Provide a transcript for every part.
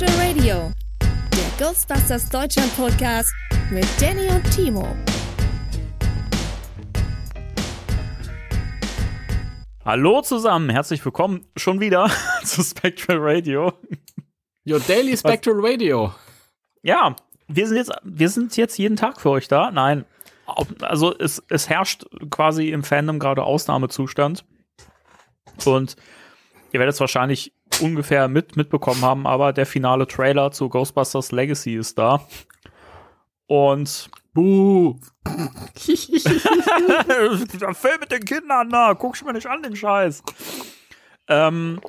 Spectral Radio, der Ghostbusters Deutschland Podcast mit Danny und Timo. Hallo zusammen, herzlich willkommen schon wieder zu Spectral Radio. Your Daily Spectral Radio. Ja, wir sind jetzt, wir sind jetzt jeden Tag für euch da. Nein, also es, es herrscht quasi im Fandom gerade Ausnahmezustand. Und ihr werdet es wahrscheinlich ungefähr mit, mitbekommen haben, aber der finale Trailer zu Ghostbusters Legacy ist da. Und Buh. der Film mit den Kindern, na, guckst mir nicht an, den Scheiß. Ähm,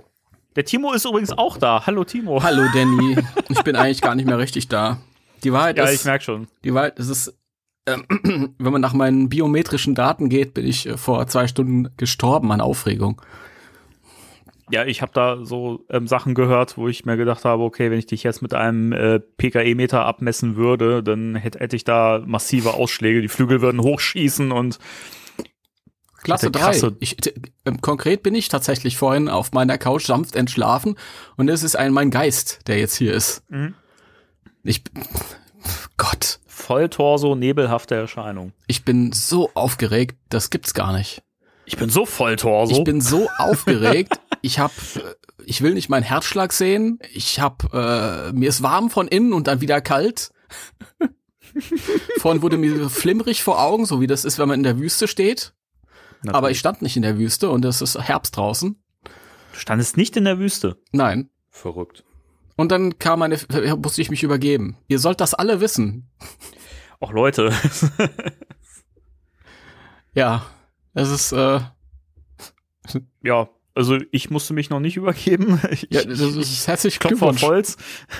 der Timo ist übrigens auch da. Hallo Timo. Hallo Danny. Ich bin eigentlich gar nicht mehr richtig da. Die Wahrheit Ja, ist, ich merke schon. die Wahrheit ist es, ähm, wenn man nach meinen biometrischen Daten geht, bin ich äh, vor zwei Stunden gestorben an Aufregung. Ja, ich habe da so ähm, Sachen gehört, wo ich mir gedacht habe, okay, wenn ich dich jetzt mit einem äh, PKE-Meter abmessen würde, dann hätte hätte ich da massive Ausschläge. Die Flügel würden hochschießen und Klasse Hatte 3. krasse- Ich, t- ähm, konkret bin ich tatsächlich vorhin auf meiner Couch sanft entschlafen und es ist ein mein Geist, der jetzt hier ist. Mhm. Ich, Gott, Volltorso, nebelhafte Erscheinung. ich bin so aufgeregt, das gibt's gar nicht. Ich bin so Volltorso. Ich bin so aufgeregt. Ich hab, äh, ich will nicht meinen Herzschlag sehen. Ich hab, äh, mir ist warm von innen und dann wieder kalt. Vorhin wurde mir so flimmerig vor Augen, so wie das ist, wenn man in der Wüste steht. Aber ich stand nicht in der Wüste und es ist Herbst draußen. Du standest nicht in der Wüste. Nein. Verrückt. Und dann kam eine, musste ich mich übergeben. Ihr sollt das alle wissen. Och Leute, Ja, es ist, äh, ja, also ich musste mich noch nicht übergeben. Ich, ja, das ist herzlich klopfe auf. Holz.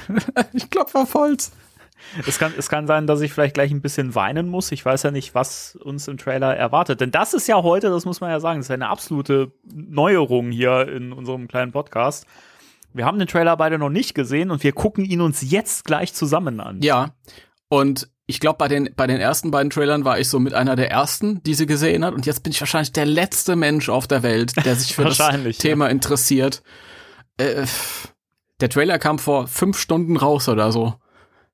Ich klopfe auf Holz. Es kann, es kann sein, dass ich vielleicht gleich ein bisschen weinen muss. Ich weiß ja nicht, was uns im Trailer erwartet. Denn das ist ja heute, das muss man ja sagen, das ist eine absolute Neuerung hier in unserem kleinen Podcast. Wir haben den Trailer beide noch nicht gesehen und wir gucken ihn uns jetzt gleich zusammen an. Ja, und ich glaube, bei den, bei den ersten beiden Trailern war ich so mit einer der ersten, die sie gesehen hat. Und jetzt bin ich wahrscheinlich der letzte Mensch auf der Welt, der sich für das ja. Thema interessiert. Äh, der Trailer kam vor fünf Stunden raus oder so.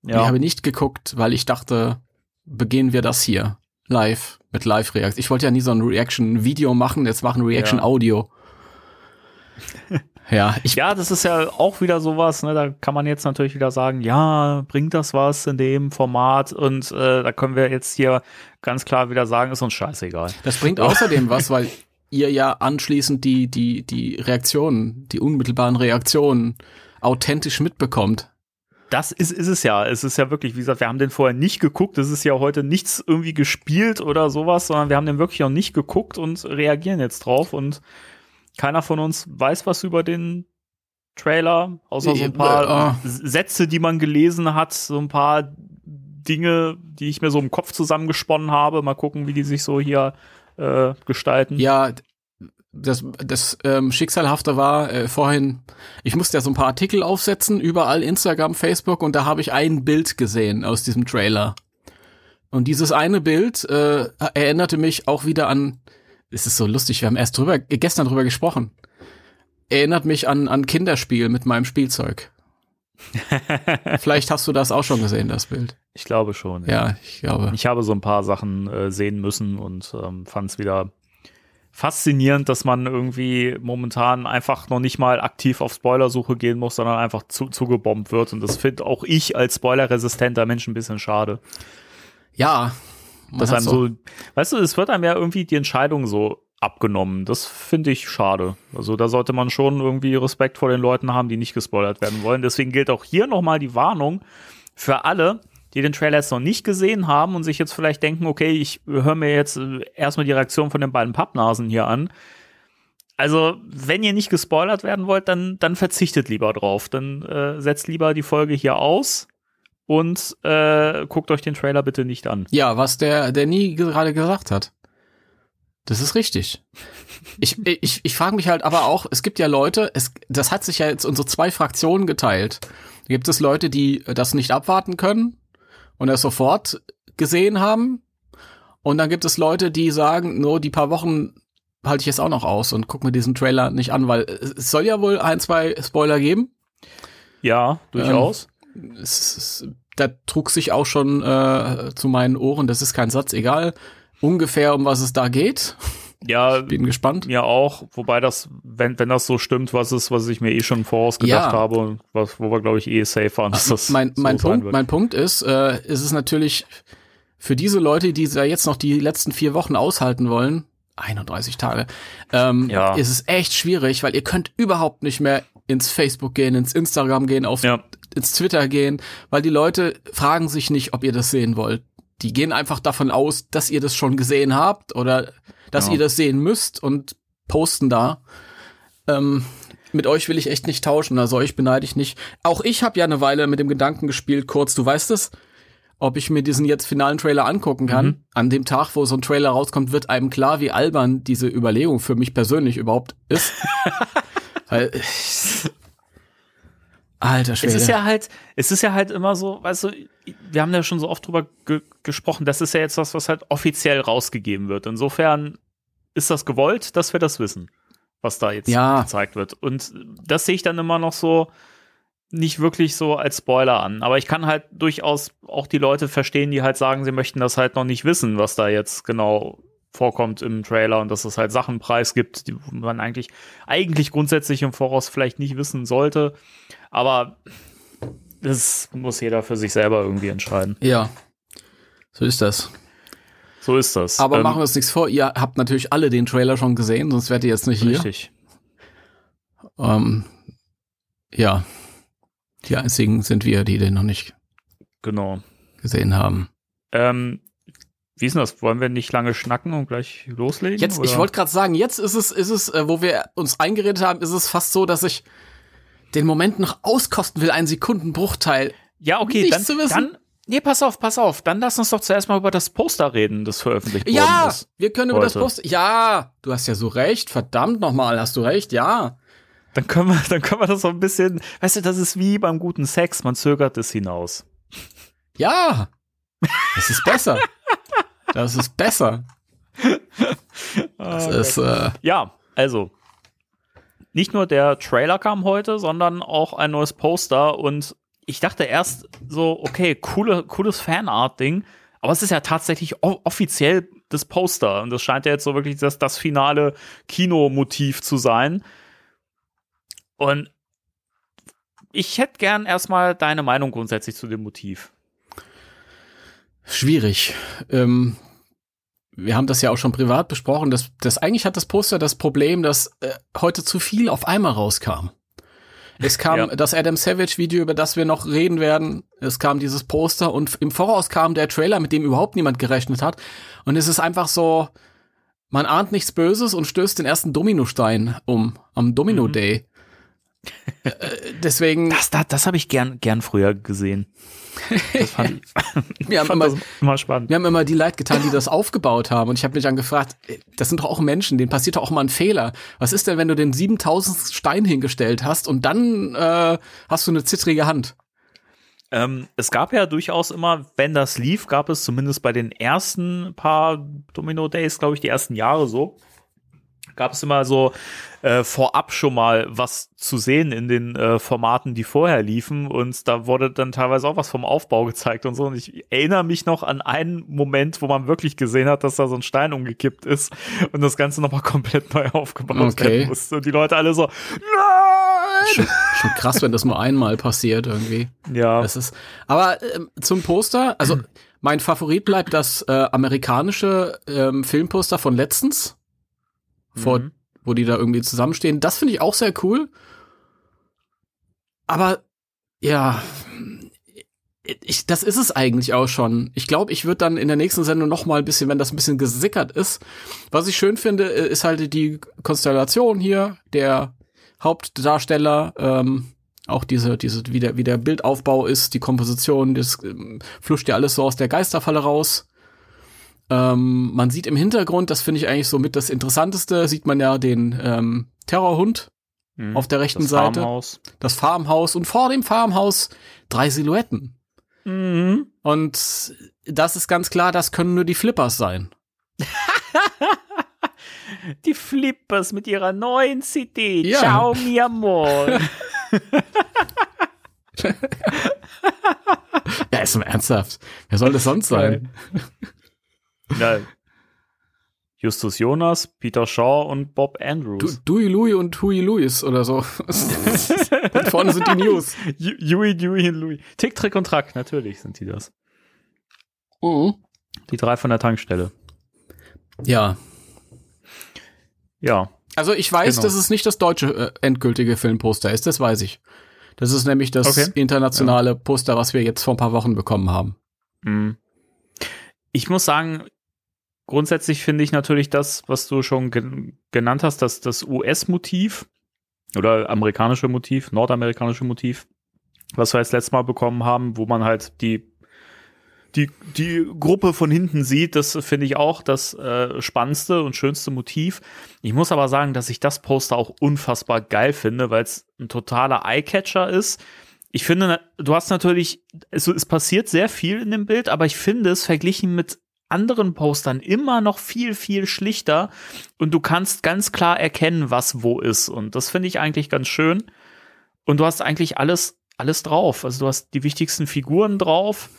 Ich ja. habe nicht geguckt, weil ich dachte, beginnen wir das hier live mit Live-React. Ich wollte ja nie so ein Reaction-Video machen, jetzt machen Reaction-Audio. ja, ich Ja, das ist ja auch wieder sowas, ne? Da kann man jetzt natürlich wieder sagen, ja, bringt das was in dem Format? Und äh, da können wir jetzt hier ganz klar wieder sagen, ist uns scheißegal. Das bringt außerdem was, weil ihr ja anschließend die, die, die Reaktionen, die unmittelbaren Reaktionen authentisch mitbekommt. Das ist, ist es ja. Es ist ja wirklich, wie gesagt, wir haben den vorher nicht geguckt. Es ist ja heute nichts irgendwie gespielt oder sowas, sondern wir haben den wirklich noch nicht geguckt und reagieren jetzt drauf. Und keiner von uns weiß was über den Trailer, außer so ein paar Äh, S- Sätze, die man gelesen hat, so ein paar Dinge, die ich mir so im Kopf zusammengesponnen habe. Mal gucken, wie die sich so hier äh, gestalten. Ja, das, das ähm, Schicksalhafte war äh, vorhin, ich musste ja so ein paar Artikel aufsetzen, überall Instagram, Facebook, und da habe ich ein Bild gesehen aus diesem Trailer. Und dieses eine Bild äh, erinnerte mich auch wieder an, es ist so lustig, wir haben erst drüber, gestern drüber gesprochen. Erinnert mich an, an Kinderspiel mit meinem Spielzeug. Vielleicht hast du das auch schon gesehen, das Bild. Ich glaube schon. Ja, ich glaube. Ich habe so ein paar Sachen äh, sehen müssen und ähm, fand es wieder faszinierend, dass man irgendwie momentan einfach noch nicht mal aktiv auf Spoilersuche gehen muss, sondern einfach zu, zugebombt wird. Und das finde auch ich als spoilerresistenter Mensch ein bisschen schade. Ja. Man Dass einem so, weißt du, es wird einem ja irgendwie die Entscheidung so abgenommen. Das finde ich schade. Also da sollte man schon irgendwie Respekt vor den Leuten haben, die nicht gespoilert werden wollen. Deswegen gilt auch hier nochmal die Warnung für alle, die den Trailer jetzt noch nicht gesehen haben und sich jetzt vielleicht denken, okay, ich höre mir jetzt äh, erstmal die Reaktion von den beiden Pappnasen hier an. Also, wenn ihr nicht gespoilert werden wollt, dann, dann verzichtet lieber drauf. Dann äh, setzt lieber die Folge hier aus und äh, guckt euch den Trailer bitte nicht an. Ja, was der, der nie gerade gesagt hat. Das ist richtig. Ich, ich, ich frage mich halt aber auch, es gibt ja Leute, es, das hat sich ja jetzt unsere zwei Fraktionen geteilt. Da gibt es Leute, die das nicht abwarten können und es sofort gesehen haben. Und dann gibt es Leute, die sagen, nur die paar Wochen halte ich jetzt auch noch aus und guck mir diesen Trailer nicht an, weil es soll ja wohl ein, zwei Spoiler geben. Ja, durchaus. Ähm, es, es, da trug sich auch schon äh, zu meinen Ohren, das ist kein Satz, egal ungefähr, um was es da geht. Ja, bin gespannt. Ja, auch, wobei das, wenn, wenn das so stimmt, was ist, was ich mir eh schon vorausgedacht ja. habe und was, wo wir, glaube ich, eh safe waren. Dass das mein, mein, so Punkt, mein Punkt ist, äh, ist es natürlich für diese Leute, die da jetzt noch die letzten vier Wochen aushalten wollen, 31 Tage, ähm, ja. ist es echt schwierig, weil ihr könnt überhaupt nicht mehr ins Facebook gehen, ins Instagram gehen, auf ja. ins Twitter gehen, weil die Leute fragen sich nicht, ob ihr das sehen wollt. Die gehen einfach davon aus, dass ihr das schon gesehen habt oder dass ja. ihr das sehen müsst und posten da. Ähm, mit euch will ich echt nicht tauschen, also euch beneide ich nicht. Auch ich habe ja eine Weile mit dem Gedanken gespielt, kurz, du weißt es, ob ich mir diesen jetzt finalen Trailer angucken kann. Mhm. An dem Tag, wo so ein Trailer rauskommt, wird einem klar, wie albern diese Überlegung für mich persönlich überhaupt ist. Weil Alter Schwede. Es ist ja halt, es ist ja halt immer so, weißt du, wir haben ja schon so oft drüber ge gesprochen, das ist ja jetzt was, was halt offiziell rausgegeben wird. Insofern ist das gewollt, dass wir das wissen, was da jetzt ja. gezeigt wird. Und das sehe ich dann immer noch so, nicht wirklich so als Spoiler an. Aber ich kann halt durchaus auch die Leute verstehen, die halt sagen, sie möchten das halt noch nicht wissen, was da jetzt genau vorkommt im Trailer und dass es halt Sachen preisgibt, die man eigentlich, eigentlich grundsätzlich im Voraus vielleicht nicht wissen sollte. Aber das muss jeder für sich selber irgendwie entscheiden. Ja, so ist das. So ist das. Aber ähm, machen wir uns nichts vor, ihr habt natürlich alle den Trailer schon gesehen, sonst wärt ihr jetzt nicht hier. Richtig. Ähm, ja, die einzigen sind wir, die den noch nicht genau. gesehen haben. Ähm, wie ist denn das? Wollen wir nicht lange schnacken und gleich loslegen? Jetzt, oder? ich wollte gerade sagen, jetzt ist es, ist es, äh, wo wir uns eingeredet haben, ist es fast so, dass ich den Moment noch auskosten will, einen Sekundenbruchteil. Ja, okay, dann, dann, nee, pass auf, pass auf. Dann lass uns doch zuerst mal über das Poster reden, das veröffentlicht ja, worden ist. Ja, wir können über das Poster. Ja, du hast ja so recht. Verdammt nochmal, hast du recht. Ja. Dann können wir, dann können wir das so ein bisschen, weißt du, das ist wie beim guten Sex, man zögert es hinaus. Ja. Das ist besser. das ist besser. Das oh, ist, äh, ja, also, nicht nur der Trailer kam heute, sondern auch ein neues Poster und ich dachte erst so, okay, coole, cooles Fanart-Ding, aber es ist ja tatsächlich offiziell das Poster und das scheint ja jetzt so wirklich das, das finale Kinomotiv zu sein. Und ich hätte gern erstmal deine Meinung grundsätzlich zu dem Motiv. Schwierig. Ähm, wir haben das ja auch schon privat besprochen. Das, das eigentlich hat das Poster das Problem, dass äh, heute zu viel auf einmal rauskam. Es kam ja. das Adam Savage Video, über das wir noch reden werden. Es kam dieses Poster und im Voraus kam der Trailer, mit dem überhaupt niemand gerechnet hat. Und es ist einfach so, man ahnt nichts Böses und stößt den ersten Dominostein um am Domino mhm. Äh, deswegen. Das, das, das habe ich gern, gern früher gesehen. Das fand ich, wir haben immer, immer spannend. Wir haben immer die Leid getan, die das aufgebaut haben. Und ich habe mich dann gefragt, äh, das sind doch auch Menschen, denen passiert doch auch mal ein Fehler. Was ist denn, wenn du den 7000 Stein hingestellt hast und dann äh, hast du eine zittrige Hand? Ähm, es gab ja durchaus immer, wenn das lief, gab es zumindest bei den ersten paar Domino Days, glaube ich, die ersten Jahre so, gab es immer so äh, vorab schon mal was zu sehen in den äh, Formaten, die vorher liefen. Und da wurde dann teilweise auch was vom Aufbau gezeigt und so. Und ich erinnere mich noch an einen Moment, wo man wirklich gesehen hat, dass da so ein Stein umgekippt ist und das Ganze nochmal komplett neu aufgebaut okay. werden musste. Und die Leute alle so, nein! Schon, schon krass, wenn das nur einmal passiert irgendwie. Ja. Das ist, aber äh, zum Poster, also mein Favorit bleibt das äh, amerikanische ähm, Filmposter von letztens vor, mhm. wo die da irgendwie zusammenstehen. Das finde ich auch sehr cool. Aber ja, ich, das ist es eigentlich auch schon. Ich glaube, ich würde dann in der nächsten Sendung noch mal ein bisschen, wenn das ein bisschen gesickert ist. Was ich schön finde, äh, ist halt die Konstellation hier, der Hauptdarsteller, ähm, auch diese, diese, wie der, wie der Bildaufbau ist, die Komposition, das ähm, fluscht ja alles so aus der Geisterfalle raus. Ähm, man sieht im Hintergrund, das finde ich eigentlich so mit das Interessanteste, sieht man ja den ähm, Terrorhund Mhm. auf der rechten das Seite, Farmhaus. das Farmhaus und vor dem Farmhaus drei Silhouetten. Mhm. Und das ist ganz klar, das können nur die Flippers sein. Die Flippers mit ihrer neuen CD. Ja. Ciao, mi amor. Ja, ist mal ernsthaft. Wer soll das sonst sein? Na, Justus Jonas, Peter Shaw und Bob Du, Andrews. Dewey Louis und Huey Louis oder so. und vorne sind die News. Yui, Dewey und Louis. Tick, Trick und Track, natürlich sind die das. Mhm. Die drei von der Tankstelle. Ja. Ja. Also ich weiß, Genau. dass es nicht das deutsche äh, endgültige Filmposter ist, das weiß ich. Das ist nämlich das Okay. internationale Poster, was wir jetzt vor ein paar Wochen bekommen haben. Mhm. Ich muss sagen, grundsätzlich finde ich natürlich das, was du schon gen genannt hast, dass das US-Motiv oder amerikanische Motiv, nordamerikanische Motiv, was wir jetzt letztes Mal bekommen haben, wo man halt die die, die Gruppe von hinten sieht, das finde ich auch das äh, spannendste und schönste Motiv. Ich muss aber sagen, dass ich das Poster auch unfassbar geil finde, weil es ein totaler Eyecatcher ist. Ich finde, du hast natürlich, also es passiert sehr viel in dem Bild, aber ich finde es verglichen mit anderen Postern immer noch viel, viel schlichter und du kannst ganz klar erkennen, was wo ist. Und das finde ich eigentlich ganz schön. Und du hast eigentlich alles, alles drauf. Also du hast die wichtigsten Figuren drauf.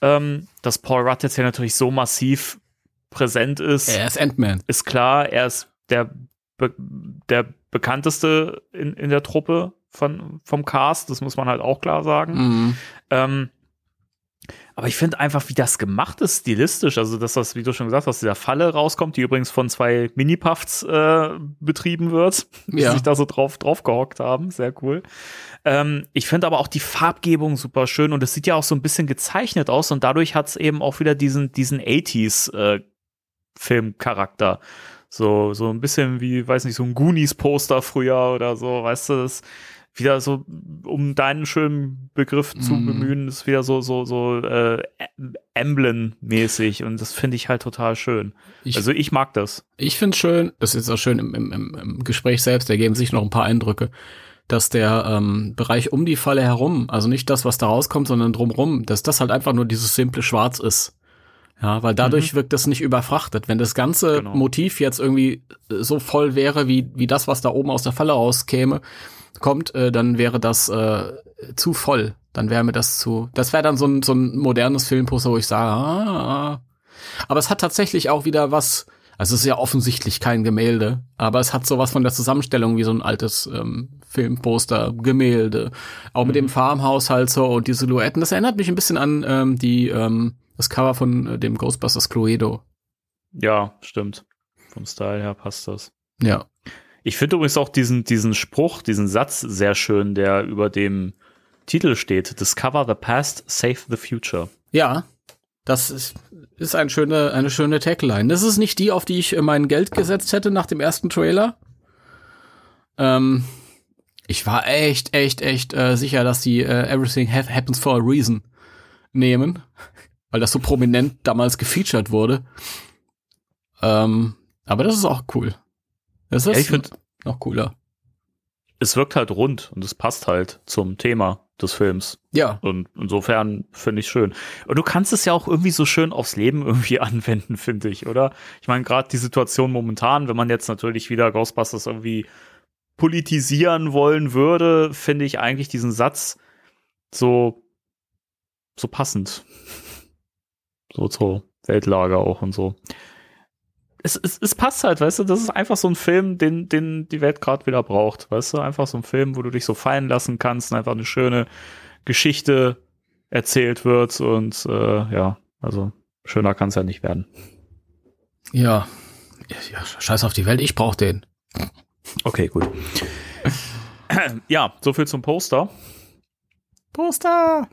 Ähm, dass Paul Rudd jetzt ja natürlich so massiv präsent ist, Er ist Ant-Man. ist klar. Er ist der, be der bekannteste in, in der Truppe von, vom Cast. Das muss man halt auch klar sagen. Mhm. Ähm, aber ich finde einfach, wie das gemacht ist, stilistisch, also dass das, wie du schon gesagt hast, dieser Falle rauskommt, die übrigens von zwei Mini-Puffs äh, betrieben wird, die Ja. sich da so drauf, drauf gehockt haben. Sehr cool. Ähm, ich finde aber auch die Farbgebung super schön und es sieht ja auch so ein bisschen gezeichnet aus und dadurch hat es eben auch wieder diesen, diesen 80s äh, Filmcharakter. So, so ein bisschen wie, weiß nicht, so ein Goonies-Poster früher oder so, weißt du, das wieder so, um deinen schönen Begriff zu Mhm. bemühen, ist wieder so, so, so äh, Emblem-mäßig und das finde ich halt total schön. Ich, also ich mag das. ich finde schön, das ist auch schön im, im, im, Gespräch selbst, da geben sich noch ein paar Eindrücke, dass der ähm, Bereich um die Falle herum, also nicht das, was da rauskommt, sondern drumrum, dass das halt einfach nur dieses simple Schwarz ist. Ja, weil dadurch wirkt das nicht überfrachtet. Wenn das ganze Genau. Motiv jetzt irgendwie so voll wäre, wie, wie das, was da oben aus der Falle rauskäme, kommt, äh, dann wäre das äh, zu voll. Dann wäre mir das zu. Das wäre dann so ein, so ein modernes Filmposter, wo ich sage, ah, ah. aber es hat tatsächlich auch wieder was. Also es ist ja offensichtlich kein Gemälde, aber es hat sowas von der Zusammenstellung wie so ein altes ähm, Filmposter, Gemälde. Auch mit dem Farmhaus halt so und die Silhouetten. Das erinnert mich ein bisschen an ähm, die ähm, das Cover von äh, dem Ghostbusters Cluedo. Ja, stimmt. Vom Style her passt das. Ja. Ich finde übrigens auch diesen, diesen Spruch, diesen Satz sehr schön, der über dem Titel steht. Discover the past, save the future. Ja, das ist, ist ein schöne, eine schöne Tagline. Das ist nicht die, auf die ich äh, mein Geld gesetzt hätte nach dem ersten Trailer. Ähm, ich war echt, echt, echt äh, sicher, dass die äh, Everything ha Happens for a Reason nehmen, weil das so prominent damals gefeatured wurde. Ähm, aber das ist auch cool. Das ist finde, noch cooler. es wirkt halt rund und es passt halt zum Thema des Films. Ja, Und insofern finde ich schön. Und du kannst es ja auch irgendwie so schön aufs Leben irgendwie anwenden, finde ich, oder? Ich meine, gerade die Situation momentan, wenn man jetzt natürlich wieder Ghostbusters irgendwie politisieren wollen würde, finde ich eigentlich diesen Satz so, so passend. So zur Weltlage auch und so. Es, es, es passt halt, weißt du, das ist einfach so ein Film, den, den die Welt gerade wieder braucht, weißt du, einfach so ein Film, wo du dich so fallen lassen kannst und einfach eine schöne Geschichte erzählt wird und äh, ja, also schöner kann es ja nicht werden. ja. Ja, scheiß auf die Welt, ich brauch den. Okay, gut. ja, so viel zum Poster. Poster!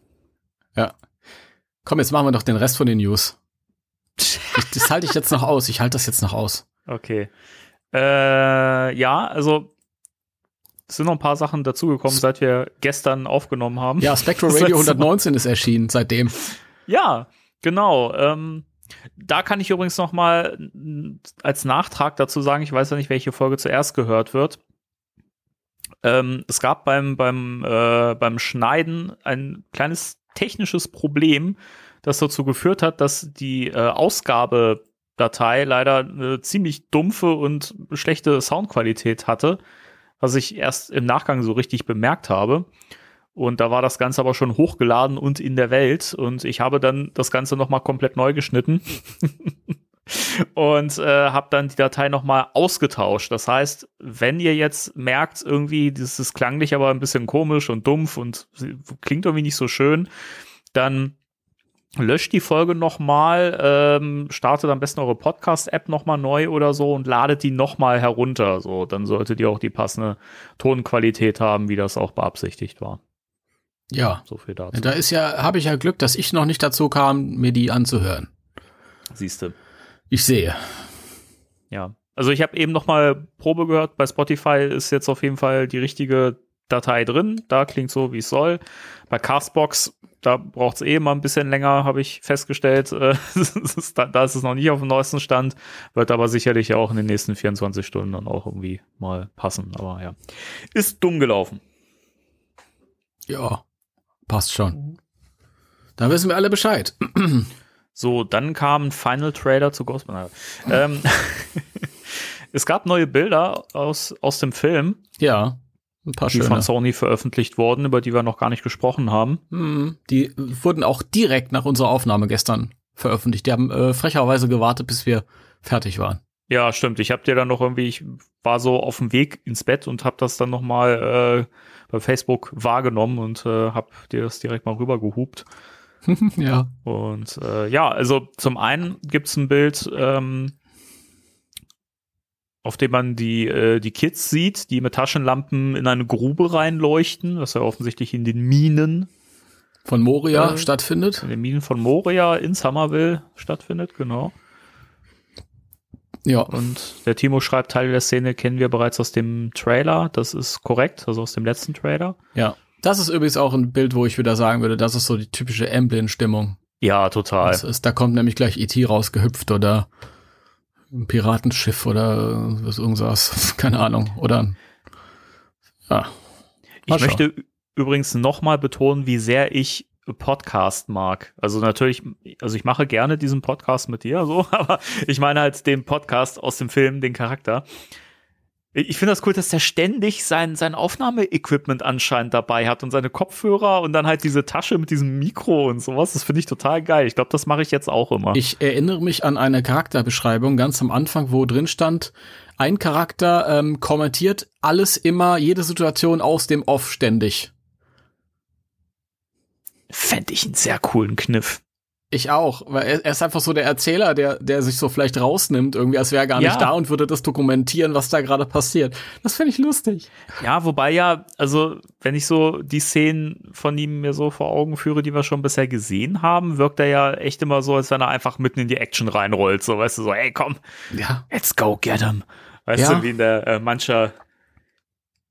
Ja. Komm, jetzt machen wir doch den Rest von den News. Ich, das halte ich jetzt noch aus. Ich halte das jetzt noch aus. Okay. Äh, ja, also es sind noch ein paar Sachen dazugekommen, seit wir gestern aufgenommen haben. Ja, Spectral Radio 119 ist erschienen seitdem. Ja, genau. Ähm, da kann ich übrigens noch mal als Nachtrag dazu sagen, ich weiß ja nicht, welche Folge zuerst gehört wird. Ähm, es gab beim, beim, äh, beim Schneiden ein kleines technisches Problem, das dazu geführt hat, dass die äh, Ausgabedatei leider eine ziemlich dumpfe und schlechte Soundqualität hatte, was ich erst im Nachgang so richtig bemerkt habe. Und da war das Ganze aber schon hochgeladen und in der Welt. Und ich habe dann das Ganze nochmal komplett neu geschnitten. und äh, habe dann die Datei nochmal ausgetauscht. Das heißt, wenn ihr jetzt merkt, irgendwie, das ist klanglich aber ein bisschen komisch und dumpf und klingt irgendwie nicht so schön, dann löscht die Folge nochmal, ähm, startet am besten eure Podcast-App nochmal neu oder so und ladet die nochmal herunter. So, dann solltet ihr auch die passende Tonqualität haben, wie das auch beabsichtigt war. Ja. So viel dazu. Da ist ja, habe ich ja Glück, dass ich noch nicht dazu kam, mir die anzuhören. Siehste. Ich sehe. Ja. Also ich habe eben noch mal Probe gehört. Bei Spotify ist jetzt auf jeden Fall die richtige Datei drin. Da klingt so, wie es soll. Bei Castbox, da braucht es eh mal ein bisschen länger, habe ich festgestellt. da, da ist es noch nicht auf dem neuesten Stand. Wird aber sicherlich auch in den nächsten 24 Stunden dann auch irgendwie mal passen. Aber ja. Ist dumm gelaufen. Ja. Passt schon. Da wissen wir alle Bescheid. So, dann kam ein Final Trailer zu Ghostbusters. ähm, es gab neue Bilder aus, aus dem Film. Ja, ein paar die schöne. von Sony veröffentlicht wurden, über die wir noch gar nicht gesprochen haben. Hm, die wurden auch direkt nach unserer Aufnahme gestern veröffentlicht. Die haben äh, frecherweise gewartet, bis wir fertig waren. Ja, stimmt. Ich habe dir dann noch irgendwie, ich war so auf dem Weg ins Bett und habe das dann noch mal äh, bei Facebook wahrgenommen und äh, habe dir das direkt mal rübergehupt. ja. Und äh, ja, also zum einen gibt's ein Bild, ähm, auf dem man die, äh, die Kids sieht, die mit Taschenlampen in eine Grube reinleuchten, was ja offensichtlich in den Minen von Moria äh, stattfindet. In den Minen von Moria in Somerville stattfindet, genau. Ja. Und der Timo schreibt, Teile der Szene kennen wir bereits aus dem Trailer. Das ist korrekt, also aus dem letzten Trailer. Ja. Das ist übrigens auch ein Bild, wo ich wieder sagen würde, das ist so die typische Amblin-Stimmung. Ja, total. Ist, da kommt nämlich gleich E.T. rausgehüpft oder ein Piratenschiff oder was irgendwas, keine Ahnung. Oder ja. Ich möchte übrigens nochmal betonen, wie sehr ich Podcast mag. Also natürlich, also ich mache gerne diesen Podcast mit dir, so, aber ich meine halt den Podcast aus dem Film, den Charakter. Ich finde das cool, dass der ständig sein, sein Aufnahmeequipment anscheinend dabei hat und seine Kopfhörer und dann halt diese Tasche mit diesem Mikro und sowas. Das finde ich total geil. Ich glaube, das mache ich jetzt auch immer. Ich erinnere mich an eine Charakterbeschreibung ganz am Anfang, wo drin stand, ein Charakter ähm, kommentiert alles immer, jede Situation aus dem Off ständig. Fände ich einen sehr coolen Kniff. Ich auch, weil er, er, ist einfach so der Erzähler, der, der sich so vielleicht rausnimmt, irgendwie, als wäre er gar ja. nicht da und würde das dokumentieren, was da gerade passiert. Das finde ich lustig. Ja, wobei ja, also wenn ich so die Szenen von ihm mir so vor Augen führe, die wir schon bisher gesehen haben, wirkt er ja echt immer so, als wenn er einfach mitten in die Action reinrollt. So, weißt du, so, ey, komm, ja. let's go get him. Weißt ja. du, wie in der äh, mancher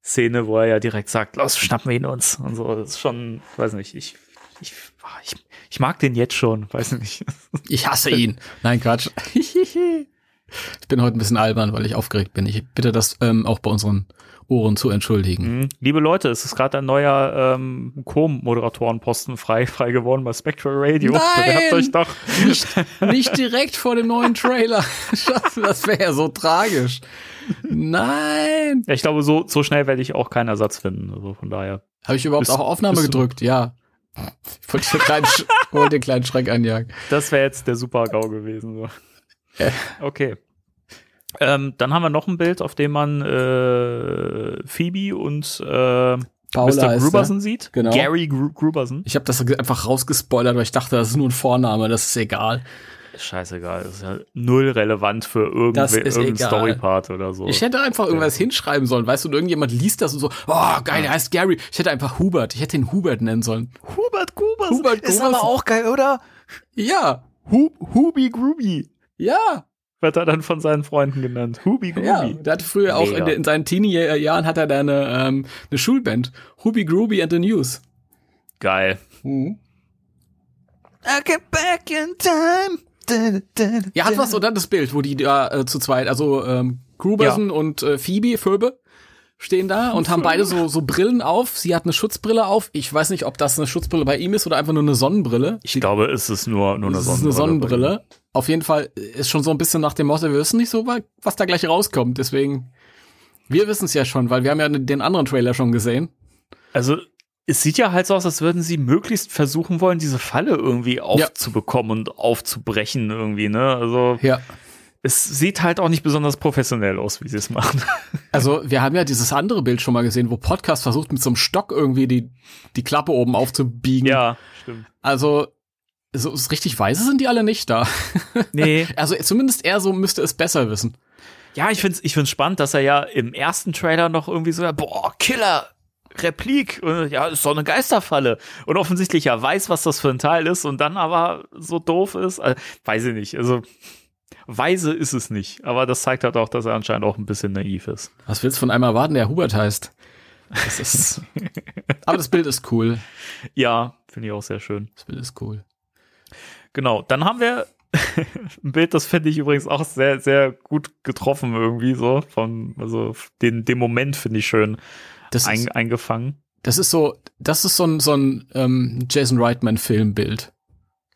Szene, wo er ja direkt sagt, los, schnappen wir ihn uns und so. Das ist schon, weiß nicht, ich ich, ich, ich mag den jetzt schon, weiß nicht. Ich hasse ihn. Nein, Quatsch. Ich bin heute ein bisschen albern, weil ich aufgeregt bin. Ich bitte das ähm, auch bei unseren Ohren zu entschuldigen. Mhm. Liebe Leute, es ist gerade ein neuer ähm, Co-Moderatorenposten frei, frei geworden bei Spectral Radio. Nein! Bewerbt euch doch. Nicht, nicht direkt vor dem neuen Trailer. Das wäre ja so tragisch. Nein! Ja, ich glaube, so, so schnell werde ich auch keinen Ersatz finden. Also von daher. Habe ich überhaupt bist, auch Aufnahme gedrückt? Ja. Ich wollte den kleinen, wollte den kleinen Schreck einjagen. Das wäre jetzt der Super-GAU gewesen. So. Okay. Ähm, dann haben wir noch ein Bild, auf dem man äh, Phoebe und äh, Paula Mr. Gruberson sieht. Genau. Gary Gru Gruberson. Ich habe das einfach rausgespoilert, weil ich dachte, das ist nur ein Vorname, das ist egal. Scheißegal, das ist ja null relevant für irgendeinen Storypart oder so. Ich hätte einfach irgendwas ja. hinschreiben sollen, weißt du, und irgendjemand liest das und so, oh, geil, der heißt Gary. Ich hätte einfach Hubert, ich hätte ihn Hubert nennen sollen. Hubert Grubers. Hubert Grubers. Ist aber auch geil, oder? Ja, Hu Hubi Grubi ja, wird er dann von seinen Freunden genannt. Hubi Grubi. ja. Der hatte früher auch in, in seinen Teenie-Jahren hat er da eine, ähm, eine Schulband. Hubi Groovy and the News. Geil. I get back in time. Ja, hat was, dann das Bild, wo die da äh, zu zweit, also ähm, Gruberson und äh, Phoebe, Phoebe, stehen da und haben beide so, so Brillen auf. Sie hat eine Schutzbrille auf. Ich weiß nicht, ob das eine Schutzbrille bei ihm ist oder einfach nur eine Sonnenbrille. Ich glaube, es ist nur, nur eine ist Sonnenbrille. eine Sonnenbrille. Auf jeden Fall ist schon so ein bisschen nach dem Motto, wir wissen nicht so, was da gleich rauskommt. Deswegen, wir wissen es ja schon, weil wir haben ja den anderen Trailer schon gesehen. Also, es sieht ja halt so aus, als würden sie möglichst versuchen wollen, diese Falle irgendwie aufzubekommen und aufzubrechen irgendwie, ne? Also, Ja. es sieht halt auch nicht besonders professionell aus, wie sie es machen. Also, wir haben ja dieses andere Bild schon mal gesehen, wo Podcast versucht, mit so einem Stock irgendwie die, die Klappe oben aufzubiegen. ja, stimmt. Also, so so richtig weise sind die alle nicht da. Nee. Also, zumindest er so müsste es besser wissen. Ja, ich find's, ich find's spannend, dass er ja im ersten Trailer noch irgendwie so, boah, Killer, Replik, und, ja, ist doch eine Geisterfalle. Und offensichtlich ja weiß, was das für ein Teil ist und dann aber so doof ist. Also, weiß ich nicht. Also, weise ist es nicht. Aber das zeigt halt auch, dass er anscheinend auch ein bisschen naiv ist. Was willst du von einem erwarten, der Hubert heißt? Das ist. Aber das Bild ist cool. Ja, finde ich auch sehr schön. Das Bild ist cool. Genau, dann haben wir ein Bild, das finde ich übrigens auch sehr, sehr gut getroffen irgendwie so. Von, also den, den Moment finde ich schön Das ein, ist, eingefangen. das ist so, das ist so ein, so ein ähm, Jason Reitman-Filmbild.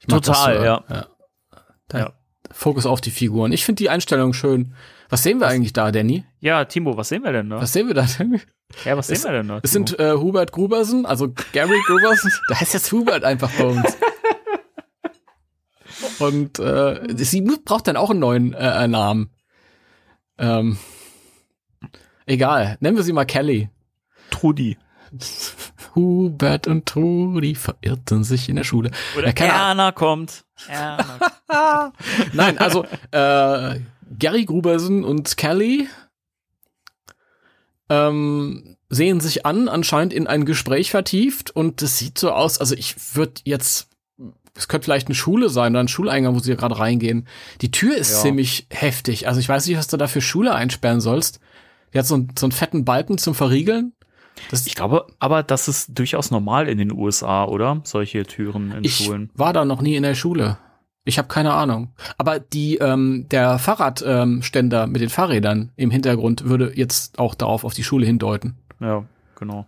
Total, das ja. ja. Da, Ja. Fokus auf die Figuren. Ich finde die Einstellung schön. Was sehen wir eigentlich da, Danny? Ja, Timo, was sehen wir denn da? Was sehen wir da denn? ja, was es- sehen wir denn da? Es Timo? sind äh, Hubert Grubersen, also Gary Grubersen. da heißt jetzt Hubert einfach bei uns. Und äh, sie braucht dann auch einen neuen äh, Namen. Ähm, egal, nennen wir sie mal Kelly. Trudi. Hubert und Trudi verirrten sich in der Schule. Oder Ja. Erna kommt. Erna. Nein, also äh, Gary Grubersen und Kelly ähm, sehen sich an, anscheinend in ein Gespräch vertieft und es sieht so aus, also ich würde jetzt, es könnte vielleicht eine Schule sein oder ein Schuleingang, wo sie gerade reingehen. Die Tür ist Ja. ziemlich heftig, also ich weiß nicht, was du da für Schule einsperren sollst. Die hat so, einen- so einen fetten Balken zum Verriegeln. Das, ich glaube aber, das ist durchaus normal in den USA, oder? Solche Türen in ich Schulen. war da noch nie in der Schule. Ich habe keine Ahnung. Aber die ähm, der Fahrradständer ähm, mit den Fahrrädern im Hintergrund würde jetzt auch darauf auf die Schule hindeuten. Ja, genau.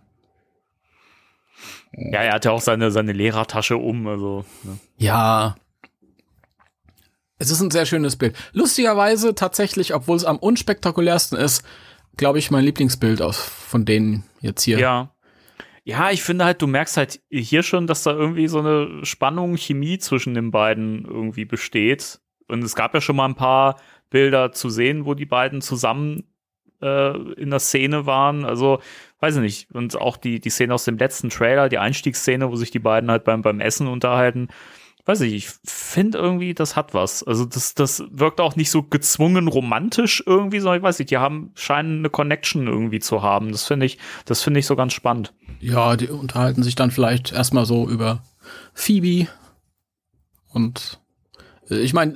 Ja, er hat ja auch seine, seine Lehrertasche um, also. Ne. Ja. Es ist ein sehr schönes Bild. Lustigerweise tatsächlich, obwohl es am unspektakulärsten ist, glaube ich, mein Lieblingsbild aus von denen jetzt hier. Ja. Ja, ich finde halt, du merkst halt hier schon, dass da irgendwie so eine Spannung, Chemie zwischen den beiden irgendwie besteht. Und es gab ja schon mal ein paar Bilder zu sehen, wo die beiden zusammen äh, in der Szene waren. Also, weiß ich nicht. Und auch die, die Szene aus dem letzten Trailer, die Einstiegsszene, wo sich die beiden halt beim, beim Essen unterhalten. Weiß ich, ich finde irgendwie, das hat was. Also, das, das wirkt auch nicht so gezwungen romantisch irgendwie, sondern ich weiß nicht, die haben, scheinen eine Connection irgendwie zu haben. Das finde ich, das finde ich so ganz spannend. Ja, die unterhalten sich dann vielleicht erstmal so über Phoebe und äh, ich meine,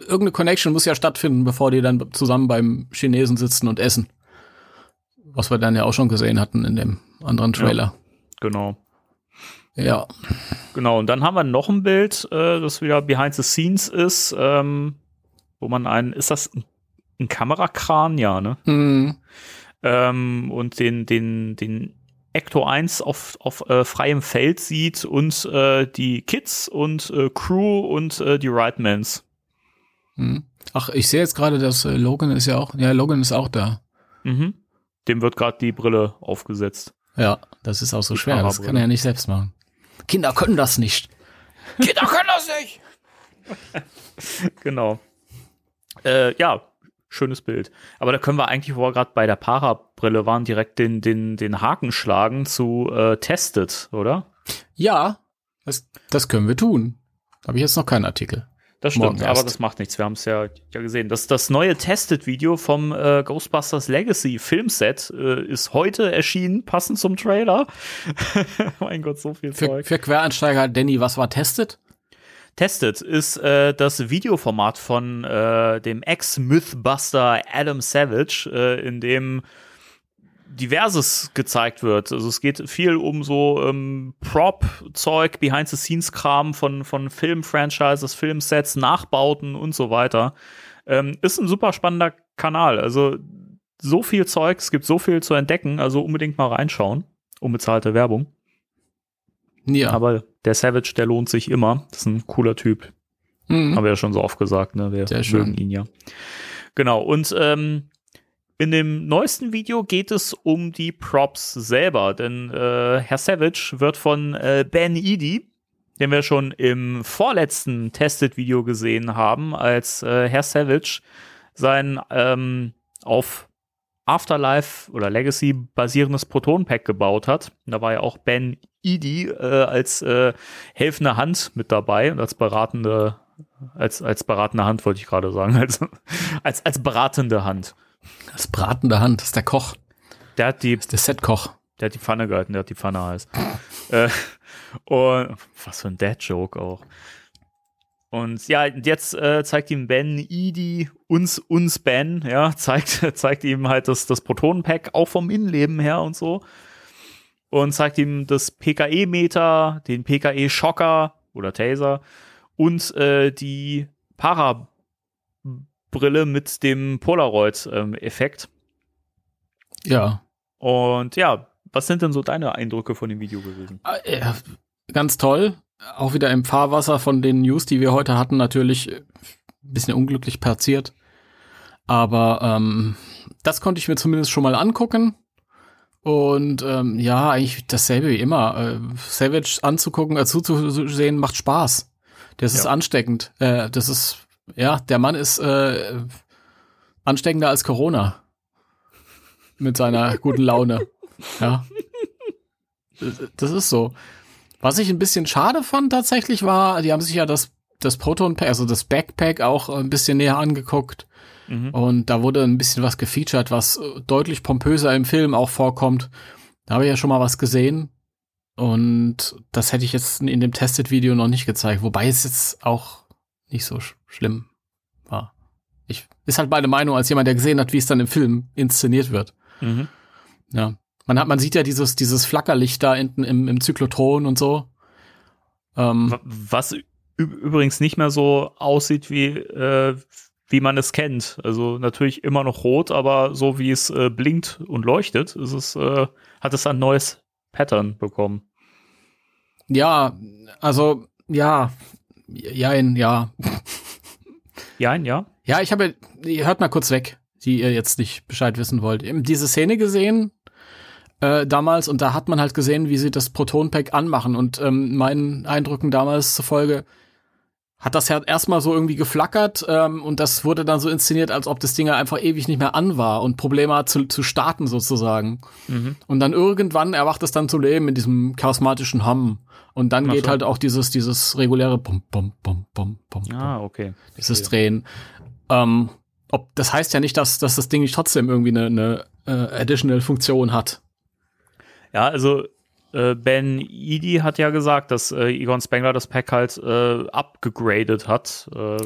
irgendeine Connection muss ja stattfinden, bevor die dann zusammen beim Chinesen sitzen und essen. Was wir dann ja auch schon gesehen hatten in dem anderen Trailer. Genau. Ja. Genau, und dann haben wir noch ein Bild, äh, das wieder behind the scenes ist, ähm, wo man einen, ist das ein, ein Kamerakran? Ja, ne? Hm. Ähm, und den, den, den Ecto 1 auf, auf äh, freiem Feld sieht und äh, die Kids und äh, Crew und äh, die Rightmans. Hm. Ach, ich sehe jetzt gerade, dass äh, Logan ist ja auch, ja, Logan ist auch da. Mhm. Dem wird gerade die Brille aufgesetzt. Ja, das ist auch so schwer. Das kann er ja nicht selbst machen. Kinder können das nicht. Kinder können das nicht! genau. Äh, ja, schönes Bild. Aber da können wir eigentlich, wo wir gerade bei der Parabrille waren, direkt den, den, den Haken schlagen zu äh, Tested, oder? Ja, das, das können wir tun. Habe ich jetzt noch keinen Artikel. Das stimmt, aber das macht nichts. Wir haben es ja, ja gesehen. Das, das neue Tested-Video vom äh, Ghostbusters Legacy Filmset äh, ist heute erschienen, passend zum Trailer. mein Gott, so viel Für, Zeug. für Quereinsteiger, Danny, was war testet? Tested ist äh, das Videoformat von äh, dem Ex-Mythbuster Adam Savage, äh, in dem diverses gezeigt wird. Also es geht viel um so ähm, Prop-Zeug, Behind-the-Scenes-Kram von, von Film-Franchises, Filmsets, Nachbauten und so weiter. Ähm, ist ein super spannender Kanal. Also so viel Zeug, es gibt so viel zu entdecken, also unbedingt mal reinschauen. Unbezahlte Werbung. Ja. Aber der Savage, der lohnt sich immer. Das ist ein cooler Typ. Mhm. Haben wir ja schon so oft gesagt, ne? Wir Sehr schön. mögen ihn ja. Genau. Und ähm, in dem neuesten Video geht es um die Props selber, denn äh, Herr Savage wird von äh, Ben Eady, den wir schon im vorletzten Tested-Video gesehen haben, als äh, Herr Savage sein ähm, auf Afterlife oder Legacy basierendes Proton-Pack gebaut hat. Da war ja auch Ben Eady äh, als äh, helfende Hand mit dabei und als beratende, als, als beratende Hand wollte ich gerade sagen, als, als, als beratende Hand. Das bratende Hand, das ist der Koch, Der hat die, das ist der Set-Koch. der hat die Pfanne gehalten, der hat die Pfanne heiß. äh, und was für ein Dad-Joke auch. Und ja, jetzt äh, zeigt ihm Ben Edie, uns, uns Ben, ja, zeigt, zeigt ihm halt das, das Protonenpack auch vom Innenleben her und so. Und zeigt ihm das PKE-Meter, den PKE-Schocker oder Taser und äh, die Parabrille mit dem Polaroid-Effekt. Ja. Und ja, was sind denn so deine Eindrücke von dem Video gewesen? Äh, ja, ganz toll. Auch wieder im Fahrwasser von den News, die wir heute hatten, natürlich äh, ein bisschen unglücklich platziert. Aber ähm, das konnte ich mir zumindest schon mal angucken. Und ähm, ja, eigentlich dasselbe wie immer. Äh, Savage anzugucken, äh, zuzusehen, macht Spaß. Das ist Ja. ansteckend. Äh, das ist, ja, der Mann ist äh, ansteckender als Corona. Mit seiner guten Laune. Ja. Das- ist so. Was ich ein bisschen schade fand tatsächlich war, die haben sich ja das, das Proton Pack, also das Backpack auch ein bisschen näher angeguckt. Mhm. Und da wurde ein bisschen was gefeatured, was deutlich pompöser im Film auch vorkommt. Da habe ich ja schon mal was gesehen. Und das hätte ich jetzt in dem Tested-Video noch nicht gezeigt, wobei es jetzt auch nicht so sch schlimm war. Ich, ist halt meine Meinung als jemand, der gesehen hat, wie es dann im Film inszeniert wird. Mhm. Ja. Man hat, man sieht ja dieses, dieses Flackerlicht da hinten im, im Zyklotron und so. Ähm, Wa- Was übrigens nicht mehr so aussieht, wie, äh, wie man es kennt. Also natürlich immer noch rot, aber so wie es äh, blinkt und leuchtet, ist es, äh, hat es ein neues Pattern bekommen. ja, also, ja, ja, ja. Ja, ja. Ja, ich habe, ihr hört mal kurz weg, die ihr jetzt nicht Bescheid wissen wollt. Eben diese Szene gesehen äh, damals und da hat man halt gesehen, wie sie das Proton-Pack anmachen und ähm, meinen Eindrücken damals zufolge hat das ja erstmal so irgendwie geflackert ähm, und das wurde dann so inszeniert, als ob das Ding einfach ewig nicht mehr an war und Probleme hat zu, zu starten sozusagen. Mhm. Und dann irgendwann erwacht es dann zu Leben in diesem charismatischen Hum. Und dann Ach geht so. halt auch dieses, dieses reguläre Bum, Bum, Bum, Bum, Bum, Ah, okay. dieses Drehen. Ähm, ob, das heißt ja nicht, dass, dass das Ding nicht trotzdem irgendwie eine, eine äh, additional Funktion hat. Ja, also äh, Ben Eady hat ja gesagt, dass äh, Egon Spengler das Pack halt äh, abgegradet hat, äh,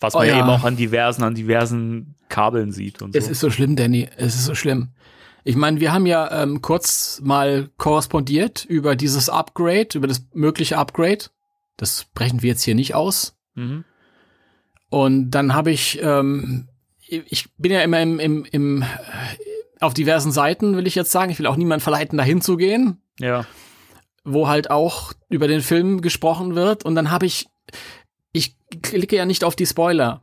was Oh man ja. eben auch an diversen, an diversen Kabeln sieht und Es so. ist so schlimm, Danny. Es ist so schlimm. Ich meine, wir haben ja ähm, kurz mal korrespondiert über dieses Upgrade, über das mögliche Upgrade. Das brechen wir jetzt hier nicht aus. Mhm. Und dann habe ich, ähm, ich bin ja immer im, im, im, auf diversen Seiten, will ich jetzt sagen. Ich will auch niemanden verleiten, dahin zu gehen. Ja. wo halt auch über den Film gesprochen wird. Und dann habe ich, ich klicke ja nicht auf die Spoiler.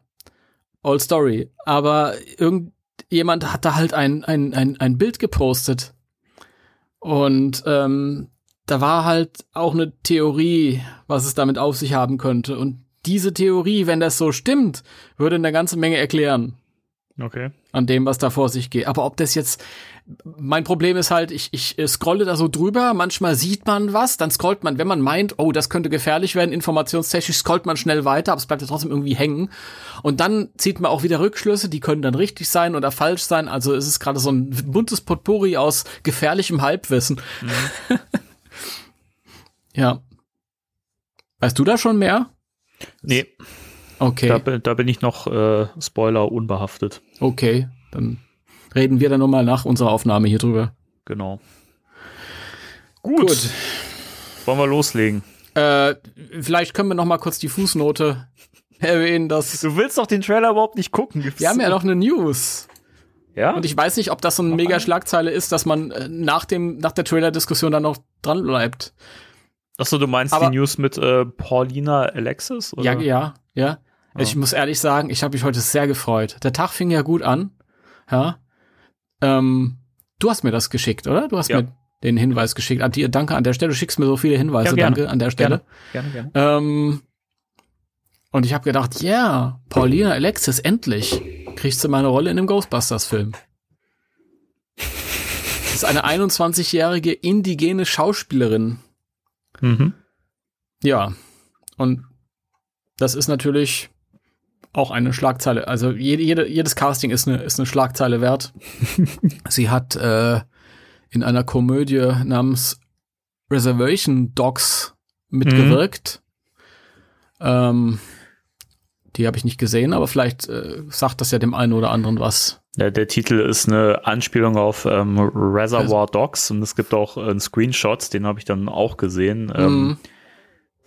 Old Story. Aber irgendjemand hat da halt ein, ein, ein, ein Bild gepostet. Und ähm, da war halt auch eine Theorie, was es damit auf sich haben könnte. Und diese Theorie, wenn das so stimmt, würde eine ganze Menge erklären Okay. an dem, was da vor sich geht. Aber ob das jetzt, mein Problem ist halt, ich, ich äh, scrolle da so drüber, manchmal sieht man was, dann scrollt man, wenn man meint, oh, das könnte gefährlich werden, informationstechnisch scrollt man schnell weiter, aber es bleibt ja trotzdem irgendwie hängen. Und dann zieht man auch wieder Rückschlüsse, die können dann richtig sein oder falsch sein. Also es ist gerade so ein buntes Potpourri aus gefährlichem Halbwissen. ja. Weißt du da schon mehr? Nee, Okay, da, bin- da bin ich noch äh, Spoiler unbehaftet. okay. Dann reden wir dann nochmal nach unserer Aufnahme hier drüber. Genau. Gut. Wollen wir loslegen? Äh, vielleicht können wir noch mal kurz die Fußnote erwähnen, dass Du willst doch den Trailer überhaupt nicht gucken. Gibt's wir haben ja noch eine News. Ja? Und ich weiß nicht, ob das so eine mega Schlagzeile ist, dass man äh, nach dem nach der Trailer-Diskussion dann noch dran bleibt. Achso, du meinst Aber- die News mit äh, Paulina Alexis? Oder? Ja, ja, ja. Ich muss ehrlich sagen, ich habe mich heute sehr gefreut. Der Tag fing ja gut an. Ja. Ähm, du hast mir das geschickt, oder? Du hast Ja. mir den Hinweis geschickt. An dir, danke an der Stelle. Du schickst mir so viele Hinweise. Ja, gerne. danke an der Stelle. Gerne, gerne. Ähm, und ich habe gedacht, ja, Paulina Alexis, endlich kriegst du meine Rolle in einem Ghostbusters-Film. Das ist eine 21-jährige indigene Schauspielerin. Mhm. Ja, und das ist natürlich auch eine Schlagzeile. Also jede, jede, jedes Casting ist eine, ist eine Schlagzeile wert. Sie hat äh, in einer Komödie namens Reservation Dogs mitgewirkt. Ähm, die habe ich nicht gesehen, aber vielleicht äh, sagt das ja dem einen oder anderen was. Ja, der Titel ist eine Anspielung auf ähm, Reservoir Dogs und es gibt auch einen Screenshot, den habe ich dann auch gesehen, ähm, Mhm.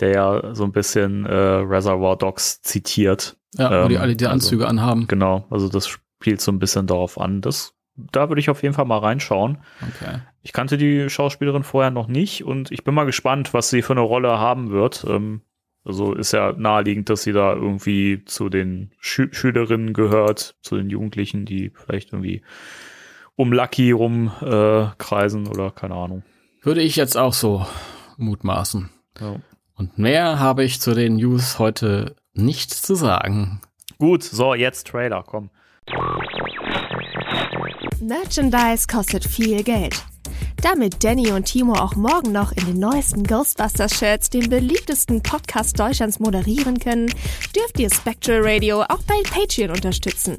Der ja so ein bisschen äh, Reservoir Dogs zitiert. Ja, wo die ähm, alle die also- Anzüge anhaben. Genau, also das spielt so ein bisschen darauf an. Das, da würde ich auf jeden Fall mal reinschauen. Okay. Ich kannte die Schauspielerin vorher noch nicht und ich bin mal gespannt, was sie für eine Rolle haben wird. Ähm, also ist ja naheliegend, dass sie da irgendwie zu den Schü Schülerinnen gehört, zu den Jugendlichen, die vielleicht irgendwie um Lucky rumkreisen äh, oder keine Ahnung. Würde ich jetzt auch so mutmaßen. Ja. Und mehr habe ich zu den News heute nicht zu sagen. Gut, so, jetzt Trailer, komm. Merchandise kostet viel Geld. Damit Danny und Timo auch morgen noch in den neuesten Ghostbusters-Shirts den beliebtesten Podcast Deutschlands moderieren können, dürft ihr Spectral Radio auch bei Patreon unterstützen.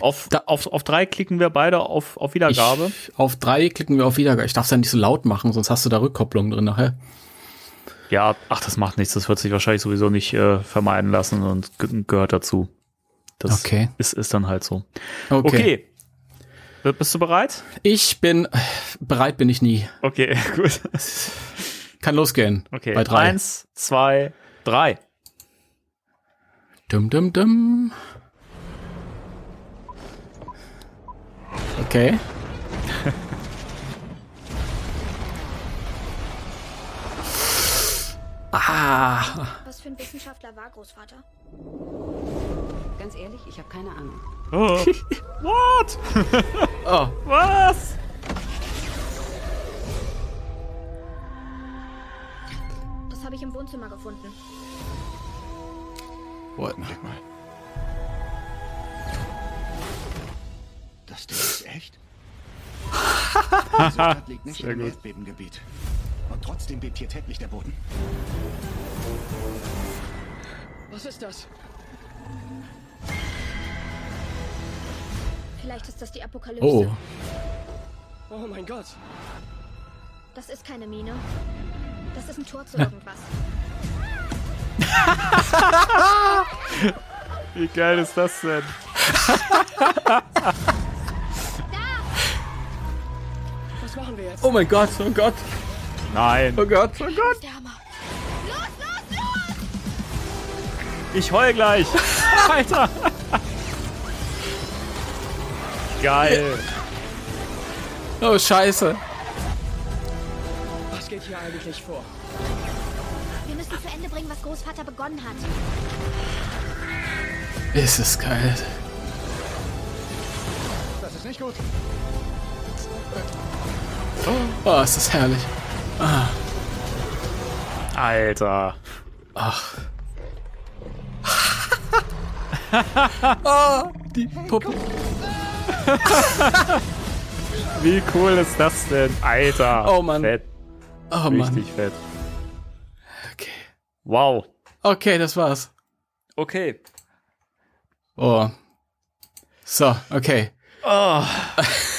Auf, Da- auf, auf drei klicken wir beide auf, auf Wiedergabe. ich, auf drei klicken wir auf Wiedergabe. Ich darf es ja nicht so laut machen, sonst hast du da Rückkopplung drin nachher. Ja, ach, das macht nichts. Das wird sich wahrscheinlich sowieso nicht äh, vermeiden lassen und ge gehört dazu. Das Okay. ist, ist dann halt so. Okay. Okay. Bist du bereit? Ich bin, bereit bin ich nie. Okay, gut. Kann losgehen. Okay. Bei drei. Eins, zwei, drei. Dum, dum, dum. Okay. ah, Was für ein Wissenschaftler war Großvater? Ganz ehrlich, ich habe keine Ahnung. Oh. What? oh, Was? Das habe ich im Wohnzimmer gefunden. what? Das Ding ist echt? Stadt liegt nicht im Erdbebengebiet. Und trotzdem bebt hier täglich der Boden. Was ist das? Vielleicht ist das die Apokalypse. Oh, Oh mein Gott. Das ist keine Mine. Das ist ein Tor zu irgendwas. Wie geil ist das denn? Was machen wir jetzt? oh mein Gott, oh Gott, Nein. oh Gott, oh Gott. Ist der Hammer. Ich heul gleich. Alter. Geil. Oh, scheiße. Was geht hier eigentlich vor? Wir müssen zu Ende bringen, was Großvater begonnen hat. Ist es geil. Das ist nicht gut. Oh, ist das herrlich. Alter. Ach, oh, die Puppe. Wie cool ist das denn? Alter. Oh Mann. Fett. Oh Richtig Mann. fett. Okay. Wow. Okay, das war's. Okay. Oh. So, okay. Oh.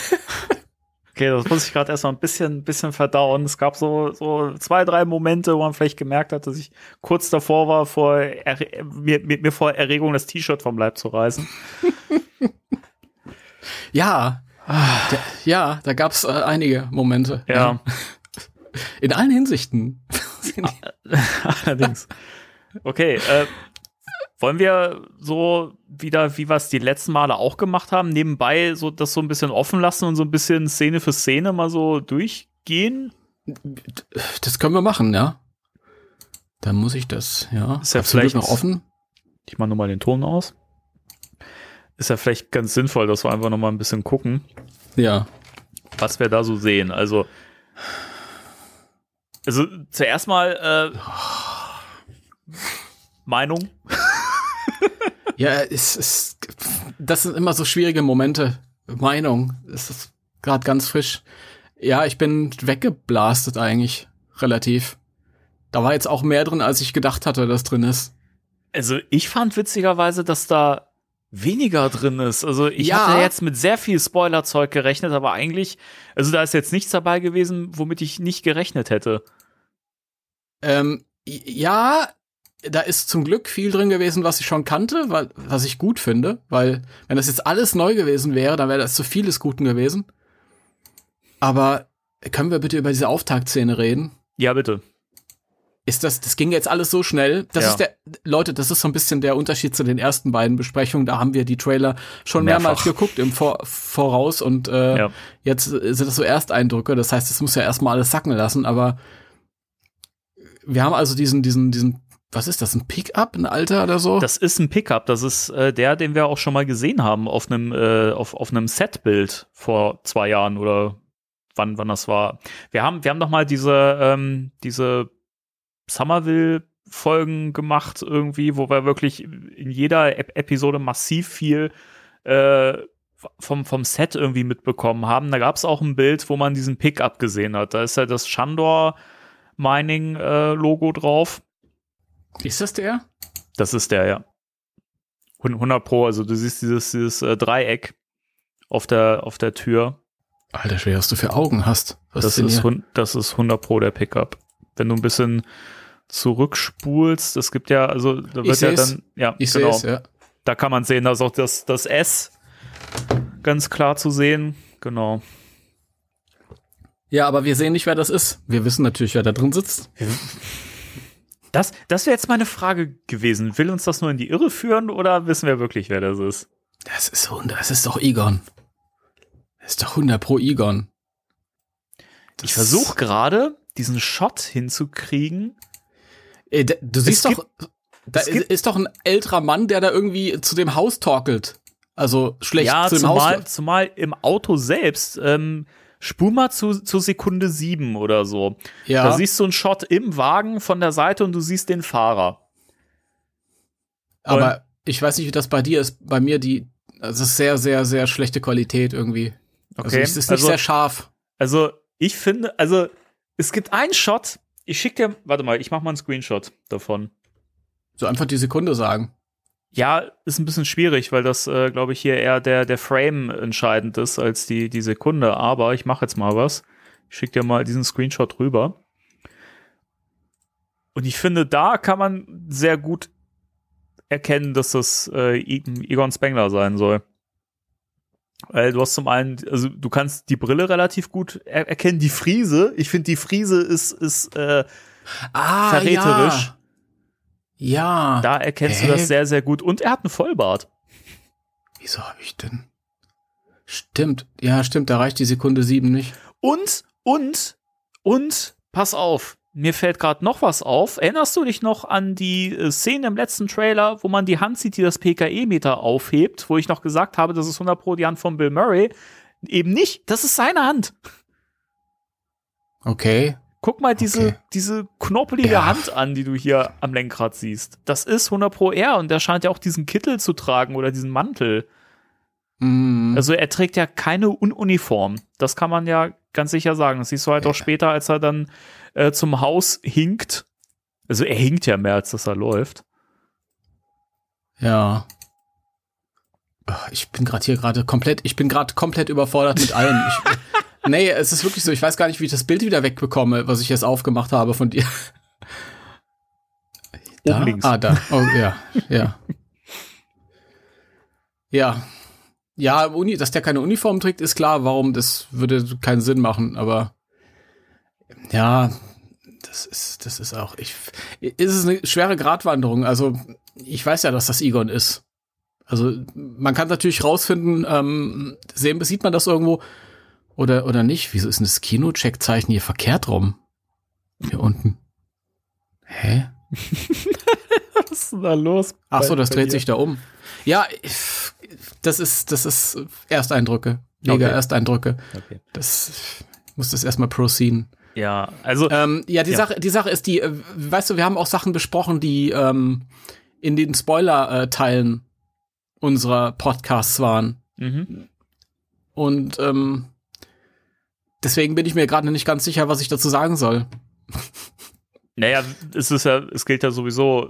Okay, das muss ich gerade erstmal ein bisschen, bisschen verdauen. Es gab so, so zwei, drei Momente, wo man vielleicht gemerkt hat, dass ich kurz davor war, vor er mir, mir, mir vor Erregung das T-Shirt vom Leib zu reißen. Ja. Da, ja, da gab's äh, einige Momente. Ja. In allen Hinsichten. Allerdings. Okay, äh, wollen wir so wieder, wie wir es die letzten Male auch gemacht haben, nebenbei so das so ein bisschen offen lassen und so ein bisschen Szene für Szene mal so durchgehen? Das können wir machen, ja. Dann muss ich das, ja. Ist ja vielleicht- noch offen? Ich mache nochmal den Ton aus. Ist ja vielleicht ganz sinnvoll, dass wir einfach nochmal ein bisschen gucken, Ja. was wir da so sehen. Also, also zuerst mal äh, Meinung. Ja, es ist, das sind immer so schwierige Momente. Meinung. Es ist gerade ganz frisch. Ja, ich bin weggeblastet eigentlich. Relativ. Da war jetzt auch mehr drin, als ich gedacht hatte, dass drin ist. Also ich fand witzigerweise, dass da weniger drin ist. Also ich Ja. hatte jetzt mit sehr viel Spoilerzeug gerechnet, aber eigentlich, also da ist jetzt nichts dabei gewesen, womit ich nicht gerechnet hätte. Ähm, ja, da ist zum Glück viel drin gewesen, was ich schon kannte, weil, was ich gut finde, weil wenn das jetzt alles neu gewesen wäre, dann wäre das zu vieles Guten gewesen. Aber können wir bitte über diese Auftaktszene reden? Ja, bitte. Ist das, das ging jetzt alles so schnell. Das Ja. ist der, Leute, das ist so ein bisschen der Unterschied zu den ersten beiden Besprechungen. Da haben wir die Trailer schon Mehrfach. mehrmals geguckt im Vor Voraus und äh, Ja. jetzt sind das so Ersteindrücke. Das heißt, es muss ja erstmal alles sacken lassen, aber wir haben also diesen, diesen, diesen, was ist das, ein Pickup, ein Alter oder so? Das ist ein Pickup, das ist äh, der, den wir auch schon mal gesehen haben auf einem äh, auf, auf einem Setbild vor zwei Jahren oder wann wann das war. Wir haben wir haben noch mal diese ähm, diese Somerville Folgen gemacht irgendwie, wo wir wirklich in jeder Ep Episode massiv viel äh, vom, vom Set irgendwie mitbekommen haben. Da gab es auch ein Bild, wo man diesen Pickup gesehen hat. Da ist ja das Shandor Mining äh, Logo drauf. Ist das der? Das ist der, ja. 100 Pro, also du siehst dieses, dieses äh, Dreieck auf der, auf der Tür. Alter, schwer, was du für Augen hast. Was Das ist, hier? hun- das ist 100 Pro der Pickup. Wenn du ein bisschen zurückspulst, es gibt ja, also da Ich wird ja seh's. dann, ja, Ich genau, sehe es, ja. da kann man sehen, da ist auch das, das S ganz klar zu sehen. Genau. Ja, aber wir sehen nicht, wer das ist. Wir wissen natürlich, wer da drin sitzt. Das, das wäre jetzt meine Frage gewesen. Will uns das nur in die Irre führen oder wissen wir wirklich, wer das ist? Das ist, 100, das ist doch Egon. Das ist doch 100 pro Egon. Das Ich versuche gerade, diesen Shot hinzukriegen. Ey, da, du siehst gibt- doch, da es ist, gibt- ist doch ein älterer Mann, der da irgendwie zu dem Haus torkelt. Also schlecht Ja, zu dem zumal, Haus. zumal im Auto selbst. Ähm, spul mal zu, zu Sekunde sieben oder so. Ja. Da siehst du einen Shot im Wagen von der Seite und du siehst den Fahrer. Aber ich weiß nicht, wie das bei dir ist. Bei mir die, also es ist sehr, sehr, sehr schlechte Qualität irgendwie. Also Okay, es ist nicht also- sehr scharf. Also, ich finde, also, es gibt einen Shot. Ich schicke dir, warte mal, ich mache mal einen Screenshot davon. So einfach die Sekunde sagen. Ja, ist ein bisschen schwierig, weil das, äh, glaube ich, hier eher der, der Frame entscheidend ist als die, die Sekunde. Aber ich mache jetzt mal was. Ich schicke dir mal diesen Screenshot rüber. Und ich finde, da kann man sehr gut erkennen, dass das äh, Egon Spengler sein soll. Weil du hast zum einen, also du kannst die Brille relativ gut er erkennen, die Friese. Ich finde, die Friese ist, ist äh, Ah, verräterisch. Ja. Ja. Da erkennst Hä? du das sehr, sehr gut. Und er hat einen Vollbart. Wieso habe ich denn? Stimmt. Ja, stimmt. Da reicht die Sekunde sieben nicht. Und, und, und, pass auf, mir fällt gerade noch was auf. Erinnerst du dich noch an die äh, Szene im letzten Trailer, wo man die Hand sieht, die das PKE-Meter aufhebt, wo ich noch gesagt habe, das ist 100 Pro die Hand von Bill Murray? Eben nicht, das ist seine Hand. Okay. Guck mal diese, Okay. diese knoppelige Ja. Hand an, die du hier am Lenkrad siehst. Das ist 100 pro er und der scheint ja auch diesen Kittel zu tragen oder diesen Mantel. Mhm. Also er trägt ja keine Un Uniform. Das kann man ja ganz sicher sagen. Das siehst du halt auch später, als er dann äh, zum Haus hinkt. Also er hinkt ja mehr, als dass er läuft. Ja. Ich bin gerade hier gerade komplett, ich bin gerade komplett überfordert mit allem. Ich, nee, es ist wirklich so, ich weiß gar nicht, wie ich das Bild wieder wegbekomme, was ich jetzt aufgemacht habe von dir. Da? Links. Ah, da. Oh, ja, ja. Ja. Ja, Uni, dass der keine Uniform trägt, ist klar, warum, das würde keinen Sinn machen, aber ja, das ist, das ist auch, ich, ist es eine schwere Gratwanderung, also ich weiß ja, dass das Egon ist. Also man kann natürlich rausfinden, ähm, sehen, sieht man das irgendwo oder, oder nicht? Wieso ist denn das Kino-Check-Zeichen hier verkehrt rum? Hier unten. Hä? Was ist denn da los? Ach so, das dreht dir? sich da um. Ja, das ist, das ist Ersteindrücke. Mega Okay. Ersteindrücke. Okay. Das ich muss das erstmal proceeden. Ja, also Ähm, ja, die Ja. Sache, die Sache ist die, äh, weißt du, wir haben auch Sachen besprochen, die ähm, in den Spoiler-Teilen unserer Podcasts waren. mhm. Und ähm, deswegen bin ich mir gerade nicht ganz sicher, was ich dazu sagen soll. Naja, es ist ja, es gilt ja sowieso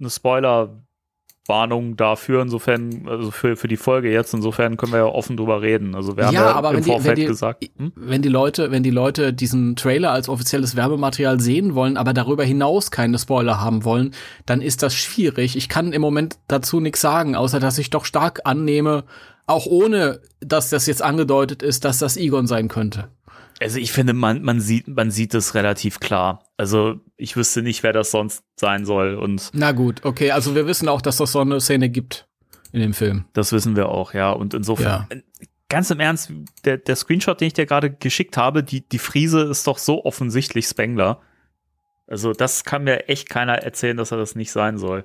eine Spoiler-Warnung dafür, insofern, also für, für die Folge jetzt, insofern können wir ja offen drüber reden. Also wir haben Ja, ja, aber im die- Vorfeld die- gesagt. Hm? Wenn die Leute, wenn die Leute diesen Trailer als offizielles Werbematerial sehen wollen, aber darüber hinaus keine Spoiler haben wollen, dann ist das schwierig. Ich kann im Moment dazu nichts sagen, außer dass ich doch stark annehme, auch ohne, dass das jetzt angedeutet ist, dass das Egon sein könnte. Also ich finde, man, man sieht, man sieht es relativ klar. Also ich wüsste nicht, wer das sonst sein soll. Und Na gut, okay, also wir wissen auch, dass das so eine Szene gibt in dem Film. das wissen wir auch, ja. Und insofern, ganz im Ernst, der, der Screenshot, den ich dir gerade geschickt habe, die, die Friese ist doch so offensichtlich Spengler. Also das kann mir echt keiner erzählen, dass er das nicht sein soll.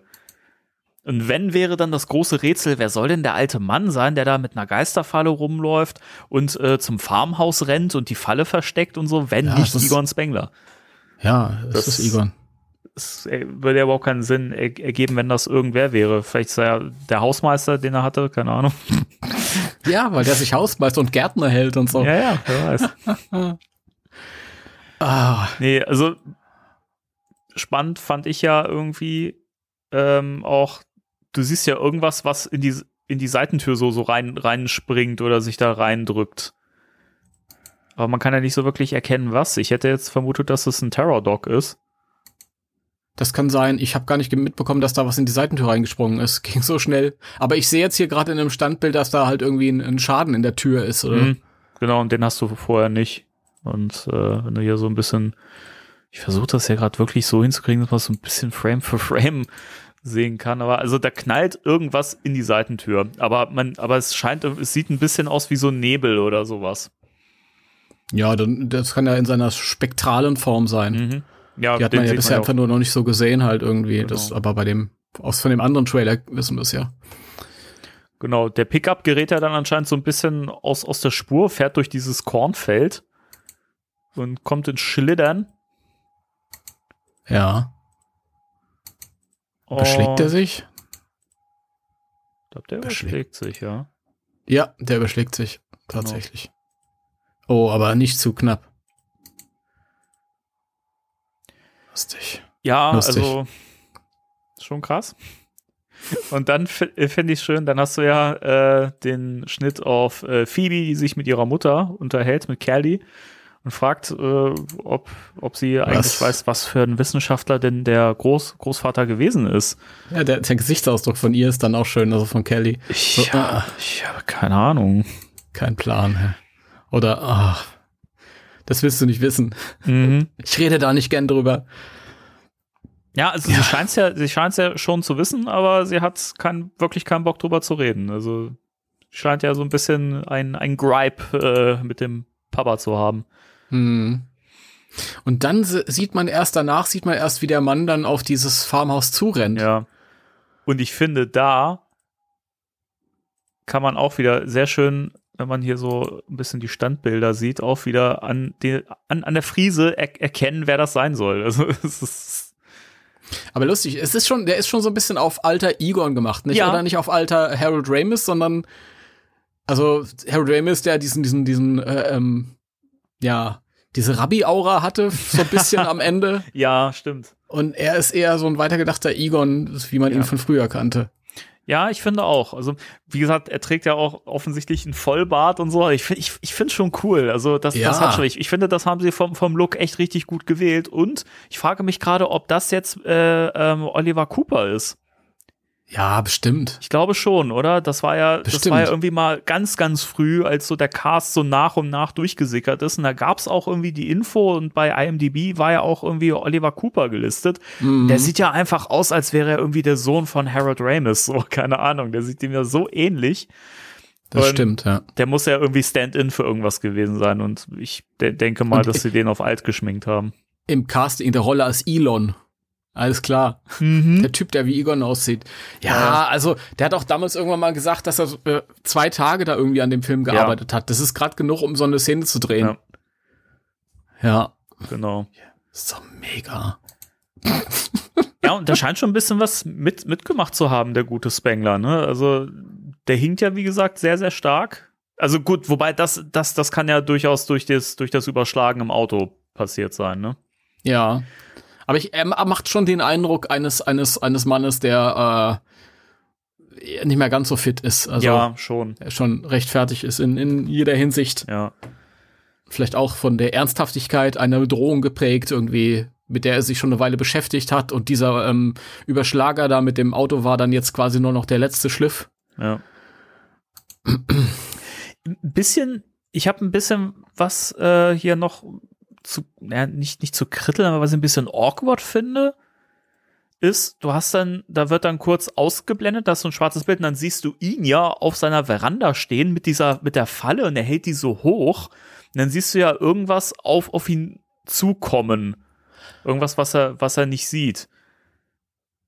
Und wenn wäre dann das große Rätsel, wer soll denn der alte Mann sein, der da mit einer Geisterfalle rumläuft und äh, zum Farmhaus rennt und die Falle versteckt und so, wenn Ja, nicht Egon Spengler? Ja, das, Das- ist Egon. Es würde ja überhaupt keinen Sinn er ergeben, wenn das irgendwer wäre. Vielleicht ist er ja der Hausmeister, den er hatte, keine Ahnung. Ja, weil der sich Hausmeister und Gärtner hält und so. Ja, ja, wer weiß. Ah, Nee, also spannend fand ich ja irgendwie ähm, auch, du siehst ja irgendwas, was in die, in die Seitentür so, so rein, reinspringt oder sich da reindrückt. Aber man kann ja nicht so wirklich erkennen, was. Ich hätte jetzt vermutet, dass es ein Terror Dog ist. Das kann sein. Ich habe gar nicht mitbekommen, dass da was in die Seitentür reingesprungen ist. Ging so schnell. Aber ich sehe jetzt hier gerade in einem Standbild, dass da halt irgendwie ein, ein Schaden in der Tür ist, oder? Mhm. Genau, und den hast du vorher nicht. Und äh, wenn du hier so ein bisschen, ich versuche das ja gerade wirklich so hinzukriegen, dass man so ein bisschen Frame für Frame sehen kann. Aber also da knallt irgendwas in die Seitentür. Aber man, aber es scheint, es sieht ein bisschen aus wie so ein Nebel oder sowas. Ja, dann, das kann ja in seiner spektralen Form sein. Mhm. Ja, Die hat man ja bisher auch. einfach nur noch nicht so gesehen halt irgendwie. Genau. Das, aber bei dem, aus von dem anderen Trailer wissen wir es ja. Genau, der Pickup gerät ja dann anscheinend so ein bisschen aus, aus der Spur, fährt durch dieses Kornfeld und kommt ins Schlittern. Ja. Beschlägt Und- er sich? Ich glaube, der Beschlägt. überschlägt sich, ja. Ja, der überschlägt sich. Tatsächlich. Oh, aber nicht zu knapp. Lustig. Ja, Lustig. also schon krass. Und dann äh, finde ich schön, dann hast du ja äh, den Schnitt auf äh, Phoebe, die sich mit ihrer Mutter unterhält, mit Kelly, und fragt, äh, ob, ob sie eigentlich Was? weiß, was für ein Wissenschaftler denn der Groß Großvater gewesen ist. Ja, der, der Gesichtsausdruck von ihr ist dann auch schön, also von Kelly. Ich, So, ja, ah. ich habe keine Ahnung. Kein Plan. Oder, ach, das willst du nicht wissen. Mhm. Ich rede da nicht gern drüber. Ja, also sie scheint ja, sie scheint ja schon zu wissen, aber sie hat kein, wirklich keinen Bock drüber zu reden. Also scheint ja so ein bisschen ein, ein Gripe äh, mit dem Papa zu haben. Hm. Und dann sieht man erst danach, sieht man erst, wie der Mann dann auf dieses Farmhaus zurennt. Ja. Und ich finde, da kann man auch wieder sehr schön wenn man hier so ein bisschen die Standbilder sieht, auch wieder an, die, an, an der Friese er, erkennen, wer das sein soll. Also es ist Aber lustig, es ist schon, der ist schon so ein bisschen auf alter Egon gemacht, nicht? Ja. Oder nicht auf alter Harold Ramis, sondern also Harold Ramis, der diesen, diesen, diesen, äh, ähm, ja, diese Rabbi-Aura hatte, so ein bisschen am Ende. ja, stimmt. Und er ist eher so ein weitergedachter Egon, wie man ihn von früher kannte. Ja, ich finde auch. Also, wie gesagt, er trägt ja auch offensichtlich einen Vollbart und so. Ich finde ich, ich finde schon cool. Also, das, Ja. das hat schon. Ich, ich finde, das haben sie vom, vom Look echt richtig gut gewählt. Und ich frage mich gerade, ob das jetzt äh, ähm, Oliver Cooper ist. Ja, bestimmt. Ich glaube schon, oder? Das war ja, das Bestimmt. war ja irgendwie mal ganz, ganz früh, als so der Cast so nach und nach durchgesickert ist. Und da gab's auch irgendwie die Info und bei IMDb war ja auch irgendwie Oliver Cooper gelistet. Mhm. Der sieht ja einfach aus, als wäre er irgendwie der Sohn von Harold Ramis. So, keine Ahnung. Der sieht ihm ja so ähnlich. Das Und stimmt, ja. Der muss ja irgendwie Stand-in für irgendwas gewesen sein. Und ich de denke mal, Und dass sie den auf alt geschminkt haben. Im Casting in der Rolle als Elon. Alles klar. Der Typ, der wie Egon aussieht. Ja, Ja. also der hat auch damals irgendwann mal gesagt, dass er so, äh, zwei Tage da irgendwie an dem Film gearbeitet hat. Das ist gerade genug, um so eine Szene zu drehen. Ja, Ja. genau. Ist doch mega. Ja, und der scheint schon ein bisschen was mit, mitgemacht zu haben, der gute Spengler, ne? Also, der hinkt ja, wie gesagt, sehr, sehr stark. Also gut, wobei das, das, das kann ja durchaus durch das, durch das Überschlagen im Auto passiert sein, ne? Ja. Aber ich, er macht schon den Eindruck eines, eines, eines Mannes, der äh, nicht mehr ganz so fit ist. Also ja, schon. er schon recht fertig ist in, in jeder Hinsicht. Ja. Vielleicht auch von der Ernsthaftigkeit einer Bedrohung geprägt, irgendwie, mit der er sich schon eine Weile beschäftigt hat. Und dieser ähm, Überschlager da mit dem Auto war dann jetzt quasi nur noch der letzte Schliff. Ja. Ein bisschen, ich habe ein bisschen was äh, hier noch zu, ja, nicht, nicht zu kritteln, aber was ich ein bisschen awkward finde, ist, du hast dann, da wird dann kurz ausgeblendet, da ist so ein schwarzes Bild und dann siehst du ihn ja auf seiner Veranda stehen mit dieser, mit der Falle und er hält die so hoch. Und dann siehst du ja irgendwas auf, auf ihn zukommen. Irgendwas, was er, was er nicht sieht.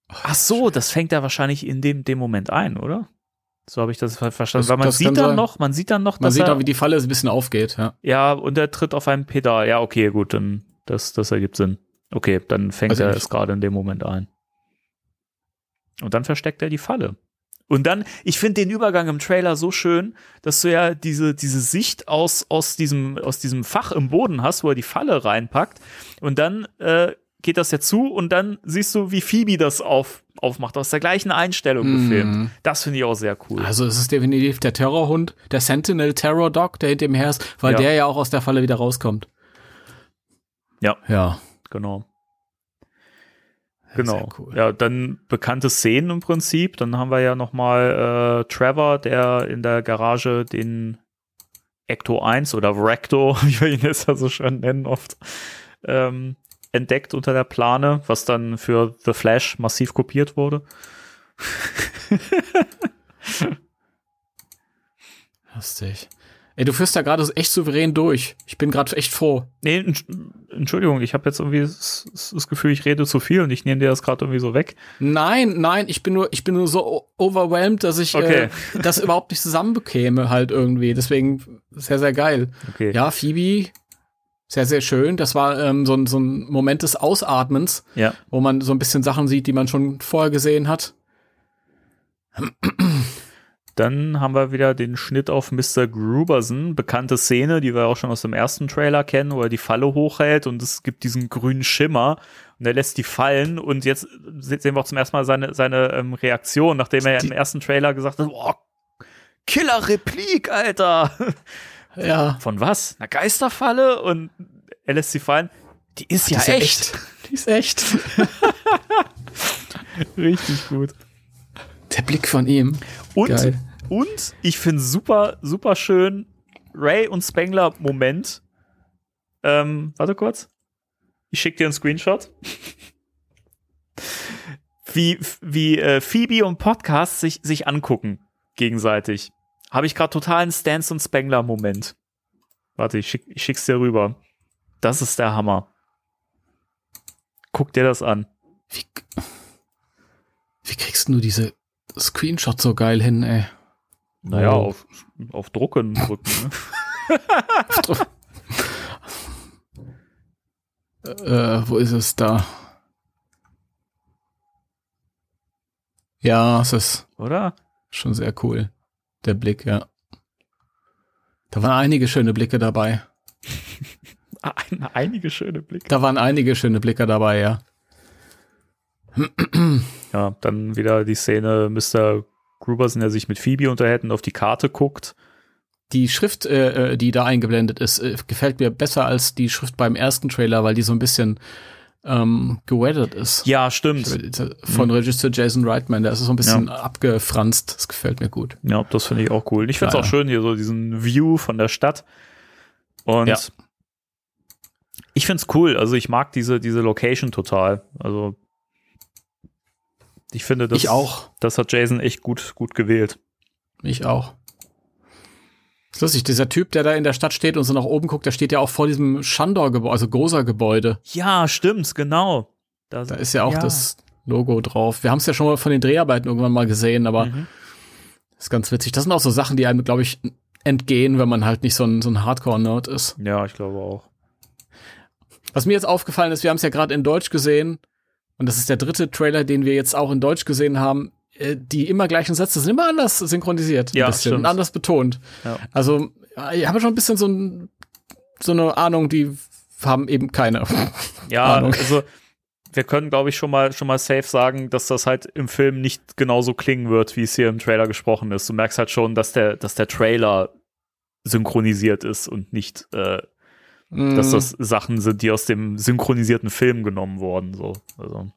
Ach so, das fängt er wahrscheinlich in dem, dem Moment ein, oder? So habe ich das ver- verstanden. Das- Weil man das sieht dann sein. noch, man sieht dann noch, Man dass sieht er, auch, wie die Falle ein bisschen aufgeht, ja. ja, und er tritt auf ein Pedal. Ja, okay, gut, dann das, das ergibt Sinn. Okay, dann fängt Also er es gerade in dem Moment ein. Und dann versteckt er die Falle. Und dann, ich finde den Übergang im Trailer so schön, dass du ja diese, diese Sicht aus, aus, diesem, aus diesem Fach im Boden hast, wo er die Falle reinpackt. Und dann äh, geht das ja zu und dann siehst du, wie Phoebe das auf, aufmacht, aus der gleichen Einstellung Mhm. gefilmt. Das finde ich auch sehr cool. Also es ist definitiv der Terrorhund, der Sentinel Terror Dog, der hinter ihm her ist, weil Ja. der ja auch aus der Falle wieder rauskommt. Ja. Ja. Genau. Genau. Cool. Ja, dann bekannte Szenen im Prinzip. Dann haben wir ja noch mal äh, Trevor, der in der Garage den Ecto 1 oder Recto, wie wir ihn jetzt ja so schön nennen oft, ähm, entdeckt unter der Plane, was dann für The Flash massiv kopiert wurde. Lustig. Ey, du führst da gerade echt souverän durch. Ich bin gerade echt froh. Nee, Entsch- Entschuldigung, ich habe jetzt irgendwie das, das Gefühl, ich rede zu viel und ich nehme dir das gerade irgendwie so weg. Nein, nein, ich bin nur, ich bin nur so overwhelmed, dass ich Okay. äh, das überhaupt nicht zusammenbekäme halt irgendwie. Deswegen sehr, sehr geil. Okay. Ja, Phoebe, sehr, sehr schön. Das war ähm, so, ein- so ein Moment des Ausatmens, Ja. wo man so ein bisschen Sachen sieht, die man schon vorher gesehen hat. Dann haben wir wieder den Schnitt auf Mr. Gruberson, bekannte Szene, die wir auch schon aus dem ersten Trailer kennen, wo er die Falle hochhält und es gibt diesen grünen Schimmer und er lässt die fallen und jetzt se- sehen wir auch zum ersten Mal seine, seine ähm, Reaktion, nachdem er ja im ersten Trailer gesagt hat, Killer-Replik, Alter. Ja. Von was? Einer Geisterfalle? Und er lässt sie fallen. Die ist ja, ist ja echt. Die ist echt. Richtig gut. Der Blick von ihm. Und, Geil. und ich finde super, super schön Ray und Spengler Moment. Ähm, warte kurz. Ich schicke dir einen Screenshot. wie wie äh, Phoebe und Podcast sich, sich angucken gegenseitig. Habe ich gerade totalen Stance und Spengler Moment. Warte, ich, schick, ich schick's dir rüber. Das ist der Hammer. Guck dir das an. Wie, wie kriegst du diese Screenshot so geil hin, ey? Naja, Oh. auf, auf Drucken drücken. Ne? Äh, wo ist es da? Ja, es ist Oder? schon sehr cool. Der Blick, ja. Da waren einige schöne Blicke dabei. Ein, einige schöne Blicke. Da waren einige schöne Blicke dabei, ja. Ja, dann wieder die Szene, Mr. Gruberson, der sich mit Phoebe unterhält und auf die Karte guckt. Die Schrift, äh, äh, die da eingeblendet ist, äh, gefällt mir besser als die Schrift beim ersten Trailer, weil die so ein bisschen ähm, geweathert ist. Ja, stimmt. Von Regisseur Jason Reitman, der ist so ein bisschen abgefranst. Das gefällt mir gut. Ja, das finde ich auch cool. Ich finde es Ja, auch ja. schön hier, so diesen View von der Stadt. Und Ja. ich finde es cool. Also ich mag diese, diese Location total. Also ich finde, das, Ich auch. das hat Jason echt gut, gut gewählt. Ich auch. Das ist lustig, dieser Typ, der da in der Stadt steht und so nach oben guckt, der steht ja auch vor diesem Shandor-Gebäude, also Gosa-Gebäude. Ja, stimmt, genau. Da ist ja auch das Logo drauf. Wir haben es ja schon mal von den Dreharbeiten irgendwann mal gesehen, aber Mhm. ist ganz witzig. Das sind auch so Sachen, die einem, glaube ich, entgehen, wenn man halt nicht so ein, so ein Hardcore-Nerd ist. Ja, ich glaube auch. Was mir jetzt aufgefallen ist, wir haben es ja gerade in Deutsch gesehen und das ist der dritte Trailer, den wir jetzt auch in Deutsch gesehen haben. Äh, Die immer gleichen Sätze sind immer anders synchronisiert, ein Ja, bisschen, stimmt. anders betont. Ja. Also, ich habe schon ein bisschen so, ein, so eine Ahnung, die haben eben keine. Ja, Ahnung. also wir können, glaube ich, schon mal, schon mal safe sagen, dass das halt im Film nicht genauso klingen wird, wie es hier im Trailer gesprochen ist. Du merkst halt schon, dass der, dass der Trailer synchronisiert ist und nicht, äh, dass Mhm. das Sachen sind, die aus dem synchronisierten Film genommen wurden. So. Also,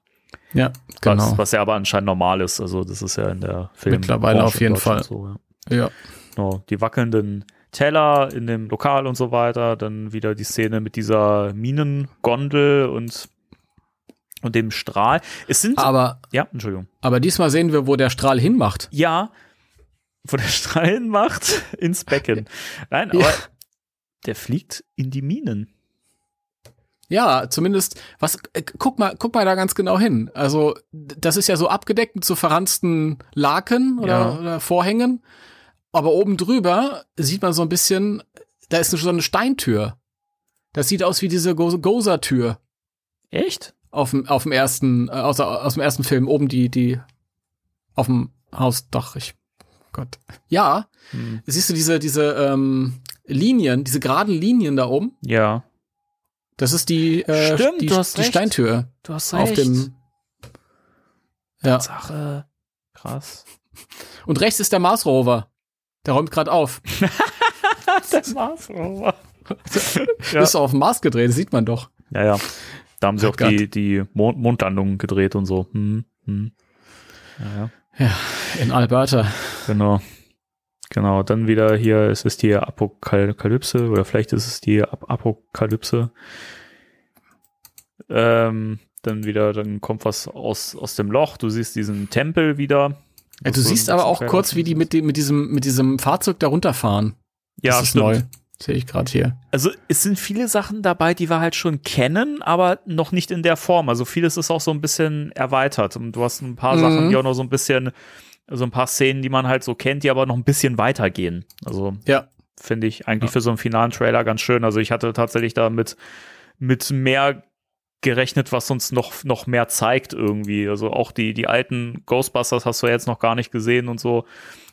Ja, genau. was, was ja aber anscheinend normal ist. Also, das ist ja in der Film. Mittlerweile auf jeden Fall. So, ja. ja. Genau, die wackelnden Teller in dem Lokal und so weiter. Dann wieder die Szene mit dieser Minengondel und, und dem Strahl. Es sind. Aber, ja, Entschuldigung. aber diesmal sehen wir, wo der Strahl hinmacht. Ja, wo der Strahl hinmacht, ins Becken. Nein, aber Ja. der fliegt in die Minen. Ja, zumindest, was, äh, guck mal, guck mal da ganz genau hin. Also, das ist ja so abgedeckt mit so verranzten Laken oder, Ja. oder Vorhängen. Aber oben drüber sieht man so ein bisschen, da ist so eine Steintür. Das sieht aus wie diese Go- Gozer-Tür Echt? auf dem, auf dem ersten, äh, aus, aus dem ersten Film. Oben die, die, auf dem Hausdach. Ich, Gott. Ja. Hm. Siehst du diese, diese, ähm, Linien, diese geraden Linien da oben? Ja. Das ist die, äh, Stimmt, die, die recht. Steintür. Du hast auf dem ja Sache. Krass. und rechts ist der Mars Rover der räumt gerade auf Das war's. Rover. ja. ist auf dem Mars gedreht sieht man doch Ja, ja. Da haben sie Oh auch die, die Mond Mondlandungen gedreht und so. Hm, hm. Ja, ja. ja in Alberta Genau. Genau, dann wieder hier, es ist die Apokalypse oder vielleicht ist es die Ap Apokalypse. Ähm, dann wieder, dann kommt was aus, aus dem Loch, du siehst diesen Tempel wieder. ja, du So siehst aber auch kurz wie die mit dem mit diesem mit diesem Fahrzeug da runterfahren Ja, das ist stimmt. neu sehe ich gerade hier Also es sind viele Sachen dabei, die wir halt schon kennen, aber noch nicht in der Form. Also vieles ist auch so ein bisschen erweitert. Und du hast ein paar Mhm. Sachen, die auch noch so ein bisschen, so ein paar Szenen, die man halt so kennt, die aber noch ein bisschen weitergehen. Also ja finde ich eigentlich für so einen finalen Trailer ganz schön. Also ich hatte tatsächlich da mit, mit mehr gerechnet, was uns noch, noch mehr zeigt irgendwie. Also auch die, die alten Ghostbusters hast du ja jetzt noch gar nicht gesehen und so.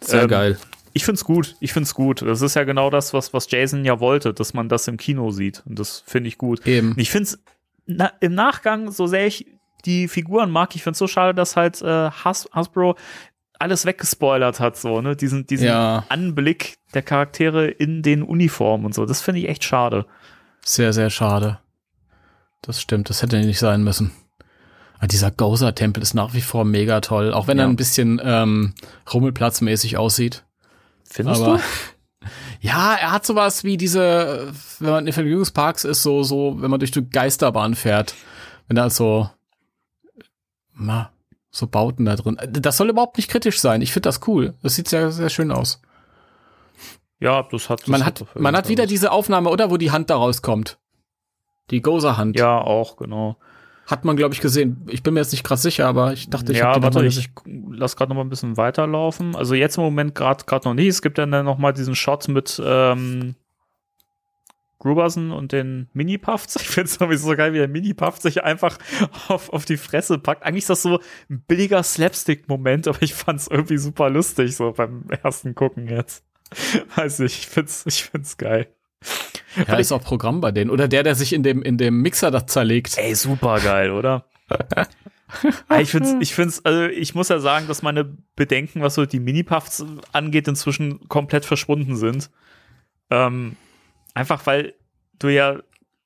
sehr Ähm, geil Ich find's gut. Ich find's gut. Das ist ja genau das, was, was Jason ja wollte, dass man das im Kino sieht. Und das finde ich gut. eben Ich find's na, im Nachgang, so sehr ich die Figuren mag, ich find's so schade, dass halt äh, Has Hasbro alles weggespoilert hat, so, ne? Diesen, diesen Ja. Anblick der Charaktere in den Uniformen und so. Das finde ich echt schade. sehr sehr schade das stimmt das hätte nicht sein müssen Aber dieser Gozer-Tempel ist nach wie vor mega toll, auch wenn Ja. er ein bisschen ähm, rummelplatzmäßig aussieht. Findest Aber du? ja, er hat sowas wie diese, wenn man in Vergnügungsparks ist, so, so, wenn man durch die Geisterbahn fährt. Wenn da so, na, so Bauten da drin. Das soll überhaupt nicht kritisch sein. Ich finde das cool. Das sieht sehr, sehr schön aus. Ja, das hat. Das Man hat, auf man hat wieder diese Aufnahme, oder? Wo die Hand da rauskommt. Die Gozer-Hand. Ja, auch, genau. Hat man, glaube ich, gesehen. Ich bin mir jetzt nicht krass sicher, aber ich dachte, ich ja, hab die warte, ich gesehen. lass gerade noch mal ein bisschen weiterlaufen. Also jetzt im Moment gerade gerade noch nicht. Es gibt dann noch mal diesen Shot mit ähm, Gruberson und den Mini-Puffs. Ich finde es sowieso so geil, wie der Mini-Puff sich einfach auf, auf die Fresse packt. Eigentlich ist das so ein billiger Slapstick-Moment, aber ich fand es irgendwie super lustig, so beim ersten Gucken jetzt. Weiß nicht, ich find's, ich find's geil. Ja, ist auch Programm bei denen. Oder der, der sich in dem, in dem Mixer da zerlegt. Ey, super geil, oder? ich find's, ich find's, also ich muss ja sagen, dass meine Bedenken, was so die Mini-Puffs angeht, inzwischen komplett verschwunden sind. Ähm, einfach weil du ja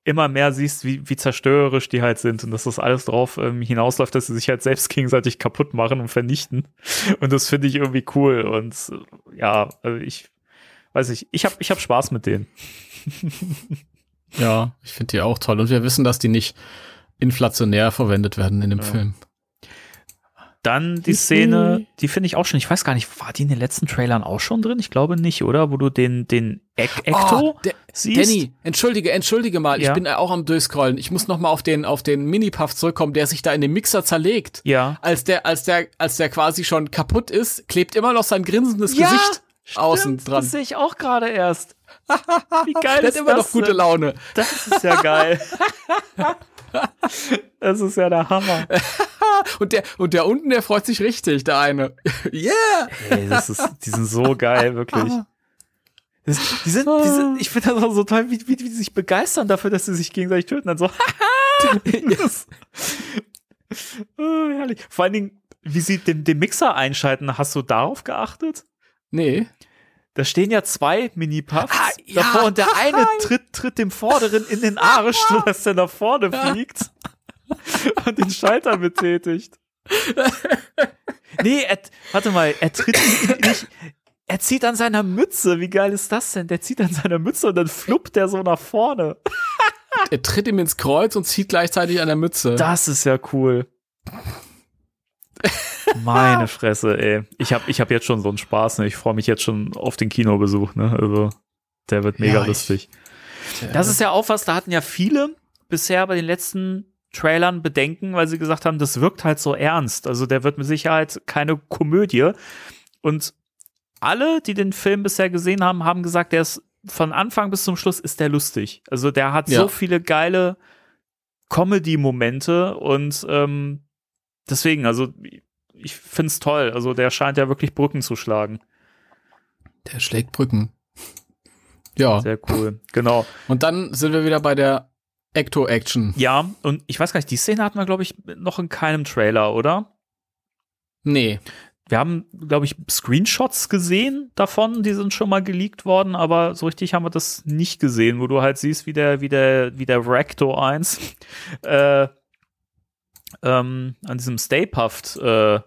immer mehr siehst, wie, wie zerstörerisch die halt sind und dass das alles drauf ähm, hinausläuft, dass sie sich halt selbst gegenseitig kaputt machen und vernichten. Und das finde ich irgendwie cool. Und äh, ja, also ich weiß ich, ich habe ich hab Spaß mit denen. ja, ich finde die auch toll. Und wir wissen, dass die nicht inflationär verwendet werden in dem ja. Film. Dann die Szene, die finde ich auch schon, ich weiß gar nicht, war die in den letzten Trailern auch schon drin? Ich glaube nicht, oder? Wo du den, den Ek Ekto oh, siehst. Danny, entschuldige, entschuldige mal, ja. ich bin auch am Durchscrollen. Ich muss noch mal auf den, auf den Mini-Puff zurückkommen, der sich da in den Mixer zerlegt. Ja. Als der, als der, als der quasi schon kaputt ist, klebt immer noch sein grinsendes ja, Gesicht stimmt, außen dran. Das sehe ich auch gerade erst. Wie geil der ist hat immer das noch gute Laune. Das ist ja geil. Das ist ja der Hammer. und der und der unten, der freut sich richtig, der eine. yeah! Ey, das ist, die sind so geil, wirklich. Das, die, sind, die sind, ich finde das auch so toll, wie, wie, wie die sich begeistern dafür, dass sie sich gegenseitig töten. Dann so, das, oh, herrlich. Vor allen Dingen, wie sie den, den Mixer einschalten, hast du darauf geachtet? Nee. Da stehen ja zwei Mini-Puffs ah, ja. davor und der eine tritt, tritt dem Vorderen in den Arsch, sodass der nach vorne fliegt und den Schalter betätigt. Nee, er, warte mal, er tritt nicht, er zieht an seiner Mütze. Wie geil ist das denn? Der zieht an seiner Mütze und dann fluppt der so nach vorne. er tritt ihm ins Kreuz und zieht gleichzeitig an der Mütze. Das ist ja cool. Meine Fresse, ey. Ich habe ich hab jetzt schon so einen Spaß, ne? Ich freue mich jetzt schon auf den Kinobesuch, ne? Also, der wird mega ja, lustig. Ich, das ist ja auch was, da hatten ja viele bisher bei den letzten Trailern Bedenken, weil sie gesagt haben, das wirkt halt so ernst. Also der wird mit Sicherheit keine Komödie. Und alle, die den Film bisher gesehen haben, haben gesagt, der ist von Anfang bis zum Schluss ist der lustig. Also der hat ja. so viele geile Comedy-Momente und ähm, deswegen, also ich finde es toll. Also der scheint ja wirklich Brücken zu schlagen. Der schlägt Brücken. Ja. Sehr cool. Genau. Und dann sind wir wieder bei der Ecto-Action. Ja, und ich weiß gar nicht, die Szene hatten wir, glaube ich, noch in keinem Trailer, oder? Nee. Wir haben, glaube ich, Screenshots gesehen davon, die sind schon mal geleakt worden, aber so richtig haben wir das nicht gesehen, wo du halt siehst, wie der, wie der, wie der Recto 1 äh, ähm, an diesem Stay Puft äh,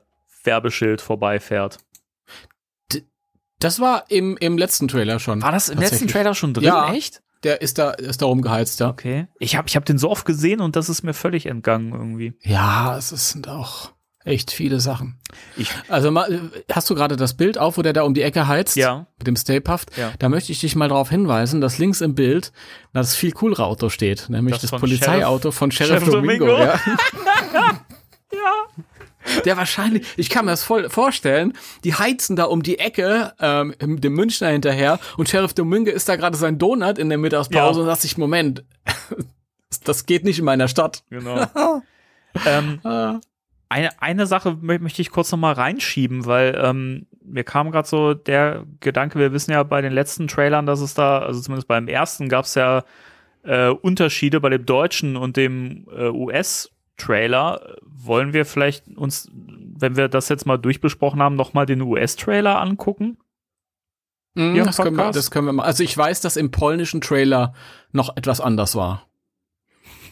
Werbeschild vorbeifährt. Das war im, im letzten Trailer schon. War das im letzten Trailer schon drin? Ja, echt? Der ist da, ist da rumgeheizt, ja. Okay. Ich habe ich hab den so oft gesehen und das ist mir völlig entgangen irgendwie. Ja, es sind auch echt viele Sachen. Ich, also mal, hast du gerade das Bild auf, wo der da um die Ecke heizt? Ja. Mit dem Stay Puft? Ja. Da möchte ich dich mal darauf hinweisen, dass links im Bild das viel coolere Auto steht, nämlich das, das Polizeiauto Sheriff, von Sheriff, Sheriff Domingo. Domingo. Ja. ja. Der wahrscheinlich, ich kann mir das voll vorstellen, die heizen da um die Ecke, ähm, dem Münchner hinterher und Sheriff Domingo ist da gerade sein Donut in der Mittagspause ja. und sagt sich, Moment, das geht nicht in meiner Stadt. Genau. ähm, ah eine, eine Sache möchte ich kurz noch mal reinschieben, weil ähm, mir kam gerade so der Gedanke, wir wissen ja bei den letzten Trailern, dass es da, also zumindest beim ersten gab es ja äh, Unterschiede bei dem deutschen und dem äh, US-Trailer. Wollen wir vielleicht uns, wenn wir das jetzt mal durchbesprochen haben, noch mal den US-Trailer angucken? Mm, das, können wir, das können wir mal. Also ich weiß, dass im polnischen Trailer noch etwas anders war.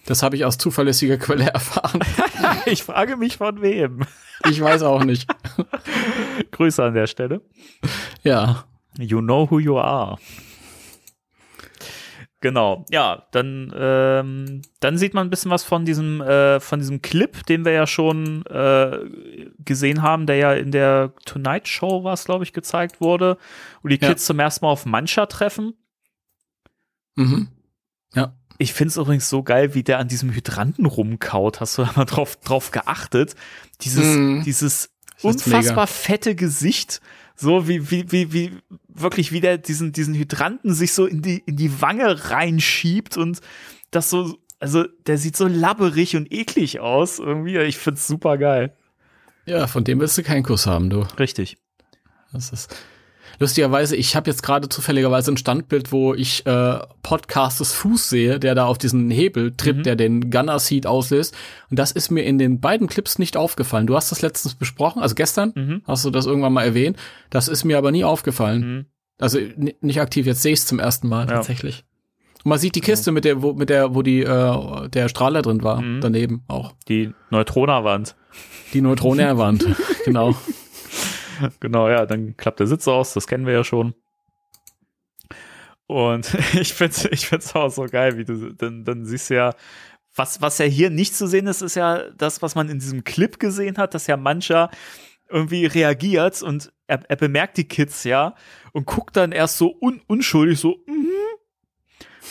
Das habe ich aus zuverlässiger Quelle erfahren. ich frage mich von wem. Ich weiß auch nicht. Grüße an der Stelle. Ja. You know who you are. Genau, ja, dann, ähm, dann sieht man ein bisschen was von diesem, äh, von diesem Clip, den wir ja schon äh, gesehen haben, der ja in der Tonight Show war glaube ich, gezeigt wurde, wo die Kids ja. zum ersten Mal auf Mancha treffen. Mhm. Ja. Ich finde es übrigens so geil, wie der an diesem Hydranten rumkaut. Hast du da mal drauf, drauf geachtet? Dieses, mm. dieses unfassbar mega. fette Gesicht, so wie, wie, wie, wie, wirklich wie der diesen, diesen Hydranten sich so in die, in die Wange reinschiebt und das so, also der sieht so labberig und eklig aus irgendwie. Ich find's super geil. Ja, von dem willst du keinen Kuss haben, du. Richtig. Das ist lustigerweise, ich habe jetzt gerade zufälligerweise ein Standbild, wo ich äh, Podcasters Fuß sehe, der da auf diesen Hebel trippt, Mhm. der den Gunner Seat auslöst. Und das ist mir in den beiden Clips nicht aufgefallen. Du hast das letztens besprochen, also gestern Mhm. hast du das irgendwann mal erwähnt. Das ist mir aber nie aufgefallen. Mhm. Also nicht aktiv, jetzt sehe ich es zum ersten Mal Ja. tatsächlich. Und man sieht die Kiste mit der, wo, mit der, wo die, äh, der Strahler drin war, Mhm. daneben auch. Die Neutronerwand. Die Neutronerwand, genau. Genau, ja, dann klappt der Sitz aus, das kennen wir ja schon. Und ich find's, ich find's auch so geil, wie du, dann, dann siehst du ja, was, was ja hier nicht zu sehen ist, ist ja das, was man in diesem Clip gesehen hat, dass ja mancher irgendwie reagiert und er, er bemerkt die Kids ja und guckt dann erst so un, unschuldig so, mhm.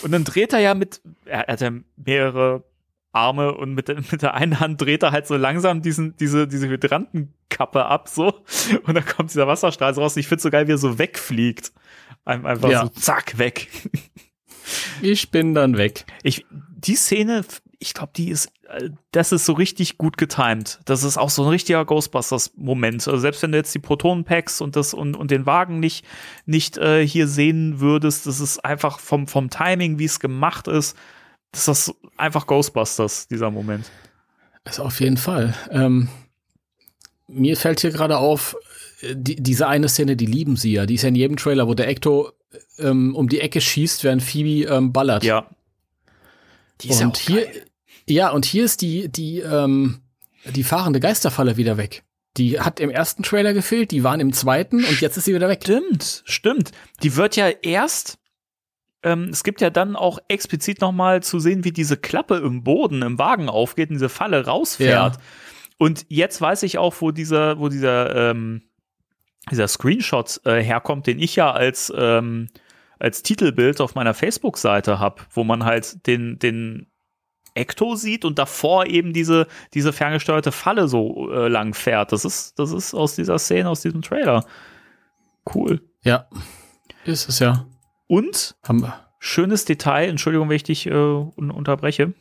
und dann dreht er ja mit, er hat ja mehrere Arme und mit, der- mit der einen Hand dreht er halt so langsam diesen, diese, diese Hydrantenkappe ab, so. Und dann kommt dieser Wasserstrahl so raus. Ich find's so geil, wie er so wegfliegt. Ein- Einfach Ja. so zack, weg. Ich bin dann weg. Ich, die Szene, ich glaube, die ist, äh, das ist so richtig gut getimed. Das ist auch so ein richtiger Ghostbusters-Moment. Also selbst wenn du jetzt die Protonenpacks und das und, und den Wagen nicht, nicht äh, hier sehen würdest, das ist einfach vom, vom Timing, wie es gemacht ist, das ist einfach Ghostbusters, dieser Moment. Also auf jeden Fall. Ähm, mir fällt hier gerade auf, äh, die, diese eine Szene, die lieben sie ja. Die ist ja in jedem Trailer, wo der Ecto ähm, um die Ecke schießt, während Phoebe ähm, ballert. Ja. Die ist ja und auch hier, geil. ja, und hier ist die, die, ähm, die fahrende Geisterfalle wieder weg. Die hat im ersten Trailer gefehlt, die waren im zweiten und jetzt ist sie wieder weg. Stimmt, stimmt. Die wird ja erst, ähm, es gibt ja dann auch explizit noch mal zu sehen, wie diese Klappe im Boden im Wagen aufgeht und diese Falle rausfährt. Ja. Und jetzt weiß ich auch, wo dieser, wo dieser, ähm, dieser Screenshot äh, herkommt, den ich ja als, ähm, als Titelbild auf meiner Facebook-Seite habe, wo man halt den, den Ecto sieht und davor eben diese, diese ferngesteuerte Falle so äh, lang fährt. Das ist, das ist aus dieser Szene, aus diesem Trailer. Cool. Ja, ist es ja. Und Haben wir. schönes Detail, Entschuldigung, wenn ich dich äh, un unterbreche.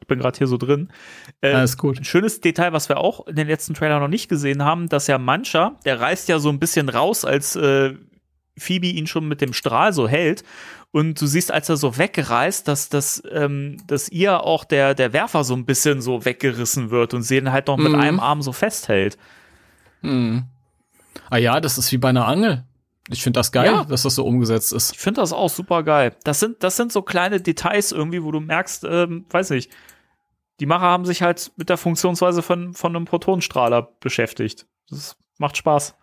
Ich bin gerade hier so drin. Äh, Alles gut. ein schönes Detail, was wir auch in den letzten Trailer noch nicht gesehen haben, dass ja mancher, der reißt ja so ein bisschen raus, als äh, Phoebe ihn schon mit dem Strahl so hält. Und du siehst, als er so wegreißt, dass, dass, ähm, dass ihr auch der, der Werfer so ein bisschen so weggerissen wird und sie ihn halt noch mit Mhm. einem Arm so festhält. Hm. Ah ja, das ist wie bei einer Angel. Ich finde das geil, Ja. dass das so umgesetzt ist. Ich finde das auch super geil. Das sind, das sind so kleine Details irgendwie, wo du merkst, ähm, weiß nicht, die Macher haben sich halt mit der Funktionsweise von, von einem Protonenstrahler beschäftigt. Das macht Spaß.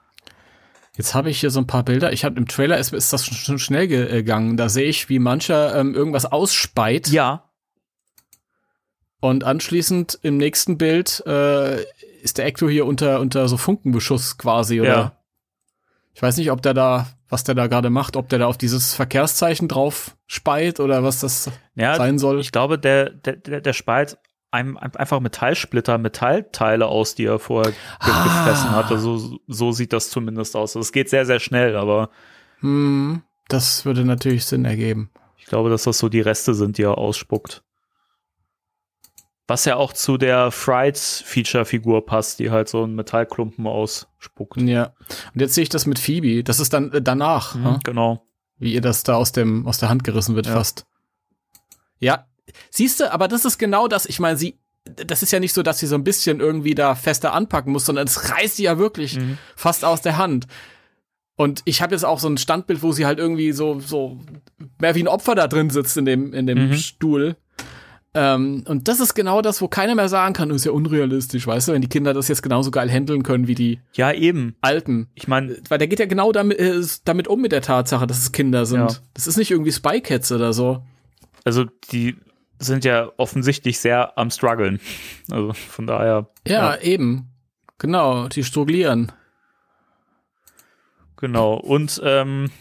Jetzt habe ich hier so ein paar Bilder. Ich habe im Trailer ist, ist das schon schnell gegangen. Da sehe ich, wie mancher ähm, irgendwas ausspeit. Ja, Und anschließend im nächsten Bild äh, ist der Ecto hier unter, unter so Funkenbeschuss quasi, oder? Ja. Ich weiß nicht, ob der da, was der da gerade macht, ob der da auf dieses Verkehrszeichen drauf speit oder was das ja sein soll. ich glaube, der, der, der, spalt einem einfach Metallsplitter, Metallteile aus, die er vorher Ah. gefressen hatte. So, so sieht das zumindest aus. Es geht sehr, sehr schnell, aber Hm, das würde natürlich Sinn ergeben. ich glaube, dass das so die Reste sind, die er ausspuckt. Was ja auch zu der Fright-Feature-Figur passt, die halt so einen Metallklumpen ausspuckt. Ja. Und jetzt sehe ich das mit Phoebe. Das ist dann äh, danach, Mhm? Genau. wie ihr das da aus dem aus der Hand gerissen wird Ja. fast. Ja, siehst du, aber das ist genau das. Ich meine, sie, das ist ja nicht so, dass sie so ein bisschen irgendwie da fester anpacken muss, sondern es reißt sie ja wirklich Mhm. fast aus der Hand. Und ich habe jetzt auch so ein Standbild, wo sie halt irgendwie so so mehr wie ein Opfer da drin sitzt in dem in dem Mhm. Stuhl. Ähm, und das ist genau das, wo keiner mehr sagen kann, das ist ja unrealistisch, weißt du, wenn die Kinder das jetzt genauso geil handeln können wie die Ja, eben. Alten. Ich meine, Weil der geht ja genau damit, äh, damit um mit der Tatsache, dass es Kinder sind. Ja. Das ist nicht irgendwie Spy Cats oder so. also die sind ja offensichtlich sehr am struggeln. Also von daher. Ja, eben. Genau, die struggelieren. Genau. Und ähm,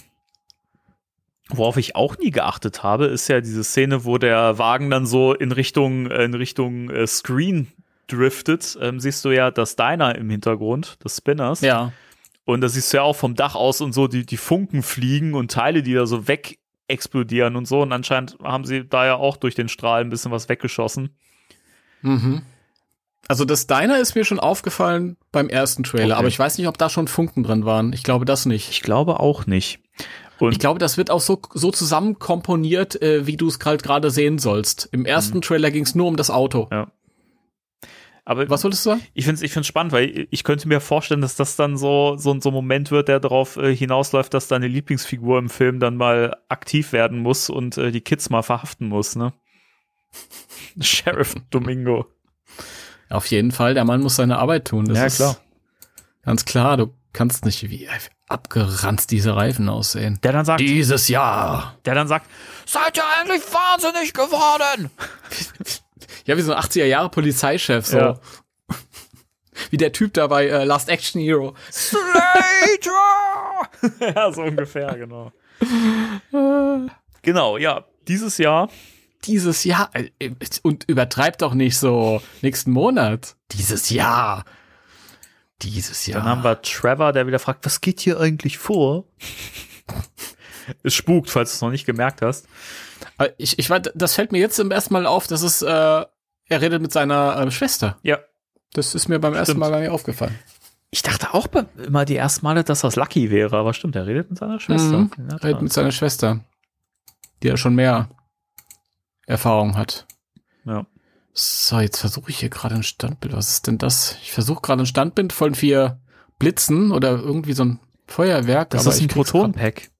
worauf ich auch nie geachtet habe, ist ja diese Szene, wo der Wagen dann so in Richtung, in Richtung äh, Screen driftet, ähm, siehst du ja das Diner im Hintergrund, des Spinners. Ja. Und da siehst du ja auch vom Dach aus und so die, die Funken fliegen und Teile, die da so weg explodieren und so. Und anscheinend haben sie da ja auch durch den Strahl ein bisschen was weggeschossen. Mhm. Also das Diner ist mir schon aufgefallen beim ersten Trailer, Okay. aber ich weiß nicht, ob da schon Funken drin waren. Ich glaube das nicht. Ich glaube auch nicht. Und Ich glaube, das wird auch so, so zusammen komponiert, äh, wie du es halt gerade sehen sollst. Im ersten Trailer ging es nur um das Auto. Ja. aber Was wolltest du sagen? ich finde es ich find's spannend, weil ich könnte mir vorstellen, dass das dann so, so, so ein Moment wird, der darauf äh, hinausläuft, dass deine Lieblingsfigur im Film dann mal aktiv werden muss und äh, die Kids mal verhaften muss, ne? Sheriff Domingo. Auf jeden Fall, der Mann muss seine Arbeit tun. Das Ja, ist klar. Ganz klar, du kannst nicht, wie abgeranzt diese Reifen aussehen. Der dann sagt, Dieses Jahr. der dann sagt, seid ihr eigentlich wahnsinnig geworden? Ja, wie so ein 80er Jahre Polizeichef, so. Ja. Wie der Typ da bei äh, Last Action Hero. Slater! ja, so ungefähr, genau. genau, ja. Dieses Jahr, Dieses Jahr. äh, Und übertreibt doch nicht so. Nächsten Monat. Dieses Jahr. Dieses Jahr. dann haben wir Trevor, der wieder fragt, was geht hier eigentlich vor? es spukt, falls du es noch nicht gemerkt hast. Äh, Ich, ich war, das fällt mir jetzt zum ersten Mal auf, dass es, äh, er redet mit seiner äh, Schwester. Ja. Das ist mir beim ersten Stimmt. Mal gar nicht aufgefallen. Ich dachte auch immer die ersten Male, dass das Lucky wäre, aber stimmt, er redet mit seiner Schwester. Mhm. Der Redet mit seiner Schwester, die ja schon mehr Erfahrung hat. Ja. So, jetzt versuche ich hier gerade ein Standbild. Was ist denn das? Ich versuche gerade ein Standbild von vier Blitzen oder irgendwie so ein Feuerwerk. Das ist ein Proton-Pack.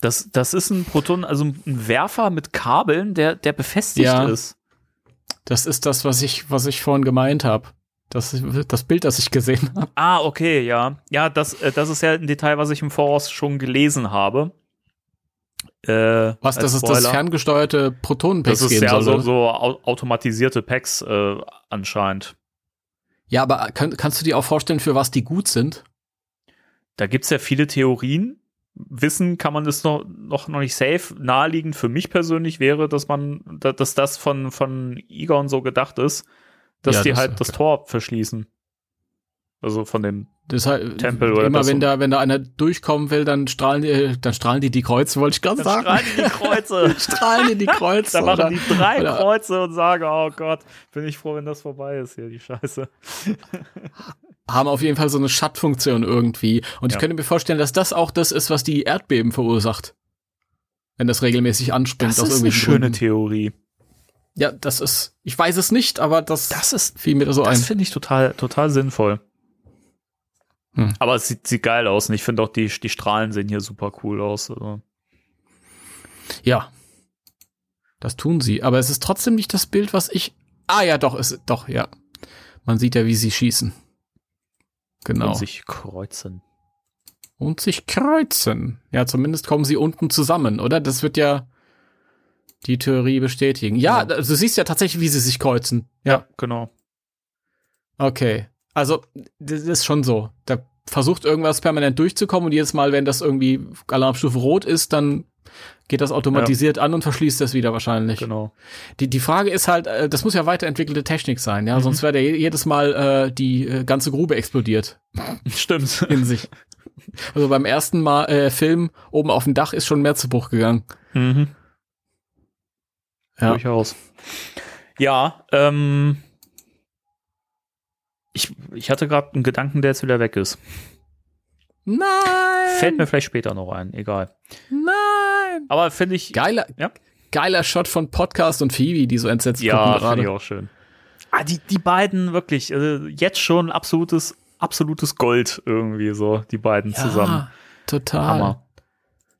Das, das ist ein Proton, also ein Werfer mit Kabeln, der, der befestigt Ja. ist. Das ist das, was ich, was ich vorhin gemeint habe. Das ist das Bild, das ich gesehen habe. Ah, okay, ja. Ja, das, äh, das ist ja ein Detail, was ich im Voraus schon gelesen habe. Äh, Was, als dass es das Spoiler. ferngesteuerte Protonenpacks Das ist ja so, so au- automatisierte Packs äh, anscheinend. Ja, aber kann, kannst du dir auch vorstellen, für was die gut sind? Da gibt's ja viele Theorien. Wissen kann man das noch, noch, noch nicht safe. Naheliegend für mich persönlich wäre, dass man, da- dass das von, von Egon so gedacht ist, dass Ja, die das- halt das Tor verschließen. Also von dem, Deshalb, Tempel oder immer das wenn so. da, wenn da einer durchkommen will, dann strahlen die, dann strahlen die die Kreuze, wollte ich gerade sagen. strahlen die die Kreuze. strahlen die die Kreuze. Da machen die drei oder- Kreuze und sagen, oh Gott, bin ich froh, wenn das vorbei ist hier, die Scheiße. haben auf jeden Fall so eine Schattfunktion irgendwie. Und ich Ja. könnte mir vorstellen, dass das auch das ist, was die Erdbeben verursacht. Wenn das regelmäßig anspringt Das aus ist eine irgendwelchen schöne Gründen. Theorie. Ja, das ist, ich weiß es nicht, aber das, Das ist, fiel mir da so das ein. finde ich total, total sinnvoll. Hm. Aber es sieht, sieht geil aus und ich finde auch die, die Strahlen sehen hier super cool aus. Also. Ja. Das tun sie. Aber es ist trotzdem nicht das Bild, was ich. Ah ja, doch, es doch, ja. Man sieht ja, wie sie schießen. Genau. Und sich kreuzen. und sich kreuzen. Ja, zumindest kommen sie unten zusammen, oder? Das wird ja die Theorie bestätigen. Ja, also du siehst ja tatsächlich, wie sie sich kreuzen. Ja, genau. Okay. Also, das ist schon so. Da versucht irgendwas permanent durchzukommen und jedes Mal, wenn das irgendwie Alarmstufe rot ist, dann geht das automatisiert an und verschließt das wieder wahrscheinlich. Genau. Die, die Frage ist halt, äh, das muss ja weiterentwickelte Technik sein, ja, Mhm. sonst wäre jedes Mal äh, die äh, ganze Grube explodiert Stimmt. in sich. Also beim ersten Mal äh, Film oben auf dem Dach ist schon mehr zu Bruch gegangen. mhm. Ja. Durchaus. Ja, ähm, ich, ich hatte gerade einen Gedanken, der jetzt wieder weg ist. Nein! Fällt mir vielleicht später noch ein, egal. Nein! Aber finde ich. Geiler, Ja. geiler Shot von Podcast und Phoebe, die so entsetzt Ja, gucken finde ich gerade. auch schön. Ah, die, die beiden wirklich, also jetzt schon absolutes, absolutes Gold irgendwie so, die beiden zusammen. Total. Hammer.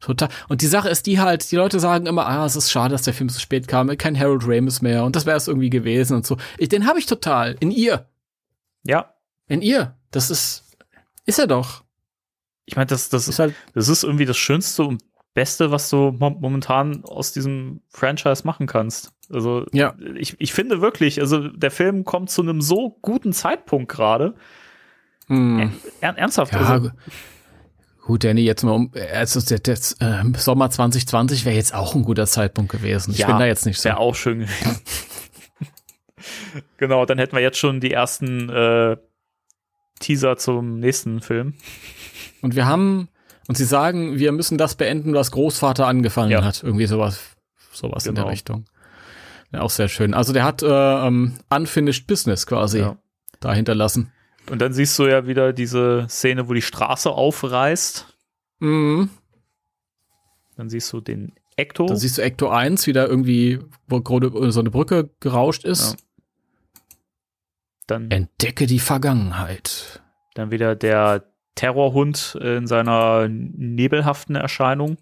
Total. Und die Sache ist die halt, die Leute sagen immer, ah, es ist schade, dass der Film so spät kam, kein Harold Ramis mehr und das wäre es irgendwie gewesen und so. Ich, den habe ich total. In ihr. Ja, In ihr. Das ist, ist er doch. ich meine, das, das, Ist halt, das ist irgendwie das Schönste und Beste, was du mo- momentan aus diesem Franchise machen kannst. Also ja. ich, ich finde wirklich, also der Film kommt zu einem so guten Zeitpunkt gerade. Hm. Er, ernsthaft. Ja, also, gu- gut, Danny, jetzt mal um, also der, der, äh, Sommer 2020 wäre jetzt auch ein guter Zeitpunkt gewesen. Ich Ja, bin da jetzt nicht so. wäre auch schön gewesen. genau, dann hätten wir jetzt schon die ersten äh, Teaser zum nächsten Film. Und wir haben, und sie sagen, wir müssen das beenden, was Großvater angefangen Ja. hat. Irgendwie sowas, sowas in der Genau. Richtung. Ja, auch sehr schön. Also der hat äh, ähm, Unfinished Business quasi Ja. da hinterlassen. Und dann siehst du ja wieder diese Szene, wo die Straße aufreißt. Mhm. Dann siehst du den Ecto. Dann siehst du Ecto 1 wieder irgendwie, wo gerade so eine Brücke gerauscht ist. Dann, Entdecke die Vergangenheit. dann wieder der Terrorhund in seiner nebelhaften Erscheinung.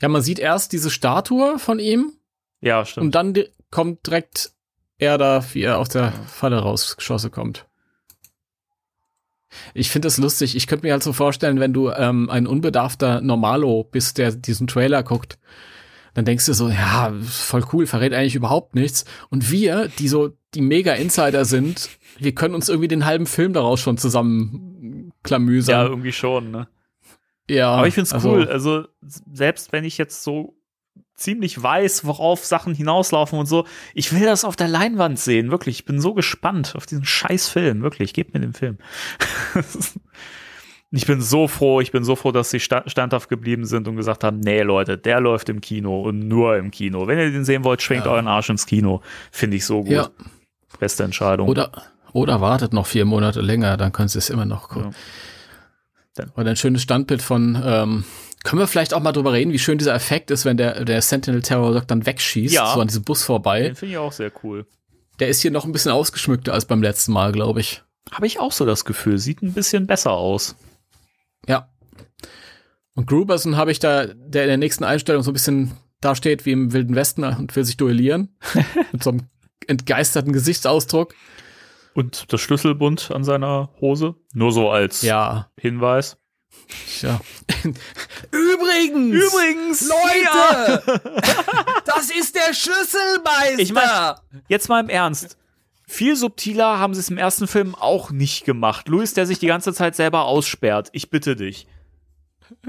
Ja, man sieht erst diese Statue von ihm Ja, stimmt. und dann kommt direkt er da, wie er aus der Falle rausgeschossen kommt. Ich finde das lustig. Ich könnte mir halt so vorstellen, wenn du ähm, ein unbedarfter Normalo bist, der diesen Trailer guckt, dann denkst du so, ja, voll cool, verrät eigentlich überhaupt nichts. Und wir, die so die Mega-Insider sind, wir können uns irgendwie den halben Film daraus schon zusammen ja, klamüsern. irgendwie schon, ne? Ja, Aber ich find's also- cool. Also, selbst wenn ich jetzt so ziemlich weiß, worauf Sachen hinauslaufen und so, ich will das auf der Leinwand sehen, wirklich. Ich bin so gespannt auf diesen scheiß Film, wirklich. Gebt mir den Film. ich bin so froh, ich bin so froh, dass sie sta standhaft geblieben sind und gesagt haben, nee, Leute, der läuft im Kino und nur im Kino. Wenn ihr den sehen wollt, schwenkt Ja. euren Arsch ins Kino. Finde ich so gut. Ja. Beste Entscheidung. Oder, oder wartet noch vier Monate länger, dann könnt ihr es immer noch gucken. Ja. Dann- Oder ein schönes Standbild von, ähm, können wir vielleicht auch mal drüber reden, wie schön dieser Effekt ist, wenn der, der Sentinel Terror Dog dann wegschießt, Ja. so an diesem Bus vorbei. den finde ich auch sehr cool. Der ist hier noch ein bisschen ausgeschmückter als beim letzten Mal, glaube ich. Habe ich auch so das Gefühl. Sieht ein bisschen besser aus. Ja. Und Gruberson habe ich da, der in der nächsten Einstellung so ein bisschen dasteht wie im Wilden Westen und will sich duellieren. Mit so einem entgeisterten Gesichtsausdruck. Und das Schlüsselbund an seiner Hose. Nur so als Ja. Hinweis. Ja. Übrigens! Übrigens, Leute! das ist der Schlüsselmeister! Ich mein, jetzt mal im Ernst. Viel subtiler haben sie es im ersten Film auch nicht gemacht. Louis, der sich die ganze Zeit selber aussperrt. Ich bitte dich.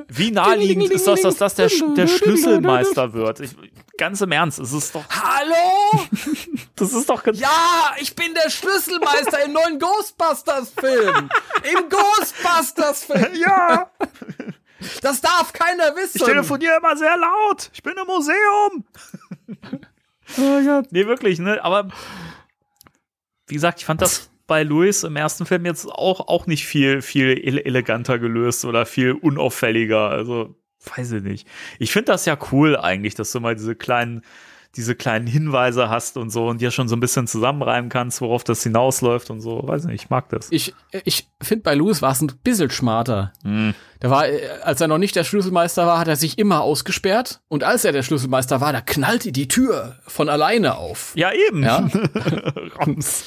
Wie naheliegend ist das, dass das der, der Schlüsselmeister wird? Ich, ganz im Ernst, es ist doch, Hallo? das ist doch, Ja, ich bin der Schlüsselmeister im neuen Ghostbusters-Film. Im Ghostbusters-Film. ja, Das darf keiner wissen. ich telefoniere immer sehr laut. Ich bin im Museum. Nee, wirklich, ne? Aber wie gesagt, ich fand das bei Louis im ersten Film jetzt auch, auch nicht viel, viel ele eleganter gelöst oder viel unauffälliger. Also, weiß ich nicht. Ich finde das ja cool eigentlich, dass du mal diese kleinen, diese kleinen Hinweise hast und so und dir schon so ein bisschen zusammenreimen kannst, worauf das hinausläuft und so. Weiß nicht, ich mag das. Ich, ich finde, bei Louis war es ein bisschen schmarter. Der war, äh, als er noch nicht der Schlüsselmeister war, hat er sich immer ausgesperrt. Und als er der Schlüsselmeister war, da knallte die Tür von alleine auf. Ja, eben. Ja? Rams.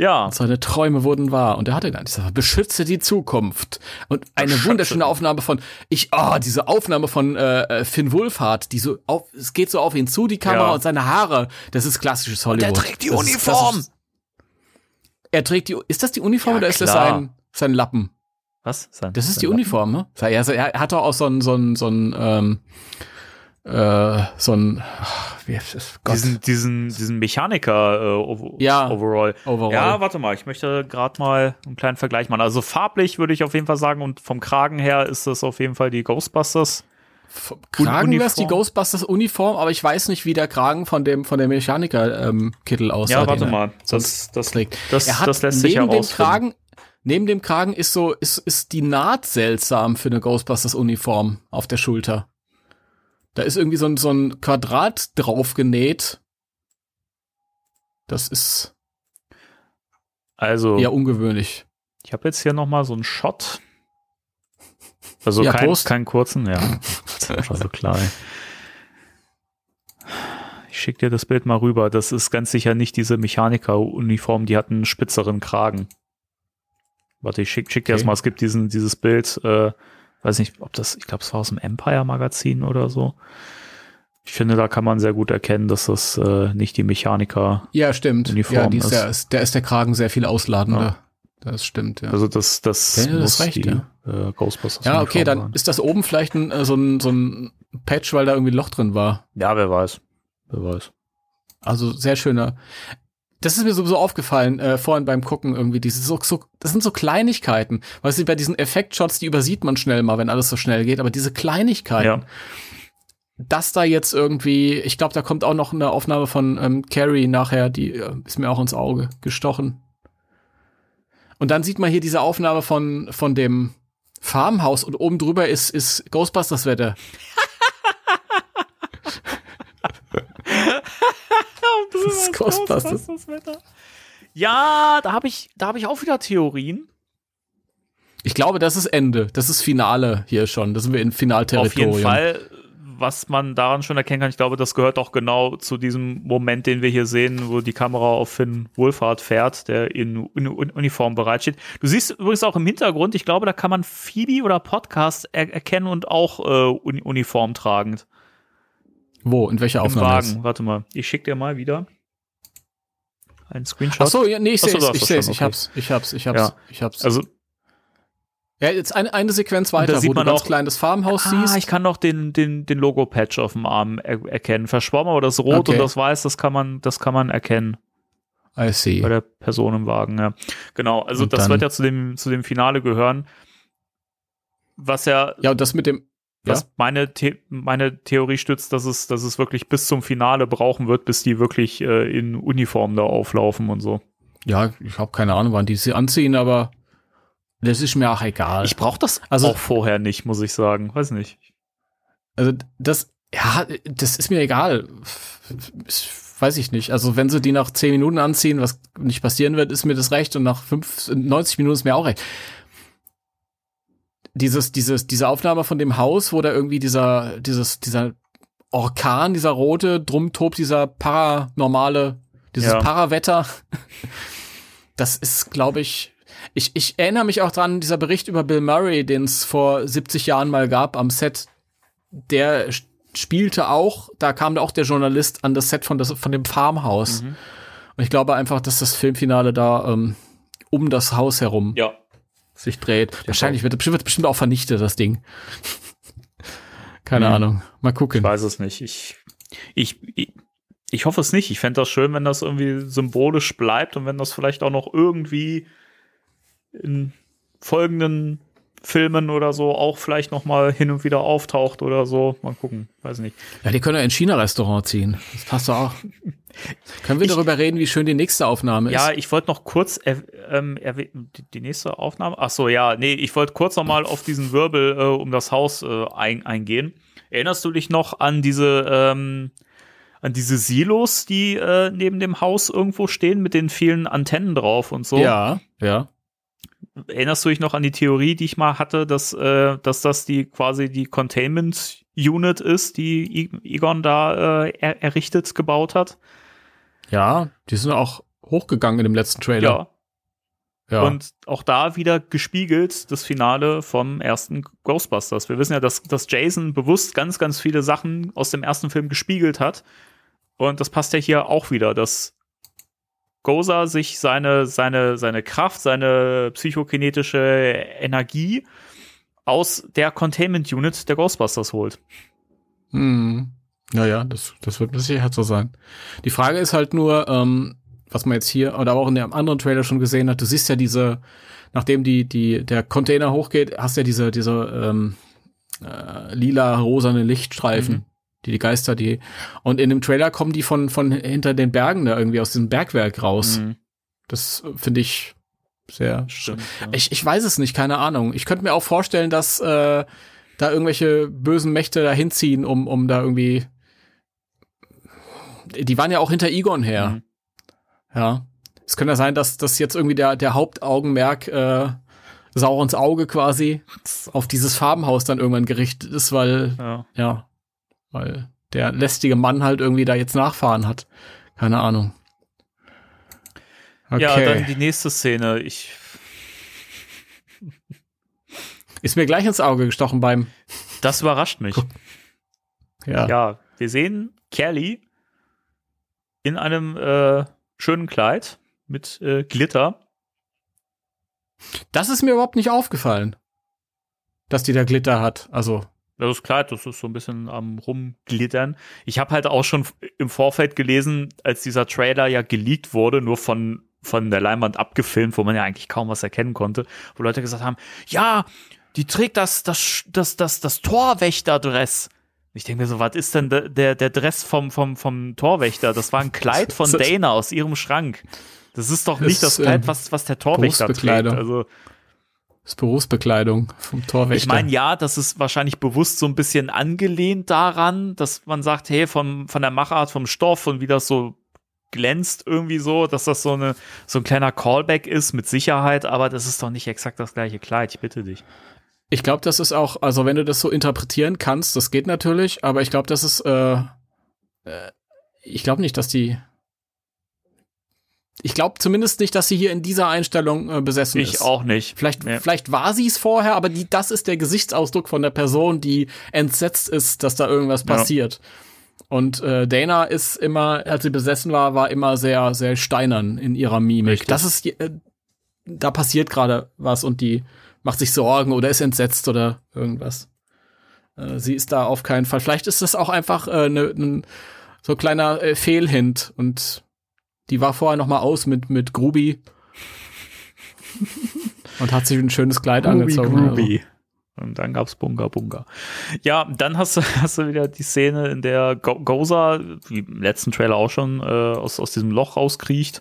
Ja. Seine Träume wurden wahr. Und er hatte gar nichts. Beschütze die Zukunft. Und eine wunderschöne Aufnahme von, ich, oh, diese Aufnahme von äh, äh, Finn Wolfhard, die so auf, es geht so auf ihn zu, die Kamera Ja. und seine Haare. Das ist klassisches Hollywood. Der trägt die Das ist Uniform. Er trägt die, ist das die Uniform Ja, oder ist das klar. sein, sein Lappen? Was? Sein, Das ist die Lappen? Uniform, ne? Also er hat doch auch so ein, so ein, so ein, ähm, äh, so ein, ach, wie ist das? Gott. Diesen, diesen, diesen Mechaniker äh, Over Ja, Overall. Overall. Ja, warte mal, ich möchte gerade mal einen kleinen Vergleich machen. Also farblich würde ich auf jeden Fall sagen und vom Kragen her ist das auf jeden Fall die Ghostbusters. Vom Kragen wäre die. Ghostbusters Uniform, aber ich weiß nicht, wie der Kragen von dem von der Mechaniker ähm, Kittel aussah. Ja, warte mal. Das, das, trägt. das, er hat das lässt sich neben dem. Kragen neben dem Kragen ist so ist ist die Naht seltsam für eine Ghostbusters Uniform auf der Schulter. Da ist irgendwie so ein so ein Quadrat drauf genäht. Das ist Also, eher ungewöhnlich. ich habe jetzt hier noch mal so einen Shot. Also Ja, kein, Prost. keinen kurzen, ja. Das ist schon so klar. ey. Ich schicke dir das Bild mal rüber. Das ist ganz sicher nicht diese Mechaniker-Uniform, die hat einen spitzeren Kragen. Warte, ich schick, schick dir das Okay. mal. Es gibt diesen, dieses Bild, äh, weiß nicht, ob das, ich glaube, es war aus dem Empire-Magazin oder so. Ich finde, da kann man sehr gut erkennen, dass das äh, nicht die Mechaniker, Ja, stimmt. Uniform ja, die ist, ist. der, ist, der ist der Kragen sehr viel ausladender. Ja. Das stimmt, ja. also das, das Ja, das muss reicht, die ja. äh, Ghostbusters ja, okay, dann sein. ist das oben vielleicht ein, äh, so, ein, so ein Patch, weil da irgendwie ein Loch drin war. Ja, wer weiß. Wer weiß. Also sehr schöner. Das ist mir sowieso aufgefallen, äh, vorhin beim Gucken irgendwie, diese so, so, das sind so Kleinigkeiten. Weißt du, bei diesen Effektshots, die übersieht man schnell mal, wenn alles so schnell geht, aber diese Kleinigkeiten. Ja. Das da jetzt irgendwie, ich glaube, da kommt auch noch eine Aufnahme von ähm, Carrie nachher, die äh, ist mir auch ins Auge gestochen. Und dann sieht man hier diese Aufnahme von, von dem Farmhaus und oben drüber ist, ist Ghostbusters Wetter. das ist Ghostbusters. Ja, da habe ich, da habe ich auch wieder Theorien. Ich glaube, das ist Ende. Das ist Finale hier schon. Das sind wir in Finalterritorium. Auf jeden Fall, was man daran schon erkennen kann, ich glaube, das gehört auch genau zu diesem Moment, den wir hier sehen, wo die Kamera auf Finn Wohlfahrt fährt, der in, in, in Uniform bereitsteht. Du siehst übrigens auch im Hintergrund, ich glaube, da kann man Phoebe oder Podcast er erkennen und auch äh, Uni Uniform tragend. Wo? In welcher Im Aufnahme? Wagen. Warte mal, ich schick dir mal wieder einen Screenshot. Ach so, ja, nee, ich sehe es, ich sehe es, ich okay. hab's, ich hab's, ich hab's, Ja. ich hab's. Also, ja, jetzt eine, eine Sequenz weiter, da sieht wo man du ganz auch- klein das Farmhaus ah, siehst. ich kann noch den, den, den Logo-Patch auf dem Arm er erkennen. Verschwommen, aber das Rot Okay. und das Weiß, das kann man, das kann man erkennen. I see. bei der Person im Wagen, ja. Genau, also Und das wird ja zu dem, zu dem Finale gehören. Was ja, Ja, und das mit dem, was ja. meine, The meine Theorie stützt, dass es, dass es wirklich bis zum Finale brauchen wird, bis die wirklich äh, in Uniform da auflaufen und so. ja, ich habe keine Ahnung, wann die sie anziehen, aber das ist mir auch egal. Ich brauche das Also- auch vorher nicht, muss ich sagen. Weiß nicht. Also das, ja, das ist mir egal. Weiß ich nicht. Also wenn sie die nach 10 Minuten anziehen, was nicht passieren wird, ist mir das recht und nach 5, 90 Minuten ist mir auch recht. Dieses, dieses, diese Aufnahme von dem Haus, wo da irgendwie dieser, dieses, dieser Orkan, dieser rote, drum tobt dieser paranormale, dieses Ja. Parawetter. Das ist, glaube ich, ich, ich erinnere mich auch dran, dieser Bericht über Bill Murray, den es vor 70 Jahren mal gab am Set, der spielte auch, da kam auch der Journalist an das Set von, das, von dem Farmhaus. Und ich glaube einfach, dass das Filmfinale da ähm, um das Haus herum Ja. Sich dreht. Wahrscheinlich wird, wird bestimmt auch vernichtet, das Ding. Keine Hm. Ahnung. Mal Ich gucken. weiß es nicht. Ich, ich, ich, ich hoffe es nicht. Ich fände das schön, wenn das irgendwie symbolisch bleibt und wenn das vielleicht auch noch irgendwie in folgenden Filmen oder so auch vielleicht noch mal hin und wieder auftaucht oder so. Mal gucken. Weiß nicht. Ja, die können ja in China-Restaurant ziehen. Das passt doch auch. Können wir Ich- darüber reden, wie schön die nächste Aufnahme Ja, ist? ich wollte noch kurz ähm, die nächste Aufnahme. Ach so, ja, nee, ich wollte kurz noch mal auf diesen Wirbel äh, um das Haus äh, ein, eingehen. Erinnerst du dich noch an diese ähm, an diese Silos, die äh, neben dem Haus irgendwo stehen mit den vielen Antennen drauf und so? Ja, ja. Erinnerst du dich noch an die Theorie, die ich mal hatte, dass äh, dass das die quasi die Containment Unit ist, die I Egon da äh, er errichtet gebaut hat? Ja, die sind auch hochgegangen in dem letzten Trailer. Ja. Und auch da wieder gespiegelt das Finale vom ersten Ghostbusters. Wir wissen ja, dass, dass Jason bewusst ganz, ganz viele Sachen aus dem ersten Film gespiegelt hat. Und das passt ja hier auch wieder, dass Gozer sich seine, seine, seine Kraft, seine psychokinetische Energie aus der Containment Unit der Ghostbusters holt. Hm. Naja, das, das wird mit Sicherheit so sein. Die Frage ist halt nur, ähm, was man jetzt hier oder auch in dem anderen Trailer schon gesehen hat, du siehst ja diese, nachdem die, die, der Container hochgeht, hast ja diese, diese ähm, äh, lila-rosane Lichtstreifen, Mhm. Die die Geister, die. Und in dem Trailer kommen die von, von hinter den Bergen da irgendwie aus diesem Bergwerk raus. Mhm. Das finde ich sehr Stimmt. Ja. ich, ich weiß es nicht, keine Ahnung. Ich könnte mir auch vorstellen, dass äh, da irgendwelche bösen Mächte da hinziehen, um, um da irgendwie. Die waren ja auch hinter Egon her. Mhm. Ja. Es könnte ja sein, dass das jetzt irgendwie der, der Hauptaugenmerk äh, Saurons Auge quasi auf dieses Farbenhaus dann irgendwann gerichtet ist, weil, ja. ja, weil der lästige Mann halt irgendwie da jetzt Nachfahren hat. Keine Ahnung. Okay. ja, dann die nächste Szene. Ich, ist mir gleich ins Auge gestochen beim, das überrascht mich. ja. Ja, wir sehen Kelly in einem äh, schönen Kleid mit äh, Glitter. Das ist mir überhaupt nicht aufgefallen, dass die da Glitter hat. Also Das Kleid, das ist so ein bisschen am rumglittern. Ich habe halt auch schon im Vorfeld gelesen, als dieser Trailer ja geleakt wurde, nur von von der Leinwand abgefilmt, wo man ja eigentlich kaum was erkennen konnte, wo Leute gesagt haben, ja, die trägt das das das das das Torwächterdress. Ich denke mir so, was ist denn der, der, der Dress vom, vom, vom Torwächter? Das war ein Kleid von Dana aus ihrem Schrank. Das ist doch nicht das, das Kleid, ähm, was, was der Torwächter trägt. Also, ist Berufsbekleidung vom Torwächter. Ich meine, ja, das ist wahrscheinlich bewusst so ein bisschen angelehnt daran, dass man sagt, hey, vom, von der Machart vom Stoff und wie das so glänzt irgendwie so, dass das so, eine, so ein kleiner Callback ist, mit Sicherheit, aber das ist doch nicht exakt das gleiche Kleid, ich bitte dich. Ich glaube, das ist auch, also wenn du das so interpretieren kannst, das geht natürlich, aber ich glaube, das ist, äh, äh, ich glaube nicht, dass die, ich glaube zumindest nicht, dass sie hier in dieser Einstellung äh, besessen ich ist. Ich auch nicht. Vielleicht, nee. vielleicht war sie es vorher, aber die, das ist der Gesichtsausdruck von der Person, die entsetzt ist, dass da irgendwas ja. passiert. Und äh, Dana ist immer, als sie besessen war, war immer sehr, sehr steinern in ihrer Mimik. Richtig. Das ist, äh, da passiert gerade was und die macht sich Sorgen oder ist entsetzt oder irgendwas. Äh, sie ist da auf keinen Fall. Vielleicht ist das auch einfach äh, ne, ne, so ein kleiner äh, Fehlhint und die war vorher noch mal aus mit mit Grubi und hat sich ein schönes Kleid Grubi, angezogen. Grubi. Also. Und dann gab's Bunga Bunga. Ja, dann hast du, hast du wieder die Szene, in der Go Goza, wie im letzten Trailer auch schon, äh, aus, aus diesem Loch rauskriecht.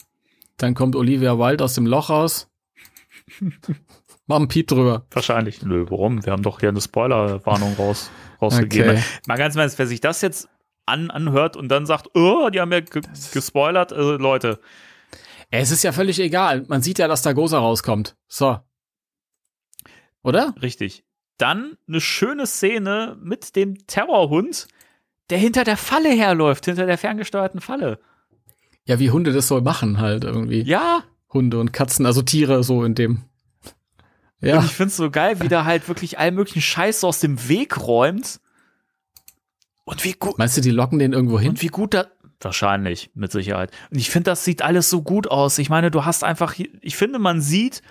Dann kommt Olivia Wilde aus dem Loch raus. Mach einen Piep drüber. Wahrscheinlich. Nö, warum? Wir haben doch hier eine Spoilerwarnung raus, rausgegeben. Okay. Mal ganz im wer sich das jetzt an, anhört und dann sagt, oh, die haben ja gespoilert, also Leute. Es ist ja völlig egal. Man sieht ja, dass da Gosa rauskommt. So. Oder? Richtig. Dann eine schöne Szene mit dem Terrorhund, der hinter der Falle herläuft, hinter der ferngesteuerten Falle. Ja, wie Hunde das so machen halt irgendwie. Ja. Hunde und Katzen, also Tiere so in dem ja. Und ich find's so geil, wie der halt wirklich allen möglichen Scheiß so aus dem Weg räumt. Und wie gut. Meinst du, die locken den irgendwo hin? Und wie gut da. Wahrscheinlich, mit Sicherheit. Und ich finde, das sieht alles so gut aus. Ich meine, du hast einfach, ich finde, man sieht,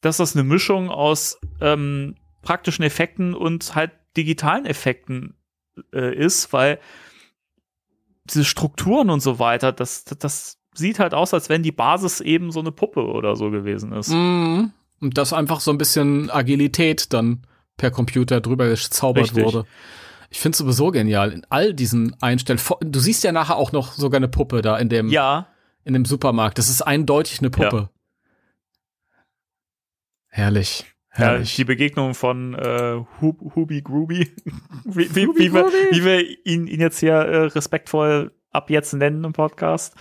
dass das eine Mischung aus ähm, praktischen Effekten und halt digitalen Effekten äh, ist, weil diese Strukturen und so weiter, das, das sieht halt aus, als wenn die Basis eben so eine Puppe oder so gewesen ist. Mhm. Und dass einfach so ein bisschen Agilität dann per Computer drüber gezaubert Richtig. wurde. Ich finde sowieso genial. In all diesen Einstellungen. Du siehst ja nachher auch noch sogar eine Puppe da in dem, ja. in dem Supermarkt. Das ist eindeutig eine Puppe. Ja. Herrlich. Herrlich. Ja, die Begegnung von äh, Hub, Hubi Grubi, wie, wie, wie, wir, wie wir ihn, ihn jetzt hier äh, respektvoll ab jetzt nennen im Podcast,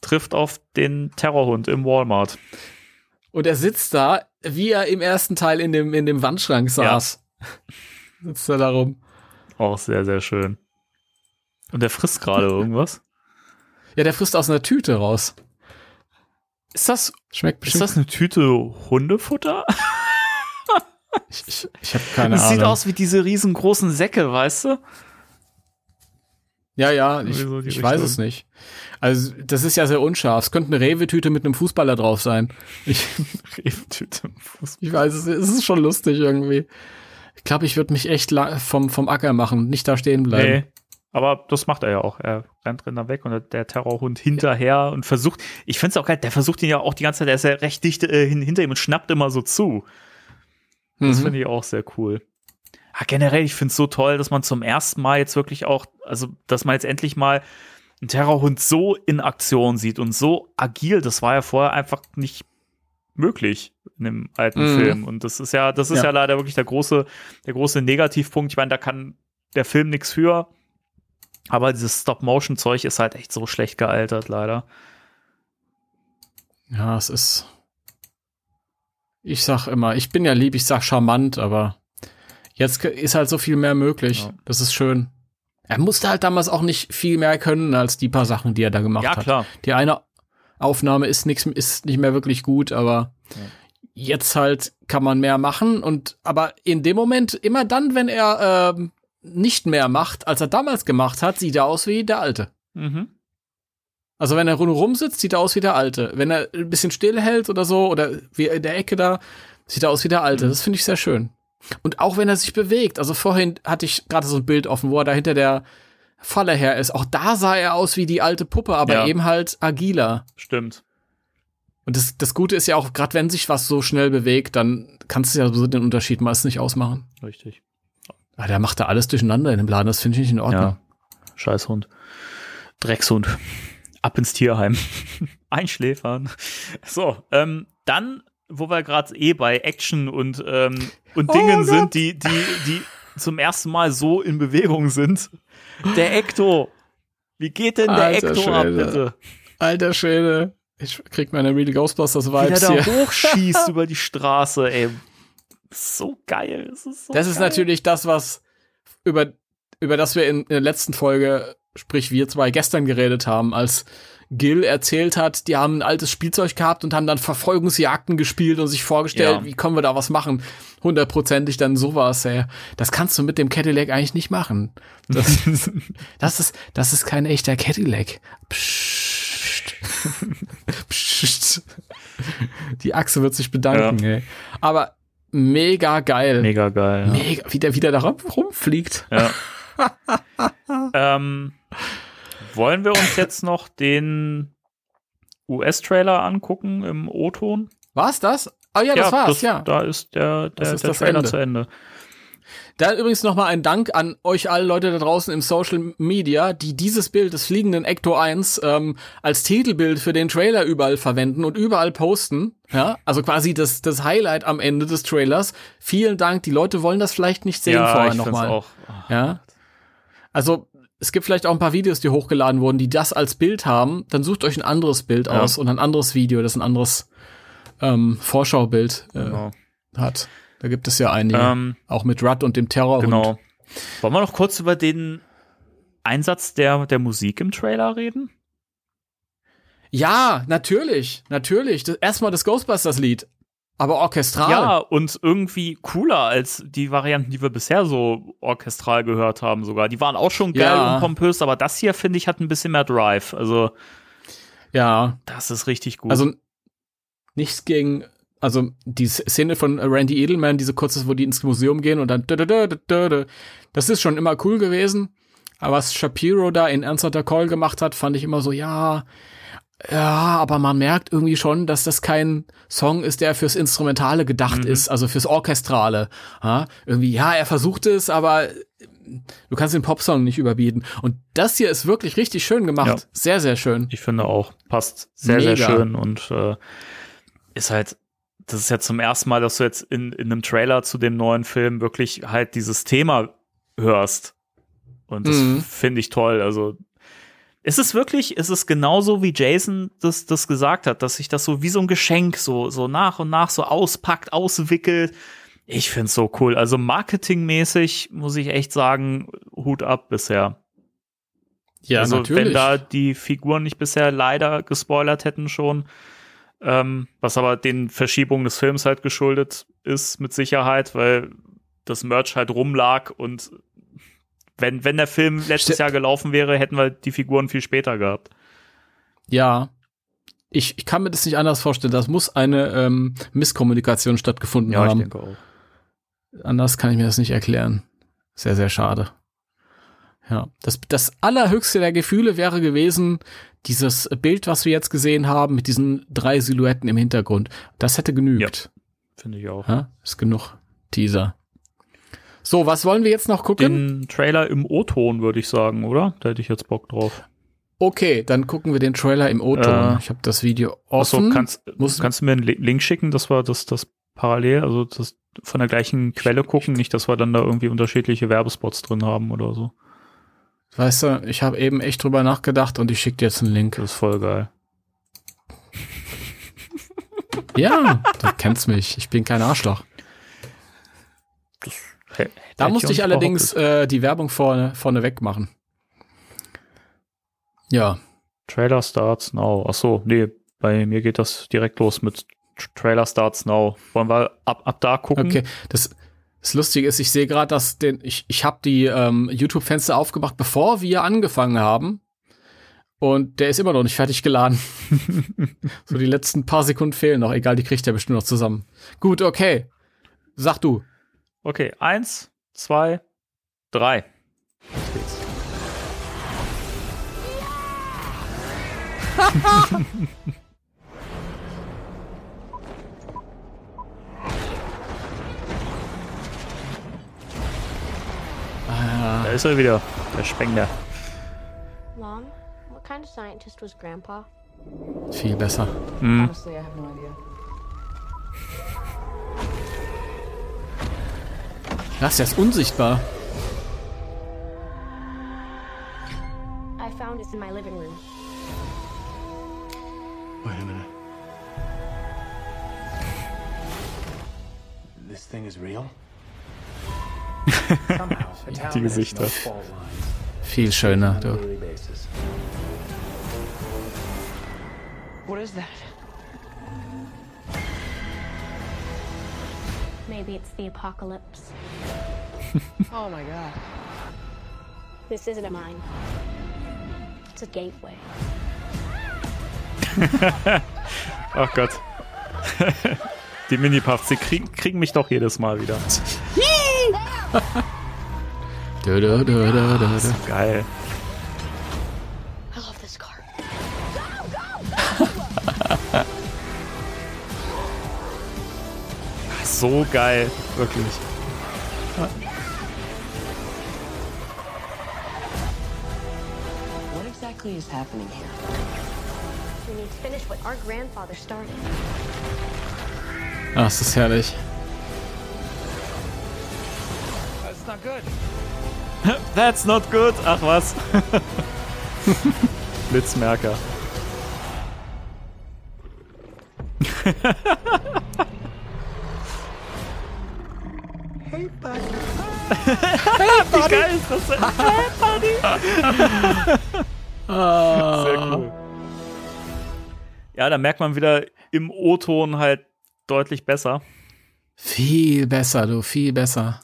trifft auf den Terrorhund im Walmart. Und er sitzt da, wie er im ersten Teil in dem, in dem Wandschrank saß. Ja. sitzt er da rum. Auch sehr, sehr schön. Und der frisst gerade irgendwas. Ja, der frisst aus einer Tüte raus. Ist das, Schmeckt bestimmt. ist das eine Tüte Hundefutter? ich ich, ich habe keine das Ahnung. Das sieht aus wie diese riesengroßen Säcke, weißt du? Ja, ja, ich, so ich weiß es nicht. Also, das ist ja sehr unscharf. Es könnte eine Rewe-Tüte mit einem Fußballer drauf sein. Ich, Rewe-Tüte Ich weiß es, es ist schon lustig irgendwie. Ich glaube, ich würde mich echt vom, vom Acker machen, nicht da stehen bleiben. Nee, aber das macht er ja auch. Er rennt, rennt dann weg und der Terrorhund hinterher und versucht, ich finde es auch geil, der versucht ihn ja auch die ganze Zeit, der ist ja recht dicht äh, hinter ihm und schnappt immer so zu. Das mhm. finde ich auch sehr cool ja, generell, ich finde es so toll, dass man zum ersten Mal jetzt wirklich auch, also dass man jetzt endlich mal einen Terrorhund so in Aktion sieht und so agil. Das war ja vorher einfach nicht möglich in dem alten mhm. Film. Und das ist ja, das ist ja. ja leider wirklich der große, der große Negativpunkt. Ich meine, da kann der Film nichts für. Aber dieses Stop-Motion-Zeug ist halt echt so schlecht gealtert, leider. Ja, es ist. Ich sag immer, ich bin ja lieb, ich sag charmant, aber Jetzt ist halt so viel mehr möglich. Ja. Das ist schön. Er musste halt damals auch nicht viel mehr können als die paar Sachen, die er da gemacht hat. Ja, klar. Die eine Aufnahme ist nichts, ist nicht mehr wirklich gut, aber ja. jetzt halt kann man mehr machen und aber in dem Moment immer dann, wenn er äh, nicht mehr macht, als er damals gemacht hat, sieht er aus wie der Alte. Mhm. Also wenn er rundherum sitzt, sieht er aus wie der Alte. Wenn er ein bisschen still hält oder so oder wie in der Ecke da, sieht er aus wie der Alte. Mhm. Das finde ich sehr schön. Und auch wenn er sich bewegt, also vorhin hatte ich gerade so ein Bild offen, wo er da hinter der Falle her ist. Auch da sah er aus wie die alte Puppe, aber Ja. eben halt agiler. Stimmt. Und das, das Gute ist ja auch, gerade wenn sich was so schnell bewegt, dann kannst du ja so den Unterschied meist nicht ausmachen. Richtig. Aber der macht da alles durcheinander in dem Laden, das finde ich nicht in Ordnung. Ja. Scheißhund. Dreckshund. Ab ins Tierheim. Einschläfern. So, ähm, dann, wo wir gerade eh bei Action und, ähm, und Oh Dingen Gott. sind, die, die, die zum ersten Mal so in Bewegung sind. Der Ecto. Wie geht denn der Alter Ecto ab, bitte? Alter Schwede. Ich krieg meine Real Ghostbusters Wie der Vibes da hier. hochschießt über die Straße, ey. So geil. Das ist, so Das ist geil. natürlich das, was über, über das wir in, in der letzten Folge, sprich wir zwei gestern geredet haben, als Gil erzählt hat, die haben ein altes Spielzeug gehabt und haben dann Verfolgungsjagden gespielt und sich vorgestellt, Ja. wie können wir da was machen. Hundertprozentig dann sowas, ey. Das kannst du mit dem Cadillac eigentlich nicht machen. Das, das ist, das ist kein echter Cadillac. Psst. Psst. Die Achse wird sich bedanken, ey. Aber mega geil. Mega geil. Ja. Mega, wie der wieder da rum- rumfliegt. Ja. ähm, wollen wir uns jetzt noch den US-Trailer angucken im O-Ton? War's das? Ah ja, das war's, das, ja. Da ist der, Das der, ist der Trailer Ende. zu Ende. Da übrigens nochmal ein Dank an euch alle Leute da draußen im Social Media, die dieses Bild des fliegenden Ecto 1 ähm, als Titelbild für den Trailer überall verwenden und überall posten. Ja, also quasi das, das Highlight am Ende des Trailers. Vielen Dank. Die Leute wollen das vielleicht nicht sehen ja, vorher nochmal. Ja. Also, es gibt vielleicht auch ein paar Videos, die hochgeladen wurden, die das als Bild haben. Dann sucht euch ein anderes Bild Ja. aus und ein anderes Video, das ein anderes ähm, Vorschaubild äh, Genau. hat. Da gibt es ja einige. Ähm, auch mit Rudd und dem Terror. genau. Wollen wir noch kurz über den Einsatz der, der Musik im Trailer reden? Ja, natürlich, natürlich. Das, erstmal das Ghostbusters-Lied. Aber orchestral. Ja, und irgendwie cooler als die Varianten, die wir bisher so orchestral gehört haben sogar. Die waren auch schon geil Ja. und pompös, aber das hier, finde ich, hat ein bisschen mehr Drive. Also, ja. das ist richtig gut. Also nichts gegen, also die Szene von Randy Edelman, diese kurze, wo die ins Museum gehen und dann das ist schon immer cool gewesen. Aber was Shapiro da in Ernster Call gemacht hat, fand ich immer so, ja, ja, aber man merkt irgendwie schon, dass das kein Song ist, der fürs Instrumentale gedacht Mhm. ist, also fürs Orchestrale. Ja, irgendwie, ja, er versucht es, aber du kannst den Popsong nicht überbieten. Und das hier ist wirklich richtig schön gemacht. Ja. Sehr, sehr schön. Ich finde auch, passt sehr, sehr Mega. schön und äh, ist halt, das ist ja zum ersten Mal, dass du jetzt in, in einem Trailer zu dem neuen Film wirklich halt dieses Thema hörst. Und das Mhm. finde ich toll. Also ist es wirklich, ist es genauso wie Jason das, das gesagt hat, dass sich das so wie so ein Geschenk so, so nach und nach so auspackt, auswickelt. Ich finde es so cool. Also marketingmäßig muss ich echt sagen, Hut ab bisher. Ja, also natürlich. wenn da die Figuren nicht bisher leider gespoilert hätten schon, ähm, was aber den Verschiebungen des Films halt geschuldet ist mit Sicherheit, weil das Merch halt rumlag und wenn, wenn der Film letztes Ste- Jahr gelaufen wäre, hätten wir die Figuren viel später gehabt. Ja. Ich, ich kann mir das nicht anders vorstellen. Das muss eine ähm, Misskommunikation stattgefunden Ja, ich haben. denke auch. Anders kann ich mir das nicht erklären. Sehr, sehr schade. Ja. Das, das allerhöchste der Gefühle wäre gewesen, dieses Bild, was wir jetzt gesehen haben, mit diesen drei Silhouetten im Hintergrund. Das hätte genügt. Finde ich auch. Ja, ist genug Teaser. So, was wollen wir jetzt noch gucken? Den Trailer im O-Ton, würde ich sagen, oder? Da hätte ich jetzt Bock drauf. Okay, dann gucken wir den Trailer im O-Ton. Äh, ich habe das Video Achso, offen. kannst, Muss- kannst du mir einen Li- Link schicken, dass wir das, das parallel, also das von der gleichen Quelle gucken, nicht, dass wir dann da irgendwie unterschiedliche Werbespots drin haben oder so. Weißt du, ich habe eben echt drüber nachgedacht und ich schicke dir jetzt einen Link. Das ist voll geil. Ja, du kennst mich. Ich bin kein Arschloch. Da musste ich nicht allerdings äh, die Werbung vorne, vorne weg machen. Ja, Trailer starts now. Achso, nee, bei mir geht das direkt los mit Tr- Trailer starts now. Wollen wir ab, ab da gucken? okay. Das, das Lustige ist, ich sehe gerade, dass den, ich, ich habe die ähm, YouTube-Fenster aufgemacht, bevor wir angefangen haben. Und der ist immer noch nicht fertig geladen. so die letzten paar Sekunden fehlen noch. Egal, die kriegt er bestimmt noch zusammen. Gut, okay. Sag du. Okay, eins, zwei, drei. Los geht's. Da ist er wieder, der Spengler. Mom, what kind of scientist was Grandpa? Viel besser. Honestly, I have no idea. Das, ist unsichtbar. I found it in my living room. Wait a minute. This thing is real? Die Gesichter. Viel schöner, du. What is that? Maybe it's the apocalypse. Oh my god. This isn't a mine. It's a gateway. Ach Gott. Die Mini-Puffs, die kriegen, kriegen mich doch jedes Mal wieder. Dö, dö, dö, dö, dö. Geil. So geil. Wirklich. What exactly is happening here? We need to finish what our grandfather started. Ach, das ist herrlich. That's not good. That's not good. Ach was. Blitzmerker. Wie geil ist das denn? Sehr cool. Ja, da merkt man wieder im O-Ton halt deutlich besser. Viel besser, du, viel besser.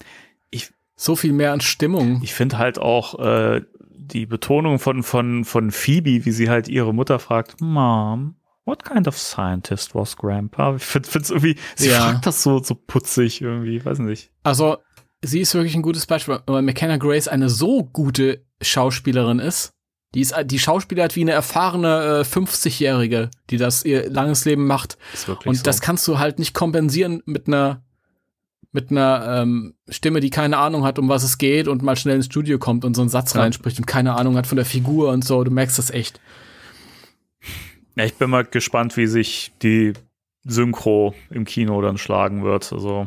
Ich- so viel mehr an Stimmung. Ich finde halt auch äh, die Betonung von, von, von Phoebe, wie sie halt ihre Mutter fragt, Mom, what kind of scientist was Grandpa? Ich finde es irgendwie, sie Ja. fragt das so, so putzig irgendwie, weiß nicht. Also, sie ist wirklich ein gutes Beispiel, weil McKenna Grace eine so gute Schauspielerin ist. Die ist, die Schauspieler hat wie eine erfahrene äh, 50-Jährige, die das ihr langes Leben macht. Ist Und so. das kannst du halt nicht kompensieren mit einer mit einer ähm, Stimme, die keine Ahnung hat, um was es geht und mal schnell ins Studio kommt und so einen Satz Ja. reinspricht und keine Ahnung hat von der Figur und so. Du merkst das echt. Ja, ich bin mal gespannt, wie sich die Synchro im Kino dann schlagen wird. Also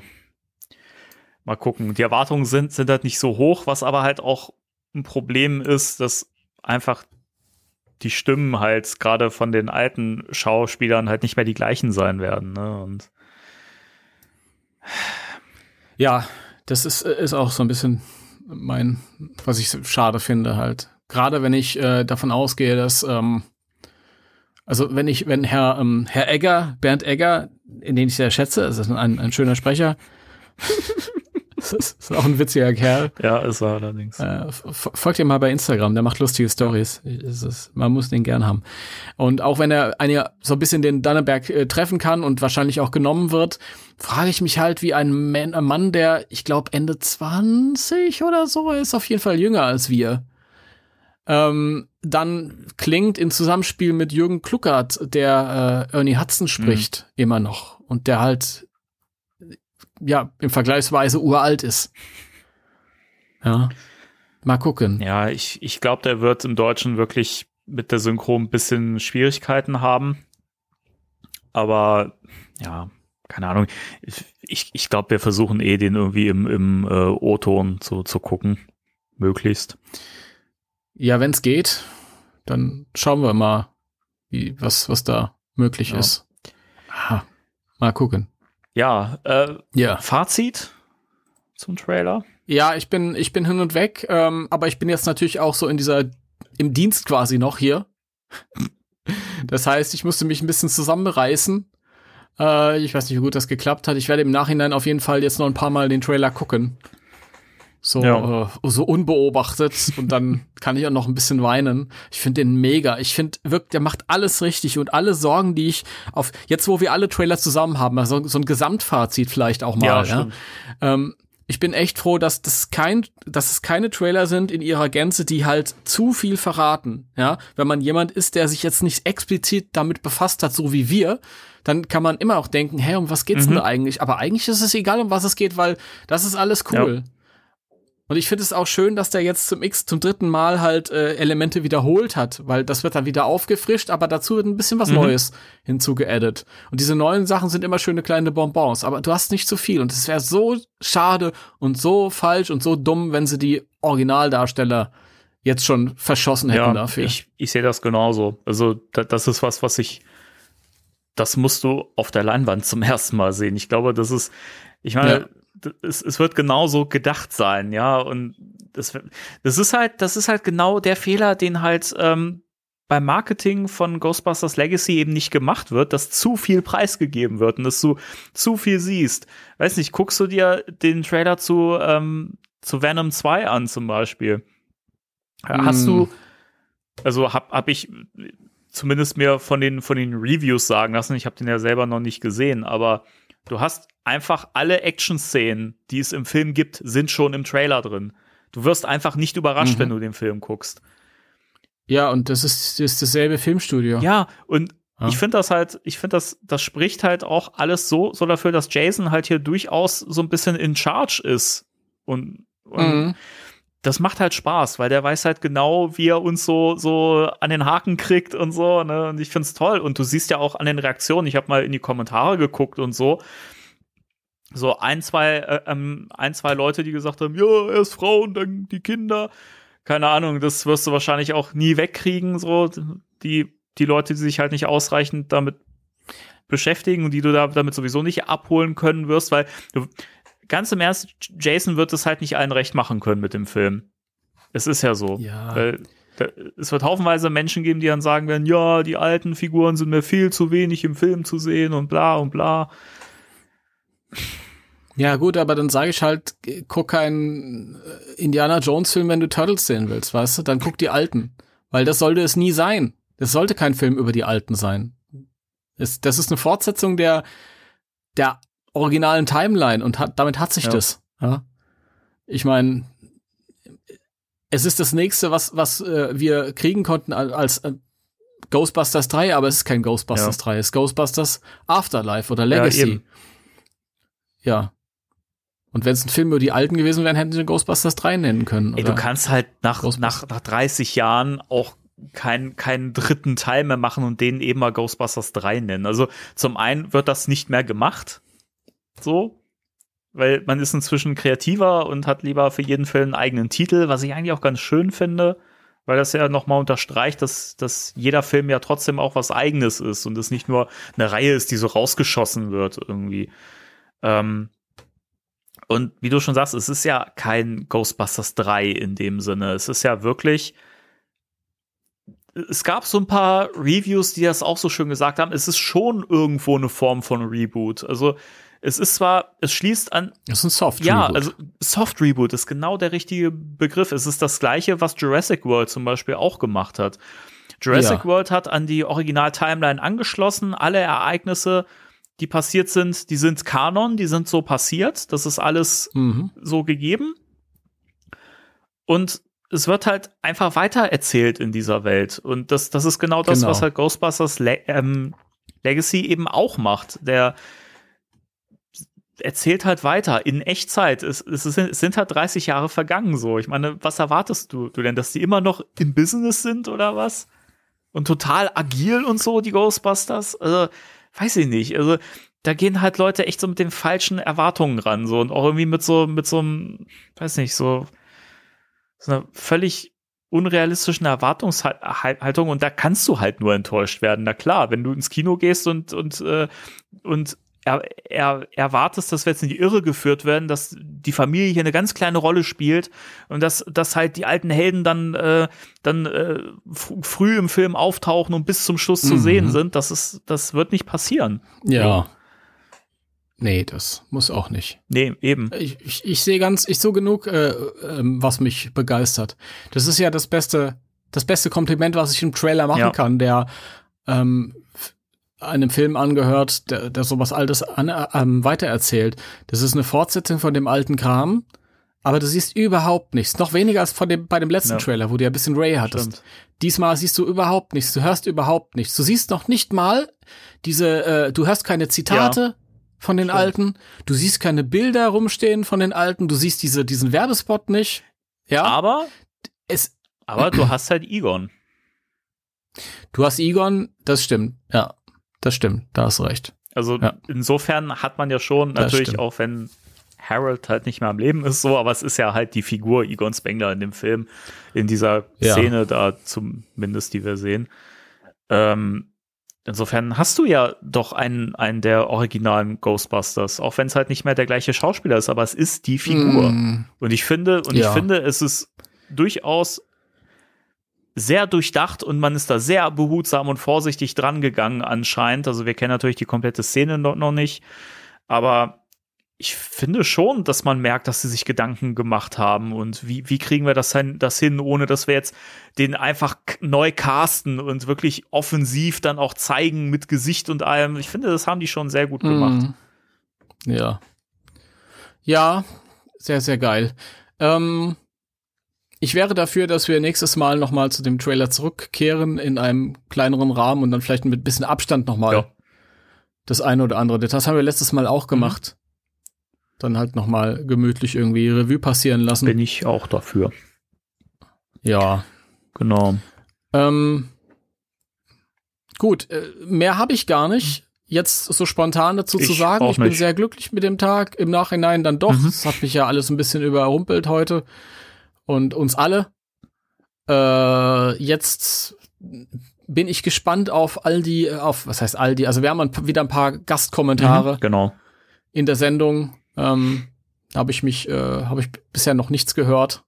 mal gucken. Die Erwartungen sind, sind halt nicht so hoch, was aber halt auch ein Problem ist, dass einfach die Stimmen halt gerade von den alten Schauspielern halt nicht mehr die gleichen sein werden. Ne? Und Ja, das ist, ist auch so ein bisschen mein, was ich schade finde halt. Gerade wenn ich äh, davon ausgehe, dass, ähm, also wenn ich, wenn Herr, ähm, Herr Egger, Bernd Egger, in den ich sehr schätze, das ist ein, ein schöner Sprecher, das ist, ist auch ein witziger Kerl. ja, ist er allerdings. Äh, folgt ihr mal bei Instagram, der macht lustige Stories. Es Man muss den gern haben. Und auch wenn er eine, so ein bisschen den Danneberg äh, treffen kann und wahrscheinlich auch genommen wird, frage ich mich halt, wie ein, Man, ein Mann, der, ich glaube, Ende 20 oder so ist, auf jeden Fall jünger als wir, ähm, dann klingt in Zusammenspiel mit Jürgen Kluckert, der äh, Ernie Hudson spricht, immer noch. Und der halt, ja, im Vergleichsweise uralt ist. Ja. Mal gucken. Ja, ich, ich glaube, der wird im Deutschen wirklich mit der Synchro ein bisschen Schwierigkeiten haben. Aber ja, keine Ahnung. Ich, ich glaube, wir versuchen eh, den irgendwie im, im äh, O-Ton zu, zu gucken. Möglichst. Ja, wenn es geht, dann schauen wir mal, wie, was, was da möglich Ja. ist. Ah, mal gucken. Ja, äh, Ja. Fazit zum Trailer. Ja, ich bin, ich bin hin und weg, ähm, aber ich bin jetzt natürlich auch so in dieser, im Dienst quasi noch hier. Das heißt, ich musste mich ein bisschen zusammenreißen. Äh, ich weiß nicht, wie gut das geklappt hat. Ich werde im Nachhinein auf jeden Fall jetzt noch ein paar Mal den Trailer gucken. So, Ja. äh, so unbeobachtet und dann kann ich auch noch ein bisschen weinen. Ich finde den mega. Ich finde wirklich, der macht alles richtig und alle Sorgen, die ich auf, jetzt wo wir alle Trailer zusammen haben, also so ein Gesamtfazit vielleicht auch mal, Ja, ja, ähm, ich bin echt froh, dass das kein, dass es keine Trailer sind in ihrer Gänze, die halt zu viel verraten. Ja, wenn man jemand ist, der sich jetzt nicht explizit damit befasst hat, so wie wir, dann kann man immer auch denken, hey, um was geht's Mhm. denn da eigentlich? Aber eigentlich ist es egal, um was es geht, weil das ist alles cool. Und ich finde es auch schön, dass der jetzt zum X zum dritten Mal halt äh, Elemente wiederholt hat, weil das wird dann wieder aufgefrischt, aber dazu wird ein bisschen was Mhm. Neues hinzugeaddet. Und diese neuen Sachen sind immer schöne kleine Bonbons, aber du hast nicht zu viel. Und es wäre so schade und so falsch und so dumm, wenn sie die Originaldarsteller jetzt schon verschossen hätten Ja, dafür. ich, ich sehe das genauso. Also da, das ist was, was ich, das musst du auf der Leinwand zum ersten Mal sehen. Ich glaube, das ist, ich meine, Ja. Es, es wird genauso gedacht sein, ja. Und das, das ist halt, das ist halt genau der Fehler, den halt ähm, beim Marketing von Ghostbusters Legacy eben nicht gemacht wird, dass zu viel preisgegeben wird und dass du zu viel siehst. Weiß nicht, guckst du dir den Trailer zu, ähm, zu Venom 2 an zum Beispiel? Hast Mm. du, also hab, hab ich zumindest mir von den, von den Reviews sagen lassen, ich habe den ja selber noch nicht gesehen, aber du hast einfach alle Action-Szenen, die es im Film gibt, sind schon im Trailer drin. Du wirst einfach nicht überrascht, Mhm. wenn du den Film guckst. ja, und das ist, ist dasselbe Filmstudio. Ja, und Ja. ich finde das halt, ich finde das, das spricht halt auch alles so, so dafür, dass Jason halt hier durchaus so ein bisschen in charge ist. Und, und Mhm. Das macht halt Spaß, weil der weiß halt genau, wie er uns so, so an den Haken kriegt und so, ne? Und ich find's toll. Und du siehst ja auch an den Reaktionen, ich habe mal in die Kommentare geguckt und so. So ein, zwei, äh, ähm, ein, zwei Leute, die gesagt haben, ja, erst Frauen, dann die Kinder. Keine Ahnung, das wirst du wahrscheinlich auch nie wegkriegen, so die, die Leute, die sich halt nicht ausreichend damit beschäftigen und die du da damit sowieso nicht abholen können wirst, weil du, ganz im Ernst, Jason wird es halt nicht allen recht machen können mit dem Film. Es ist ja so. Ja. Weil, da, es wird haufenweise Menschen geben, die dann sagen werden, ja, die alten Figuren sind mir viel zu wenig im Film zu sehen und bla und bla. Ja, gut, aber dann sage ich halt, guck keinen äh, Indiana Jones Film, wenn du Turtles sehen willst, weißt du? Dann guck die alten. Weil das sollte es nie sein. Das sollte kein Film über die alten sein. Es, das ist eine Fortsetzung der, der originalen Timeline und hat, damit hat sich Ja. das. Ja? Ich meine, es ist das nächste, was, was äh, wir kriegen konnten al- als äh, Ghostbusters 3, aber es ist kein Ghostbusters Ja. 3, es ist Ghostbusters Afterlife oder Legacy. eben. Ja. Und wenn es ein Film über die Alten gewesen wäre, hätten sie Ghostbusters 3 nennen können. Ey, du kannst halt nach, nach, nach 30 Jahren auch keinen keinen dritten Teil mehr machen und den eben mal Ghostbusters 3 nennen. Also zum einen wird das nicht mehr gemacht. So. Weil man ist inzwischen kreativer und hat lieber für jeden Film einen eigenen Titel, was ich eigentlich auch ganz schön finde, weil das ja nochmal unterstreicht, dass, dass jeder Film ja trotzdem auch was eigenes ist und es nicht nur eine Reihe ist, die so rausgeschossen wird irgendwie. Ähm, und wie du schon sagst, es ist ja kein Ghostbusters 3 in dem Sinne. Es ist ja wirklich. Es gab so ein paar Reviews, die das auch so schön gesagt haben. Es ist schon irgendwo eine Form von Reboot. Also es ist zwar, es schließt an. Das ist ein Soft Ja, Reboot. also Soft Reboot ist genau der richtige Begriff. Es ist das gleiche, was Jurassic World zum Beispiel auch gemacht hat. Jurassic Ja. World hat an die Original-Timeline angeschlossen. Alle Ereignisse, die passiert sind, die sind Kanon, die sind so passiert. Das ist alles Mhm. so gegeben. Und es wird halt einfach weiter erzählt in dieser Welt. Und das, das ist genau das, Genau. was halt Ghostbusters Le ähm, Legacy eben auch macht. Der erzählt halt weiter in Echtzeit. Es, es, es sind halt 30 Jahre vergangen so. Ich meine, was erwartest du, du denn, dass die immer noch im Business sind oder was? Und total agil und so, die Ghostbusters? Also, weiß ich nicht. Also, da gehen halt Leute echt so mit den falschen Erwartungen ran, so und auch irgendwie mit so, mit so einem, weiß nicht, so, so einer völlig unrealistischen Erwartungshaltung und da kannst du halt nur enttäuscht werden. Na klar, wenn du ins Kino gehst und, und, äh, und er, er, erwartest, dass wir jetzt in die Irre geführt werden, dass die Familie hier eine ganz kleine Rolle spielt und dass, dass halt die alten Helden dann, äh, dann äh, fr früh im Film auftauchen und bis zum Schluss zu Mhm. sehen sind, das ist, das wird nicht passieren. Ja. Nee, das muss auch nicht. Nee, eben. Ich, ich, ich sehe ganz, ich so genug, äh, ähm, was mich begeistert. Das ist ja das beste, das beste Kompliment, was ich im Trailer machen Ja. kann, der ähm, einem Film angehört, der, der sowas Altes an, ähm, weitererzählt. Das ist eine Fortsetzung von dem alten Kram, aber du siehst überhaupt nichts. Noch weniger als von dem, bei dem letzten Ja. Trailer, wo du ja ein bisschen Ray hattest. Stimmt. Diesmal siehst du überhaupt nichts, du hörst überhaupt nichts. Du siehst noch nicht mal diese, äh, du hörst keine Zitate von den Stimmt. alten, du siehst keine Bilder rumstehen von den alten, du siehst diese, diesen Werbespot nicht. Ja, Aber, es, aber du hast halt Egon. du hast Egon, das stimmt, ja, das stimmt, da hast du recht. Also Ja. insofern hat man ja schon, Das natürlich stimmt. auch wenn Harold halt nicht mehr am Leben ist, so, aber es ist ja halt die Figur Egon Spengler in dem Film, in dieser Ja. Szene da zumindest, die wir sehen. Ähm, insofern hast du ja doch einen, einen der originalen Ghostbusters, auch wenn es halt nicht mehr der gleiche Schauspieler ist, aber es ist die Figur. Mm, Und ich finde, und Ja. ich finde, es ist durchaus sehr durchdacht und man ist da sehr behutsam und vorsichtig dran gegangen anscheinend. Also wir kennen natürlich die komplette Szene noch, noch nicht, aber ich finde schon, dass man merkt, dass sie sich Gedanken gemacht haben und wie, wie kriegen wir das hin, das hin, ohne dass wir jetzt den einfach neu casten und wirklich offensiv dann auch zeigen mit Gesicht und allem. Ich finde, das haben die schon sehr gut gemacht. mm. Ja. Ja, sehr, sehr geil. Ähm, ich wäre dafür, dass wir nächstes Mal nochmal zu dem Trailer zurückkehren in einem kleineren Rahmen und dann vielleicht mit ein bisschen Abstand nochmal Ja. das eine oder andere. Das haben wir letztes Mal auch gemacht. Dann halt nochmal gemütlich irgendwie Revue passieren lassen. Bin ich auch dafür. ja. Genau. Ähm, gut, äh, mehr habe ich gar nicht. Jetzt so spontan dazu zu Ich sagen. auch Ich bin nicht. sehr glücklich mit dem Tag. Im Nachhinein dann doch. Mhm. Es hat mich ja alles ein bisschen überrumpelt heute. Und uns alle. Äh, jetzt bin ich gespannt auf all die, auf, was heißt all die? Also wir haben ein, wieder ein paar Gastkommentare Mhm, genau. in der Sendung. Ähm, habe ich mich, äh, habe ich bisher noch nichts gehört.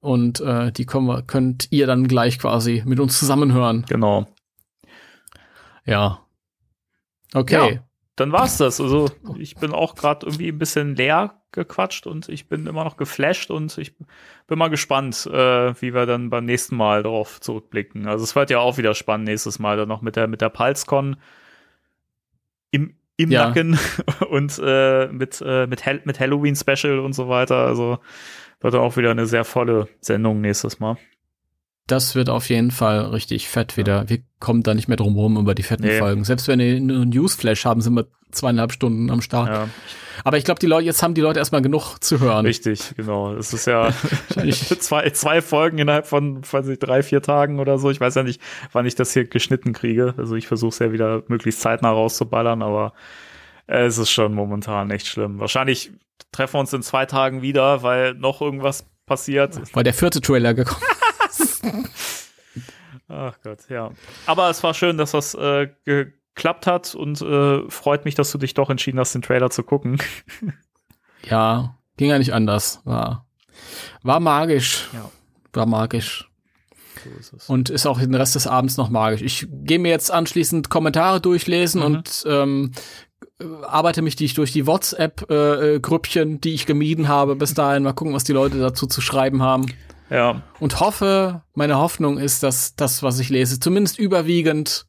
Und äh, die können wir, könnt ihr dann gleich quasi mit uns zusammenhören. Genau. Ja. Okay. Ja. Dann war's das. Also ich bin auch gerade irgendwie ein bisschen leer gequatscht und ich bin immer noch geflasht und ich bin mal gespannt, äh, wie wir dann beim nächsten Mal darauf zurückblicken. Also es wird ja auch wieder spannend nächstes Mal dann noch mit der mit der PulseCon im im Ja. Nacken und äh, mit äh, mit, Hal mit Halloween Special und so weiter. Also wird auch wieder eine sehr volle Sendung nächstes Mal. Das wird auf jeden Fall richtig fett wieder. Wir kommen da nicht mehr drum rum über die fetten Nee. Folgen. Selbst wenn wir eine Newsflash haben, sind wir zweieinhalb Stunden am Start. Ja, Aber ich glaube, die Leute, jetzt haben die Leute erstmal genug zu hören. richtig, genau. Es ist ja zwei, zwei Folgen innerhalb von, weiß ich, drei, vier Tagen oder so. Ich weiß ja nicht, wann ich das hier geschnitten kriege. Also ich versuche es ja wieder möglichst zeitnah rauszuballern, aber es ist schon momentan echt schlimm. Wahrscheinlich treffen wir uns in zwei Tagen wieder, weil noch irgendwas passiert. Weil der vierte Trailer gekommen Ach Gott, ja. Aber es war schön, dass das äh, geklappt hat und äh, freut mich, dass du dich doch entschieden hast, den Trailer zu gucken. Ja, ging ja nicht anders. War, war magisch. Ja. War magisch. So ist es. Und ist auch den Rest des Abends noch magisch. Ich gehe mir jetzt anschließend Kommentare durchlesen Mhm. und ähm, äh, arbeite mich die, durch die WhatsApp-Grüppchen, die ich gemieden habe bis dahin. Mal gucken, was die Leute dazu zu schreiben haben. Ja, Und hoffe, meine Hoffnung ist, dass das, was ich lese, zumindest überwiegend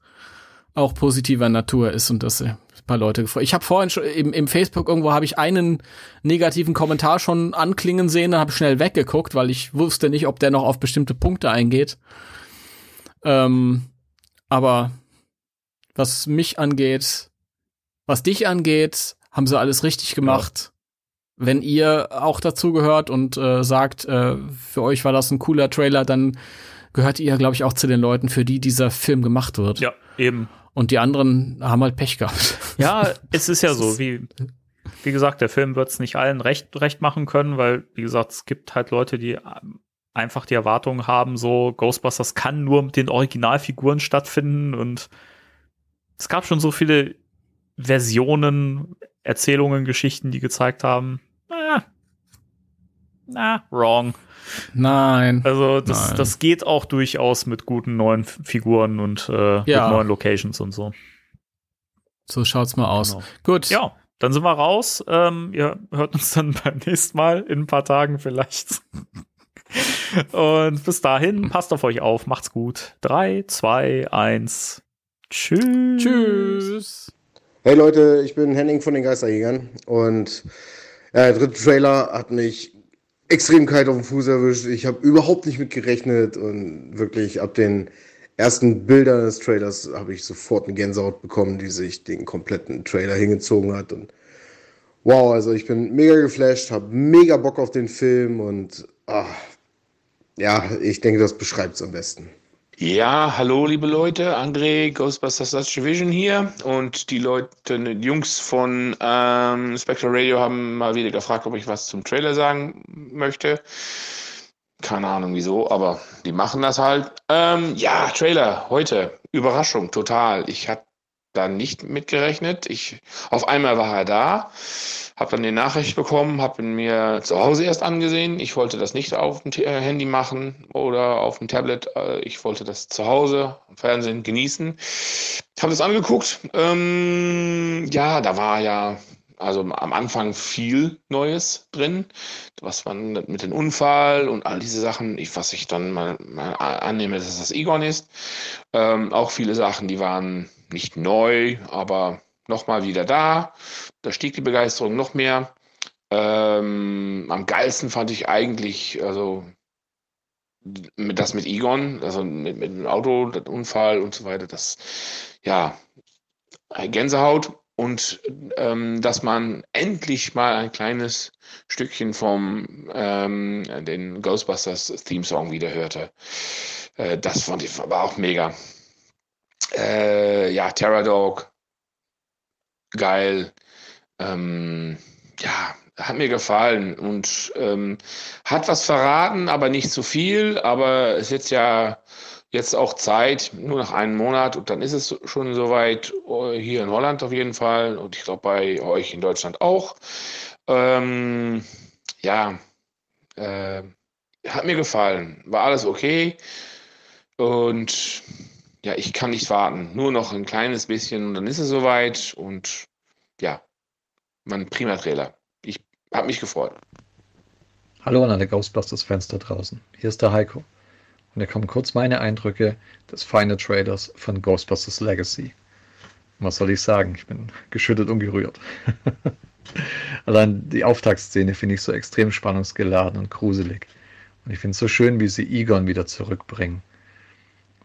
auch positiver Natur ist und dass ein paar Leute gefreut. Ich habe vorhin schon im, im Facebook irgendwo habe ich einen negativen Kommentar schon anklingen sehen, dann habe ich schnell weggeguckt, weil ich wusste nicht, ob der noch auf bestimmte Punkte eingeht. Ähm, aber was mich angeht, was dich angeht, haben sie alles richtig gemacht. Wenn ihr auch dazu gehört und äh, sagt, äh, für euch war das ein cooler Trailer, dann gehört ihr, glaube ich, auch zu den Leuten, für die dieser Film gemacht wird. ja, eben. Und die anderen haben halt Pech gehabt. Ja, es ist ja so, wie, wie gesagt, der Film wird es nicht allen recht, recht machen können, weil, wie gesagt, es gibt halt Leute, die ähm, einfach die Erwartung haben, so Ghostbusters kann nur mit den Originalfiguren stattfinden und es gab schon so viele Versionen, Erzählungen, Geschichten, die gezeigt haben, na, na, wrong. Nein. Also das, Nein. das geht auch durchaus mit guten neuen Figuren und äh, Ja. mit neuen Locations und so. So schaut's mal aus. Genau. Gut. Ja, dann sind wir raus. Ähm, ihr hört uns dann beim nächsten Mal in ein paar Tagen vielleicht. Und bis dahin, passt auf euch auf, macht's gut. Drei, zwei, eins, Tschüss. Tschüss. Hey Leute, ich bin Henning von den Geisterjägern und ja, der dritte Trailer hat mich extrem kalt auf den Fuß erwischt. Ich habe überhaupt nicht mit gerechnet und wirklich ab den ersten Bildern des Trailers habe ich sofort eine Gänsehaut bekommen, die sich den kompletten Trailer hingezogen hat und wow, also ich bin mega geflasht, habe mega Bock auf den Film und ach, ja, ich denke, das beschreibt es am besten. Ja, hallo liebe Leute, André, Ghostbusters Dutch Division hier und die Leute, die Jungs von ähm, Spectral Radio haben mal wieder gefragt, ob ich was zum Trailer sagen möchte. Keine Ahnung wieso, aber die machen das halt. Ähm, ja, Trailer heute, Überraschung, total. Ich hatte da nicht mitgerechnet. Ich, auf einmal war er da, habe dann die Nachricht bekommen, habe mir zu Hause erst angesehen. Ich wollte das nicht auf dem äh, Handy machen oder auf dem Tablet. Äh, ich wollte das zu Hause am Fernsehen genießen. Habe das angeguckt. Ähm, ja, da war ja also am Anfang viel Neues drin, was man mit dem Unfall und all diese Sachen, ich, was ich dann mal, mal annehme, dass das Egon ist. Ähm, auch viele Sachen, die waren nicht neu, aber nochmal wieder da. Da stieg die Begeisterung noch mehr. Ähm, am geilsten fand ich eigentlich, also das mit Egon, also mit, mit dem Auto, der Unfall und so weiter, das, ja, Gänsehaut und ähm, dass man endlich mal ein kleines Stückchen vom ähm, den Ghostbusters Theme Song wieder hörte. Äh, das fand ich war auch mega. Äh, ja, Terror Dog, geil. Ähm, ja, hat mir gefallen und ähm, hat was verraten, aber nicht zu viel. Aber es ist jetzt ja jetzt auch Zeit, nur nach einem Monat und dann ist es schon soweit, äh, hier in Holland auf jeden Fall und ich glaube bei euch in Deutschland auch. Ähm, ja, äh, hat mir gefallen, war alles okay und ja, ich kann nicht warten, nur noch ein kleines bisschen und dann ist es soweit und ja, mein prima Trailer. Ich habe mich gefreut. Hallo an alle Ghostbusters-Fans da draußen. Hier ist der Heiko. Und hier kommen kurz meine Eindrücke des Final Traders von Ghostbusters Legacy. Was soll ich sagen? Ich bin geschüttelt und gerührt. Allein die Auftaktszene finde ich so extrem spannungsgeladen und gruselig. Und ich finde es so schön, wie sie Egon wieder zurückbringen.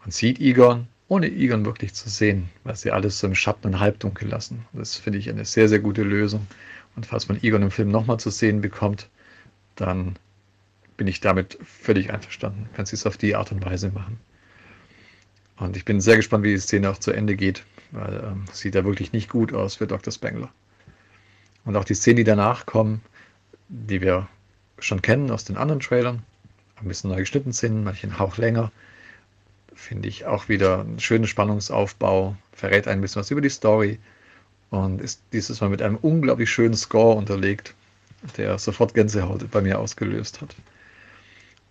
Man sieht Egon, ohne Egon wirklich zu sehen, weil sie alles so im Schatten und Halbdunkel lassen. Das finde ich eine sehr, sehr gute Lösung. Und falls man Egon im Film nochmal zu sehen bekommt, dann bin ich damit völlig einverstanden. Kannst du es auf die Art und Weise machen. Und ich bin sehr gespannt, wie die Szene auch zu Ende geht, weil ähm, sieht da wirklich nicht gut aus für Dr. Spengler. Und auch die Szenen, die danach kommen, die wir schon kennen aus den anderen Trailern, ein bisschen neu geschnitten sind, manche einen Hauch länger, finde ich auch wieder einen schönen Spannungsaufbau, verrät ein bisschen was über die Story und ist dieses Mal mit einem unglaublich schönen Score unterlegt, der sofort Gänsehaut bei mir ausgelöst hat.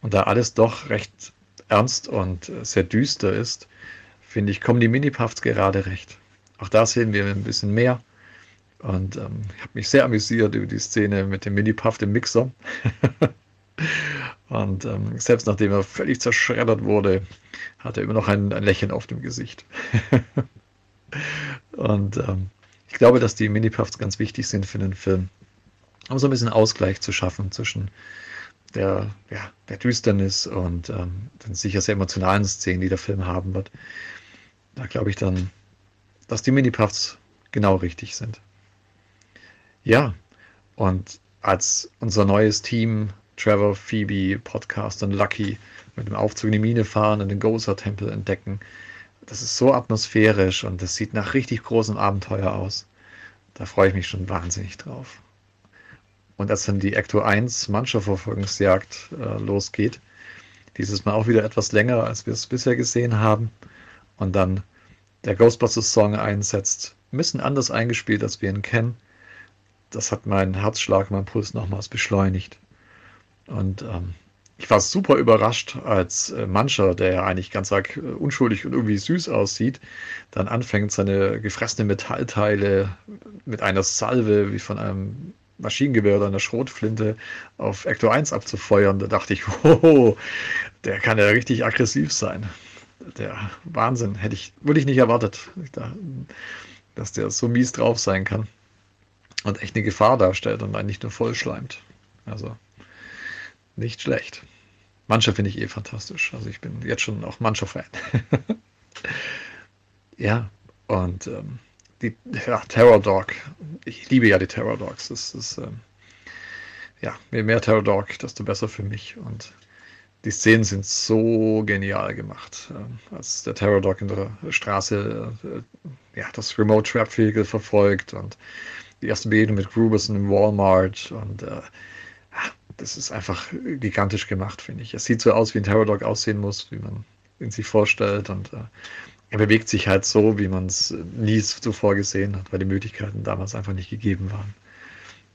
Und da alles doch recht ernst und sehr düster ist, finde ich, kommen die Mini-Puffs gerade recht. Auch da sehen wir ein bisschen mehr. Und ähm, ich habe mich sehr amüsiert über die Szene mit dem Mini-Puff, dem Mixer. und ähm, selbst nachdem er völlig zerschreddert wurde, hat er immer noch ein, ein Lächeln auf dem Gesicht. und ähm, ich glaube, dass die Mini-Puffs ganz wichtig sind für den Film, um so ein bisschen Ausgleich zu schaffen zwischen der, ja, der Düsternis und ähm, den sicher sehr emotionalen Szenen, die der Film haben wird. Da glaube ich dann, dass die Mini-Puffs genau richtig sind. Ja, und als unser neues Team, Trevor, Phoebe, Podcast und Lucky, mit dem Aufzug in die Mine fahren und den Gozer-Tempel entdecken, das ist so atmosphärisch und das sieht nach richtig großem Abenteuer aus. Da freue ich mich schon wahnsinnig drauf. Und als dann die Ecto 1 Mannschaftsverfolgungsjagd äh, losgeht, dieses Mal auch wieder etwas länger, als wir es bisher gesehen haben, und dann der Ghostbusters-Song einsetzt, ein bisschen anders eingespielt, als wir ihn kennen. Das hat meinen Herzschlag, meinen Puls nochmals beschleunigt. Und ähm, ich war super überrascht, als äh, Mancher, der ja eigentlich ganz arg äh, unschuldig und irgendwie süß aussieht, dann anfängt, seine gefressenen Metallteile mit einer Salve wie von einem Maschinengewehr oder einer Schrotflinte auf Ecto 1 abzufeuern. Da dachte ich, wow, der kann ja richtig aggressiv sein. der Wahnsinn. Hätte ich, würde ich nicht erwartet, dass der so mies drauf sein kann und echt eine Gefahr darstellt und einen nicht nur vollschleimt. Also nicht schlecht. Mancher finde ich eh fantastisch. Also ich bin jetzt schon auch mancher Fan. ja, und ähm, die ja, Terror Dog. Ich liebe ja die Terror Dogs. Das ist ähm, ja, je mehr Terror Dog, desto besser für mich. Und die Szenen sind so genial gemacht. Ähm, als der Terror Dog in der Straße äh, ja, das Remote Trap Vehicle verfolgt und die erste Begegnung mit Gruberson im Walmart und äh, das ist einfach gigantisch gemacht, finde ich. Es sieht so aus, wie ein Terror Dog aussehen muss, wie man ihn sich vorstellt und äh, er bewegt sich halt so, wie man es nie zuvor gesehen hat, weil die Möglichkeiten damals einfach nicht gegeben waren.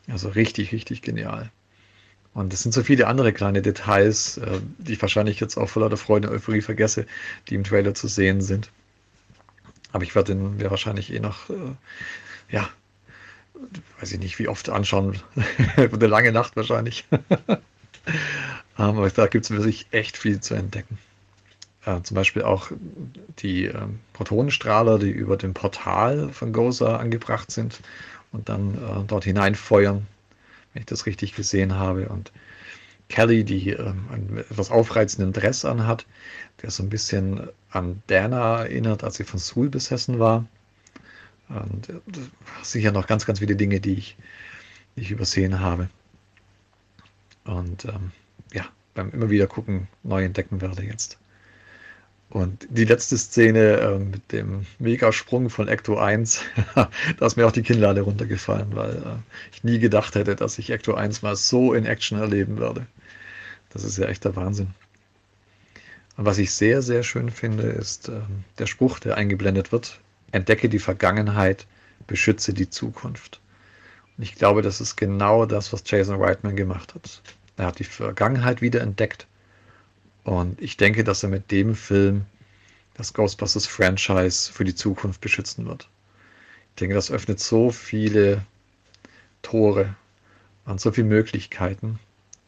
Also richtig, richtig genial. Und es sind so viele andere kleine Details, äh, die ich wahrscheinlich jetzt auch voller der Freude und Euphorie vergesse, die im Trailer zu sehen sind. Aber ich werde den mir wahrscheinlich eh noch, äh, ja, weiß ich nicht, wie oft anschauen. Eine lange Nacht wahrscheinlich. Aber da gibt es wirklich echt viel zu entdecken. Äh, zum Beispiel auch die äh, Protonenstrahler, die über dem Portal von Goza angebracht sind und dann äh, dort hineinfeuern, wenn ich das richtig gesehen habe. Und Kelly, die ähm, einen etwas aufreizenden Dress anhat, der so ein bisschen an Dana erinnert, als sie von Sul besessen war. Und äh, sicher noch ganz, ganz viele Dinge, die ich, die ich übersehen habe. Und ähm, ja, beim immer wieder gucken neu entdecken werde jetzt. Und die letzte Szene äh, mit dem Megasprung von Ecto 1, da ist mir auch die Kinnlade runtergefallen, weil äh, ich nie gedacht hätte, dass ich Ecto 1 mal so in Action erleben würde. Das ist ja echt der Wahnsinn. Und was ich sehr, sehr schön finde, ist äh, der Spruch, der eingeblendet wird. Entdecke die Vergangenheit, beschütze die Zukunft. Und ich glaube, das ist genau das, was Jason Reitman gemacht hat. Er hat die Vergangenheit wieder entdeckt und ich denke, dass er mit dem Film das Ghostbusters Franchise für die Zukunft beschützen wird. Ich denke, das öffnet so viele Tore und so viele Möglichkeiten.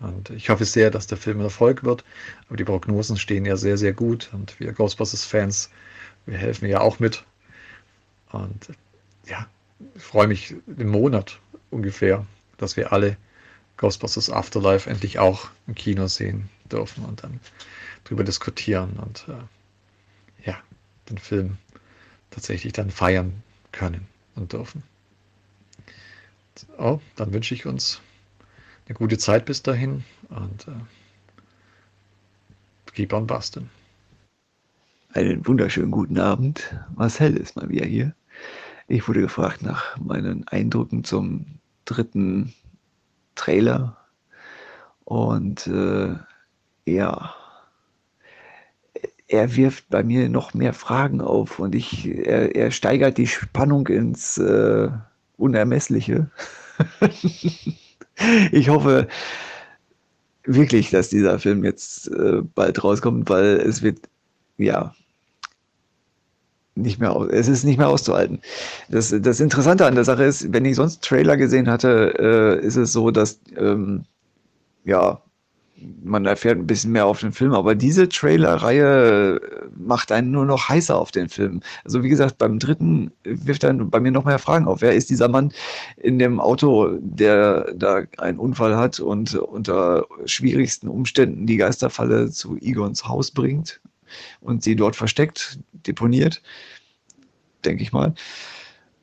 Und ich hoffe sehr, dass der Film ein Erfolg wird. Aber die Prognosen stehen ja sehr, sehr gut. Und wir Ghostbusters-Fans, wir helfen ja auch mit. Und ja, ich freue mich im Monat ungefähr, dass wir alle Ghostbusters Afterlife endlich auch im Kino sehen dürfen und dann drüber diskutieren und äh, ja, den Film tatsächlich dann feiern können und dürfen. Oh, dann wünsche ich uns eine gute Zeit bis dahin und äh, keep on busting. Einen wunderschönen guten Abend. Marcel ist mal wieder hier. Ich wurde gefragt nach meinen Eindrücken zum dritten Trailer und äh, ja, er wirft bei mir noch mehr Fragen auf und ich, er, er steigert die Spannung ins äh, Unermessliche. ich hoffe wirklich, dass dieser Film jetzt äh, bald rauskommt, weil es wird, ja, nicht mehr, es ist nicht mehr auszuhalten. Das, das Interessante an der Sache ist, wenn ich sonst Trailer gesehen hatte, äh, ist es so, dass, ähm, ja, man erfährt ein bisschen mehr auf den Film, aber diese Trailer-Reihe macht einen nur noch heißer auf den Film. Also wie gesagt, beim dritten wirft dann bei mir noch mehr Fragen auf. Wer ist dieser Mann in dem Auto, der da einen Unfall hat und unter schwierigsten Umständen die Geisterfalle zu Egons Haus bringt und sie dort versteckt, deponiert, denke ich mal.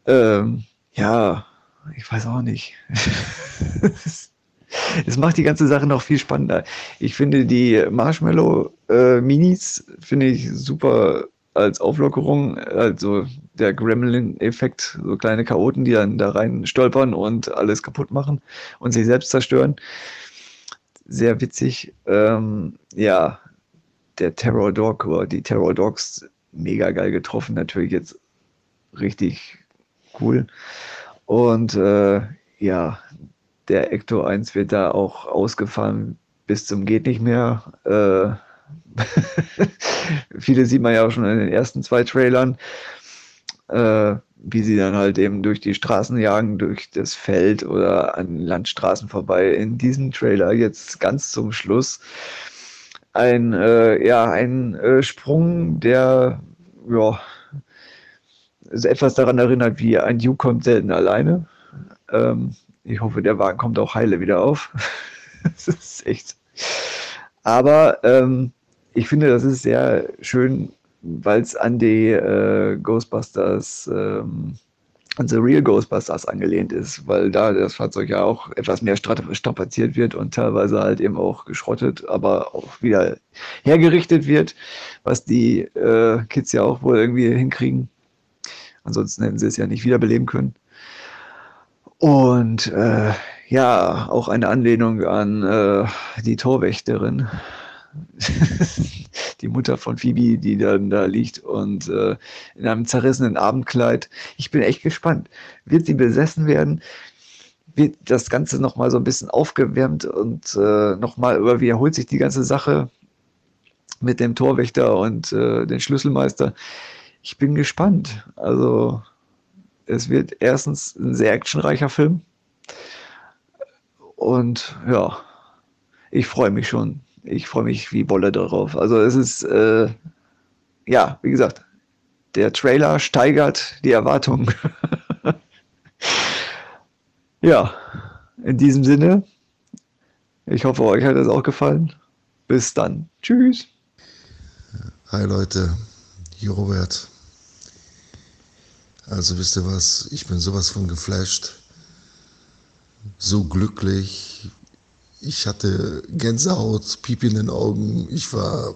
Ähm, ja, ich weiß auch nicht. Es macht die ganze Sache noch viel spannender. Ich finde die Marshmallow-Minis äh, finde ich super als Auflockerung. Also der Gremlin-Effekt, so kleine Chaoten, die dann da rein stolpern und alles kaputt machen und sich selbst zerstören. Sehr witzig. Ähm, ja, der Terror Dog oder die Terror Dogs mega geil getroffen. Natürlich jetzt richtig cool. Und äh, ja, der Ecto 1 wird da auch ausgefahren bis zum geht nicht mehr. Äh, viele sieht man ja auch schon in den ersten zwei Trailern, äh, wie sie dann halt eben durch die Straßen jagen, durch das Feld oder an Landstraßen vorbei. In diesem Trailer jetzt ganz zum Schluss ein, äh, ja, ein äh, Sprung, der ja, etwas daran erinnert, wie ein Duke kommt selten alleine. Ähm, ich hoffe, der Wagen kommt auch heile wieder auf. das ist echt. Aber ähm, ich finde, das ist sehr schön, weil es an die äh, Ghostbusters, ähm, an The Real Ghostbusters angelehnt ist, weil da das Fahrzeug ja auch etwas mehr strapaziert wird und teilweise halt eben auch geschrottet, aber auch wieder hergerichtet wird, was die äh, Kids ja auch wohl irgendwie hinkriegen. Ansonsten hätten sie es ja nicht wiederbeleben können. Und äh, ja, auch eine Anlehnung an äh, die Torwächterin, die Mutter von Phoebe, die dann da liegt und äh, in einem zerrissenen Abendkleid. Ich bin echt gespannt. Wird sie besessen werden? Wird das Ganze nochmal so ein bisschen aufgewärmt und äh, nochmal über wiederholt sich die ganze Sache mit dem Torwächter und äh, den Schlüsselmeister? Ich bin gespannt. Also es wird erstens ein sehr actionreicher Film. Und ja, ich freue mich schon. Ich freue mich wie Bolle darauf. Also es ist, äh, ja, wie gesagt, der Trailer steigert die Erwartungen. ja, in diesem Sinne, ich hoffe, euch hat es auch gefallen. Bis dann. Tschüss. Hi Leute, hier Robert. Also wisst ihr was, ich bin sowas von geflasht, so glücklich. Ich hatte Gänsehaut, Piep in den Augen. Ich war,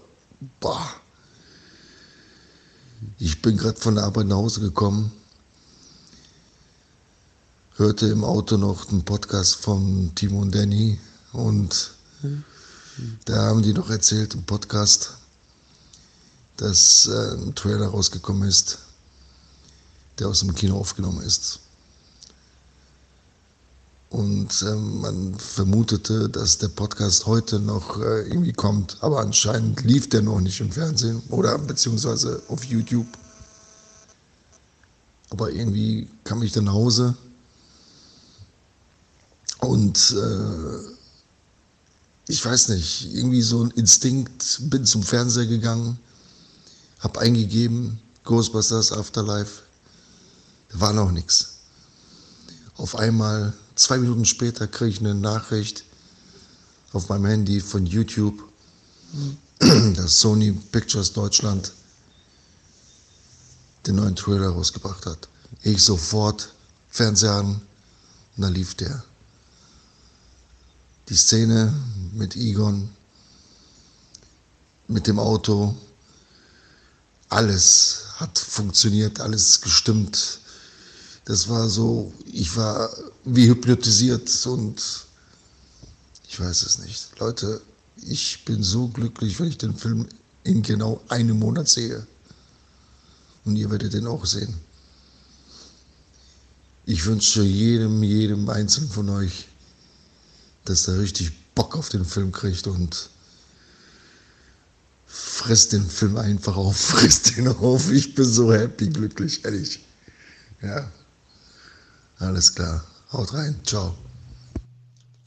boah. Ich bin gerade von der Arbeit nach Hause gekommen, hörte im Auto noch einen Podcast von Timo und Danny und da haben die noch erzählt im Podcast, dass äh, ein Trailer rausgekommen ist der aus dem Kino aufgenommen ist. Und äh, man vermutete, dass der Podcast heute noch äh, irgendwie kommt, aber anscheinend lief der noch nicht im Fernsehen oder beziehungsweise auf YouTube. Aber irgendwie kam ich dann nach Hause und äh, ich weiß nicht, irgendwie so ein Instinkt, bin zum Fernseher gegangen, habe eingegeben, Ghostbusters Afterlife, war noch nichts. Auf einmal, zwei Minuten später, kriege ich eine Nachricht auf meinem Handy von YouTube, dass Sony Pictures Deutschland den neuen Trailer rausgebracht hat. Ich sofort Fernseher an und da lief der. Die Szene mit Egon, mit dem Auto, alles hat funktioniert, alles gestimmt das war so, ich war wie hypnotisiert und ich weiß es nicht. Leute, ich bin so glücklich, wenn ich den Film in genau einem Monat sehe. Und ihr werdet den auch sehen. Ich wünsche jedem, jedem Einzelnen von euch, dass er richtig Bock auf den Film kriegt und frisst den Film einfach auf, frisst den auf. Ich bin so happy, glücklich, ehrlich. Ja, alles klar. Haut rein. Ciao.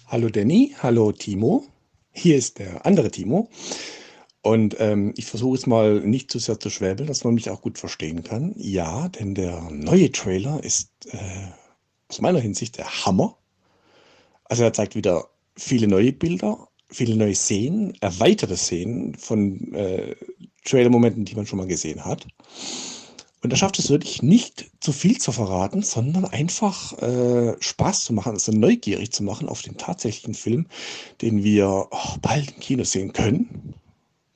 Hallo Danny, hallo Timo. Hier ist der andere Timo. Und ähm, ich versuche es mal nicht zu sehr zu schwäbeln, dass man mich auch gut verstehen kann. Ja, denn der neue Trailer ist äh, aus meiner Hinsicht der Hammer. Also er zeigt wieder viele neue Bilder, viele neue Szenen, erweiterte Szenen von äh, Trailer-Momenten, die man schon mal gesehen hat. Und er schafft es wirklich nicht zu viel zu verraten, sondern einfach äh, Spaß zu machen, also neugierig zu machen auf den tatsächlichen Film, den wir oh, bald im Kino sehen können.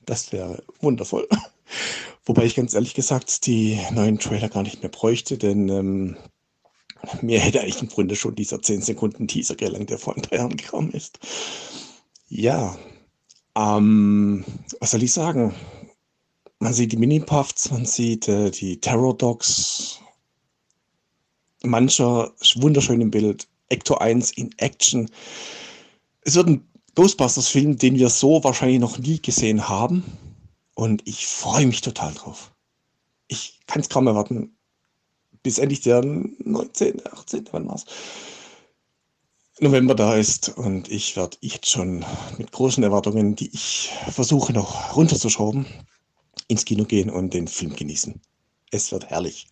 Das wäre wundervoll. Wobei ich ganz ehrlich gesagt die neuen Trailer gar nicht mehr bräuchte, denn ähm, mir hätte eigentlich im Grunde schon dieser 10 Sekunden Teaser gelangt, der vor ein paar Jahren gekommen ist. Ja, ähm, was soll ich sagen? Man sieht die Mini-Puffs, man sieht äh, die Terror Dogs, mancher wunderschön im Bild, Ecto 1 in Action. Es wird ein Ghostbusters-Film, den wir so wahrscheinlich noch nie gesehen haben. Und ich freue mich total drauf. Ich kann es kaum erwarten, bis endlich der 19., 18., wann war's? November da ist und ich werde jetzt schon mit großen Erwartungen, die ich versuche noch runterzuschrauben, ins Kino gehen und den Film genießen. Es wird herrlich.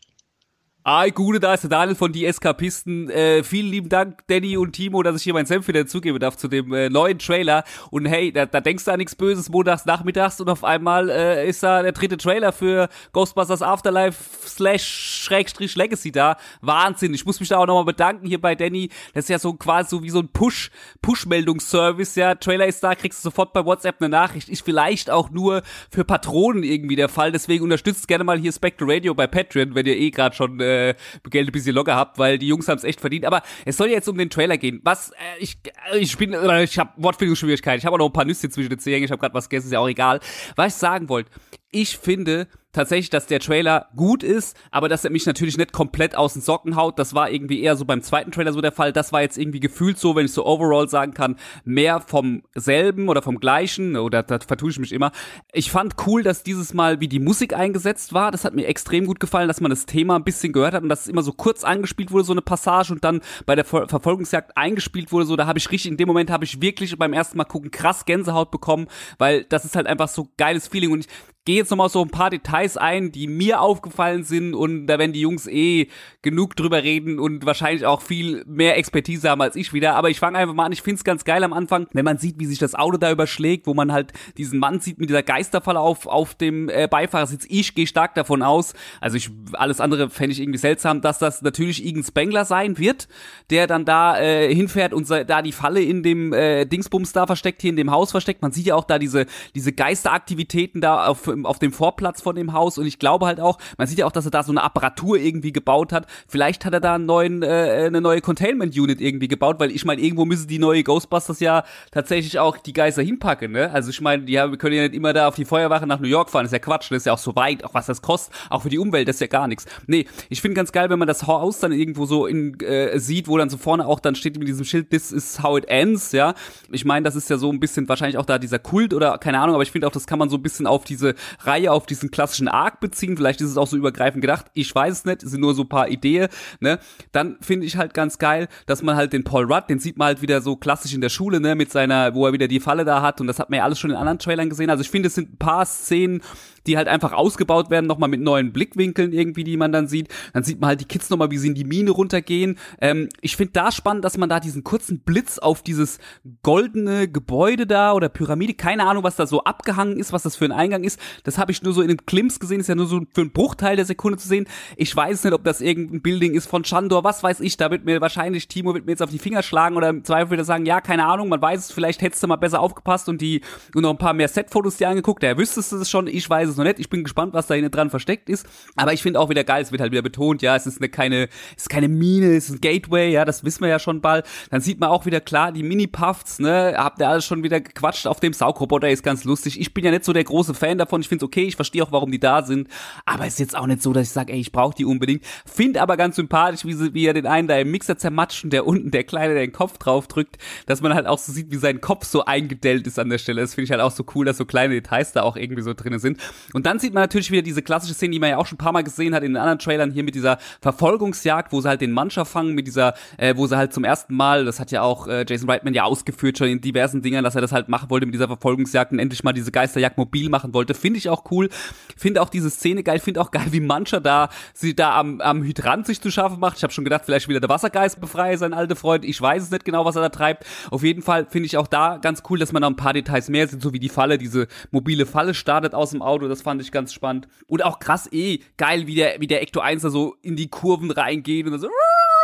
Hi, Gute, da ist der Daniel von Die Eskapisten. Äh, vielen lieben Dank, Danny und Timo, dass ich hier mein Senf wieder zugeben darf zu dem äh, neuen Trailer. Und hey, da, da denkst du an nichts Böses montags nachmittags und auf einmal äh, ist da der dritte Trailer für Ghostbusters Afterlife slash Schrägstrich Legacy da. Wahnsinn. Ich muss mich da auch nochmal bedanken hier bei Danny. Das ist ja so quasi so wie so ein Push, Push-Meldungsservice. Ja, Trailer ist da, kriegst du sofort bei WhatsApp eine Nachricht. Ist vielleicht auch nur für Patronen irgendwie der Fall. Deswegen unterstützt gerne mal hier Spectre Radio bei Patreon, wenn ihr eh gerade schon äh, Geld ein bisschen locker habt, weil die Jungs haben es echt verdient. Aber es soll ja jetzt um den Trailer gehen. Was, äh, ich, äh, ich bin, äh, ich habe Wortfindungsschwierigkeiten. Ich habe auch noch ein paar Nüsse zwischen den Zähnen. Ich habe gerade was gegessen, ist ja auch egal. Was ich sagen wollte, ich finde tatsächlich, dass der Trailer gut ist, aber dass er mich natürlich nicht komplett aus den Socken haut. Das war irgendwie eher so beim zweiten Trailer so der Fall. Das war jetzt irgendwie gefühlt so, wenn ich so overall sagen kann, mehr vom selben oder vom gleichen, oder da vertue ich mich immer. Ich fand cool, dass dieses Mal wie die Musik eingesetzt war. Das hat mir extrem gut gefallen, dass man das Thema ein bisschen gehört hat und dass es immer so kurz angespielt wurde, so eine Passage und dann bei der Ver Verfolgungsjagd eingespielt wurde. So, da habe ich richtig, in dem Moment habe ich wirklich beim ersten Mal gucken krass Gänsehaut bekommen, weil das ist halt einfach so geiles Feeling und ich gehe jetzt nochmal so ein paar Details ein, die mir aufgefallen sind und da werden die Jungs eh genug drüber reden und wahrscheinlich auch viel mehr Expertise haben als ich wieder. Aber ich fange einfach mal an, ich finde es ganz geil am Anfang, wenn man sieht, wie sich das Auto da überschlägt, wo man halt diesen Mann sieht mit dieser Geisterfalle auf, auf dem äh, Beifahrersitz. Ich gehe stark davon aus, also ich, alles andere fände ich irgendwie seltsam, dass das natürlich irgendein Spengler sein wird, der dann da äh, hinfährt und da die Falle in dem äh, Dingsbums da versteckt, hier in dem Haus versteckt. Man sieht ja auch da diese, diese Geisteraktivitäten da auf auf dem Vorplatz von dem Haus und ich glaube halt auch, man sieht ja auch, dass er da so eine Apparatur irgendwie gebaut hat. Vielleicht hat er da einen neuen, äh, eine neue Containment Unit irgendwie gebaut, weil ich meine, irgendwo müssen die neue Ghostbusters ja tatsächlich auch die Geister hinpacken, ne? Also ich meine, die haben, können ja nicht immer da auf die Feuerwache nach New York fahren, das ist ja Quatsch, das ist ja auch so weit, auch was das kostet, auch für die Umwelt, das ist ja gar nichts. Nee, ich finde ganz geil, wenn man das Haus dann irgendwo so in, äh, sieht, wo dann so vorne auch dann steht mit diesem Schild, this is how it ends, ja. Ich meine, das ist ja so ein bisschen wahrscheinlich auch da dieser Kult oder keine Ahnung, aber ich finde auch, das kann man so ein bisschen auf diese Reihe, auf diesen klassischen Arc beziehen. Vielleicht ist es auch so übergreifend gedacht. Ich weiß es nicht, es sind nur so paar Ideen, ne. Dann finde ich halt ganz geil, dass man halt den Paul Rudd, den sieht man halt wieder so klassisch in der Schule, ne, mit seiner, wo er wieder die Falle da hat und das hat man ja alles schon in anderen Trailern gesehen. Also ich finde, es sind ein paar Szenen, die halt einfach ausgebaut werden, nochmal mit neuen Blickwinkeln irgendwie, die man dann sieht. Dann sieht man halt die Kids nochmal, wie sie in die Mine runtergehen. Ähm, ich finde da spannend, dass man da diesen kurzen Blitz auf dieses goldene Gebäude da oder Pyramide, keine Ahnung, was da so abgehangen ist, was das für ein Eingang ist. Das habe ich nur so in den Klimps gesehen, ist ja nur so für einen Bruchteil der Sekunde zu sehen. Ich weiß nicht, ob das irgendein Building ist von Chandor, was weiß ich. Da wird mir wahrscheinlich, Timo wird mir jetzt auf die Finger schlagen oder im Zweifel wieder sagen, ja, keine Ahnung, man weiß es, vielleicht hättest du mal besser aufgepasst und die und noch ein paar mehr Set-Fotos dir angeguckt. Der wüsstest du es schon, ich weiß es noch nicht. Ich bin gespannt, was da hinten dran versteckt ist. Aber ich finde auch wieder geil, es wird halt wieder betont, ja, es ist eine keine, es ist keine Mine, es ist ein Gateway, ja, das wissen wir ja schon bald. Dann sieht man auch wieder klar, die Mini-Puffs, ne, habt ihr alles schon wieder gequatscht auf dem Saugroboter, ist ganz lustig. Ich bin ja nicht so der große Fan davon. Ich finde es okay, ich verstehe auch, warum die da sind. Aber es ist jetzt auch nicht so, dass ich sage, ey, ich brauche die unbedingt. Finde aber ganz sympathisch, wie, sie, wie er den einen da im Mixer zermatscht und der unten, der Kleine, der den Kopf drauf drückt, dass man halt auch so sieht, wie sein Kopf so eingedellt ist an der Stelle. Das finde ich halt auch so cool, dass so kleine Details da auch irgendwie so drin sind. Und dann sieht man natürlich wieder diese klassische Szene, die man ja auch schon ein paar Mal gesehen hat in den anderen Trailern hier mit dieser Verfolgungsjagd, wo sie halt den Mancher fangen, mit dieser, äh, wo sie halt zum ersten Mal, das hat ja auch äh, Jason Reitman ja ausgeführt schon in diversen Dingern, dass er das halt machen wollte mit dieser Verfolgungsjagd und endlich mal diese Geisterjagd mobil machen wollte. Finde ich auch cool. Finde auch diese Szene geil. Finde auch geil, wie Mancher da sie da am, am Hydrant sich zu schaffen macht. Ich habe schon gedacht, vielleicht wieder der Wassergeist befreie, sein alter Freund. Ich weiß es nicht genau, was er da treibt. Auf jeden Fall finde ich auch da ganz cool, dass man noch ein paar Details mehr sieht, so wie die Falle, diese mobile Falle startet aus dem Auto. Das fand ich ganz spannend. Und auch krass eh geil, wie der, wie der Ecto 1 da so in die Kurven reingeht und so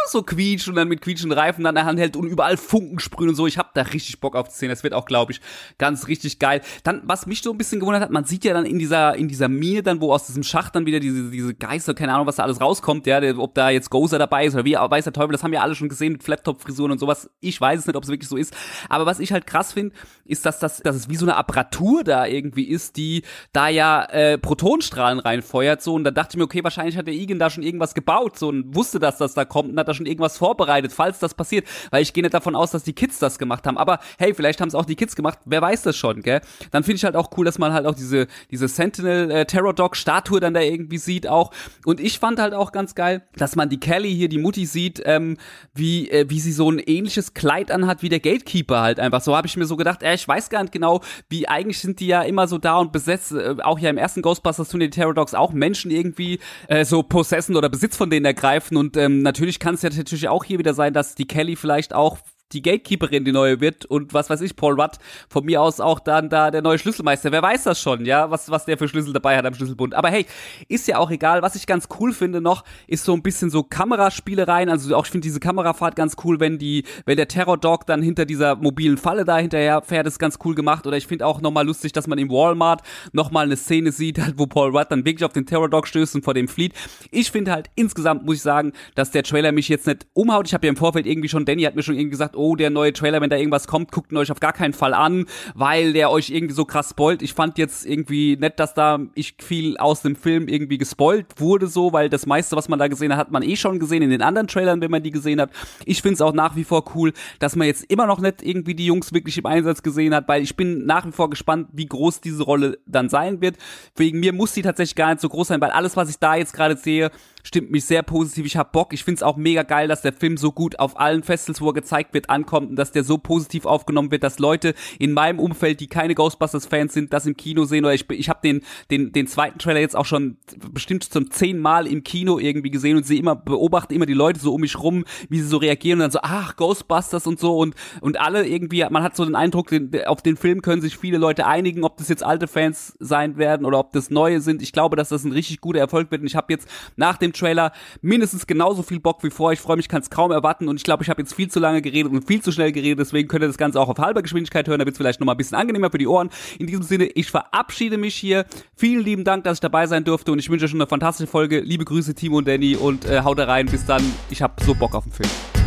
so quietscht und dann mit quietschenden Reifen an der Hand hält und überall Funken sprühen und so. Ich hab da richtig Bock auf die Szene. Das wird auch, glaube ich, ganz richtig geil. Dann, was mich so ein bisschen gewundert hat, man sieht ja dann in dieser, in dieser Mine dann, wo aus diesem Schacht dann wieder diese, diese Geister, keine Ahnung, was da alles rauskommt, ja, ob da jetzt Gozer dabei ist oder wie, weiß der Teufel, das haben wir alle schon gesehen mit Flattop-Frisuren und sowas. Ich weiß es nicht, ob es wirklich so ist. Aber was ich halt krass finde, ist, dass das, dass es wie so eine Apparatur da irgendwie ist, die da ja äh, Protonstrahlen reinfeuert, so. Und da dachte ich mir, okay, wahrscheinlich hat der Igen da schon irgendwas gebaut, so, und wusste, dass das da kommt und hat da schon irgendwas vorbereitet, falls das passiert, weil ich gehe nicht davon aus, dass die Kids das gemacht haben. Aber hey, vielleicht haben es auch die Kids gemacht, wer weiß das schon, gell? Dann finde ich halt auch cool, dass man halt auch diese, diese Sentinel äh, Terror Dog Statue dann da irgendwie sieht auch. Und ich fand halt auch ganz geil, dass man die Kelly hier, die Mutti sieht, ähm, wie, äh, wie sie so ein ähnliches Kleid anhat wie der Gatekeeper halt einfach. So habe ich mir so gedacht, äh, ich weiß gar nicht genau, wie eigentlich sind die ja immer so da und besetzt, äh, auch ja im ersten Ghostbusters tun die Terror Dogs auch Menschen irgendwie äh, so possessen oder Besitz von denen ergreifen und ähm, natürlich kann es ja natürlich auch hier wieder sein, dass die Kelly vielleicht auch die Gatekeeperin die neue wird und was weiß ich, Paul Rudd von mir aus auch dann da der neue Schlüsselmeister. Wer weiß das schon, ja, was, was der für Schlüssel dabei hat am Schlüsselbund. Aber hey, ist ja auch egal. Was ich ganz cool finde noch, ist so ein bisschen so Kameraspielereien. Also auch ich finde diese Kamerafahrt ganz cool, wenn die, wenn der Terror Dog dann hinter dieser mobilen Falle da hinterher fährt, ist ganz cool gemacht. Oder ich finde auch nochmal lustig, dass man im Walmart nochmal eine Szene sieht, halt, wo Paul Rudd dann wirklich auf den Terror Dog stößt und vor dem flieht. Ich finde halt insgesamt, muss ich sagen, dass der Trailer mich jetzt nicht umhaut. Ich habe ja im Vorfeld irgendwie schon, Danny hat mir schon irgendwie gesagt, oh, der neue Trailer, wenn da irgendwas kommt, guckt ihn euch auf gar keinen Fall an, weil der euch irgendwie so krass spoilt. Ich fand jetzt irgendwie nett, dass da ich viel aus dem Film irgendwie gespoilt wurde so, weil das meiste, was man da gesehen hat, hat man eh schon gesehen in den anderen Trailern, wenn man die gesehen hat. Ich finde es auch nach wie vor cool, dass man jetzt immer noch nicht irgendwie die Jungs wirklich im Einsatz gesehen hat, weil ich bin nach wie vor gespannt, wie groß diese Rolle dann sein wird. Wegen mir muss die tatsächlich gar nicht so groß sein, weil alles, was ich da jetzt gerade sehe, stimmt mich sehr positiv. Ich hab Bock. Ich find's auch mega geil, dass der Film so gut auf allen Festivals, wo er gezeigt wird, ankommt und dass der so positiv aufgenommen wird, dass Leute in meinem Umfeld, die keine Ghostbusters-Fans sind, das im Kino sehen. Oder ich, ich habe den, den, den zweiten Trailer jetzt auch schon bestimmt zum zehnten Mal im Kino irgendwie gesehen und sehe immer, beobachte immer die Leute so um mich rum, wie sie so reagieren und dann so, ach, Ghostbusters und so und, und alle irgendwie, man hat so den Eindruck, den, auf den Film können sich viele Leute einigen, ob das jetzt alte Fans sein werden oder ob das neue sind. Ich glaube, dass das ein richtig guter Erfolg wird und ich habe jetzt nach dem Trailer mindestens genauso viel Bock wie vor. Ich freue mich, kann es kaum erwarten und ich glaube, ich habe jetzt viel zu lange geredet viel zu schnell geredet, deswegen könnt ihr das Ganze auch auf halber Geschwindigkeit hören, damit es vielleicht nochmal ein bisschen angenehmer für die Ohren. In diesem Sinne, ich verabschiede mich hier. Vielen lieben Dank, dass ich dabei sein durfte und ich wünsche euch schon eine fantastische Folge. Liebe Grüße, Timo und Danny und äh, haut rein. Bis dann. Ich habe so Bock auf den Film.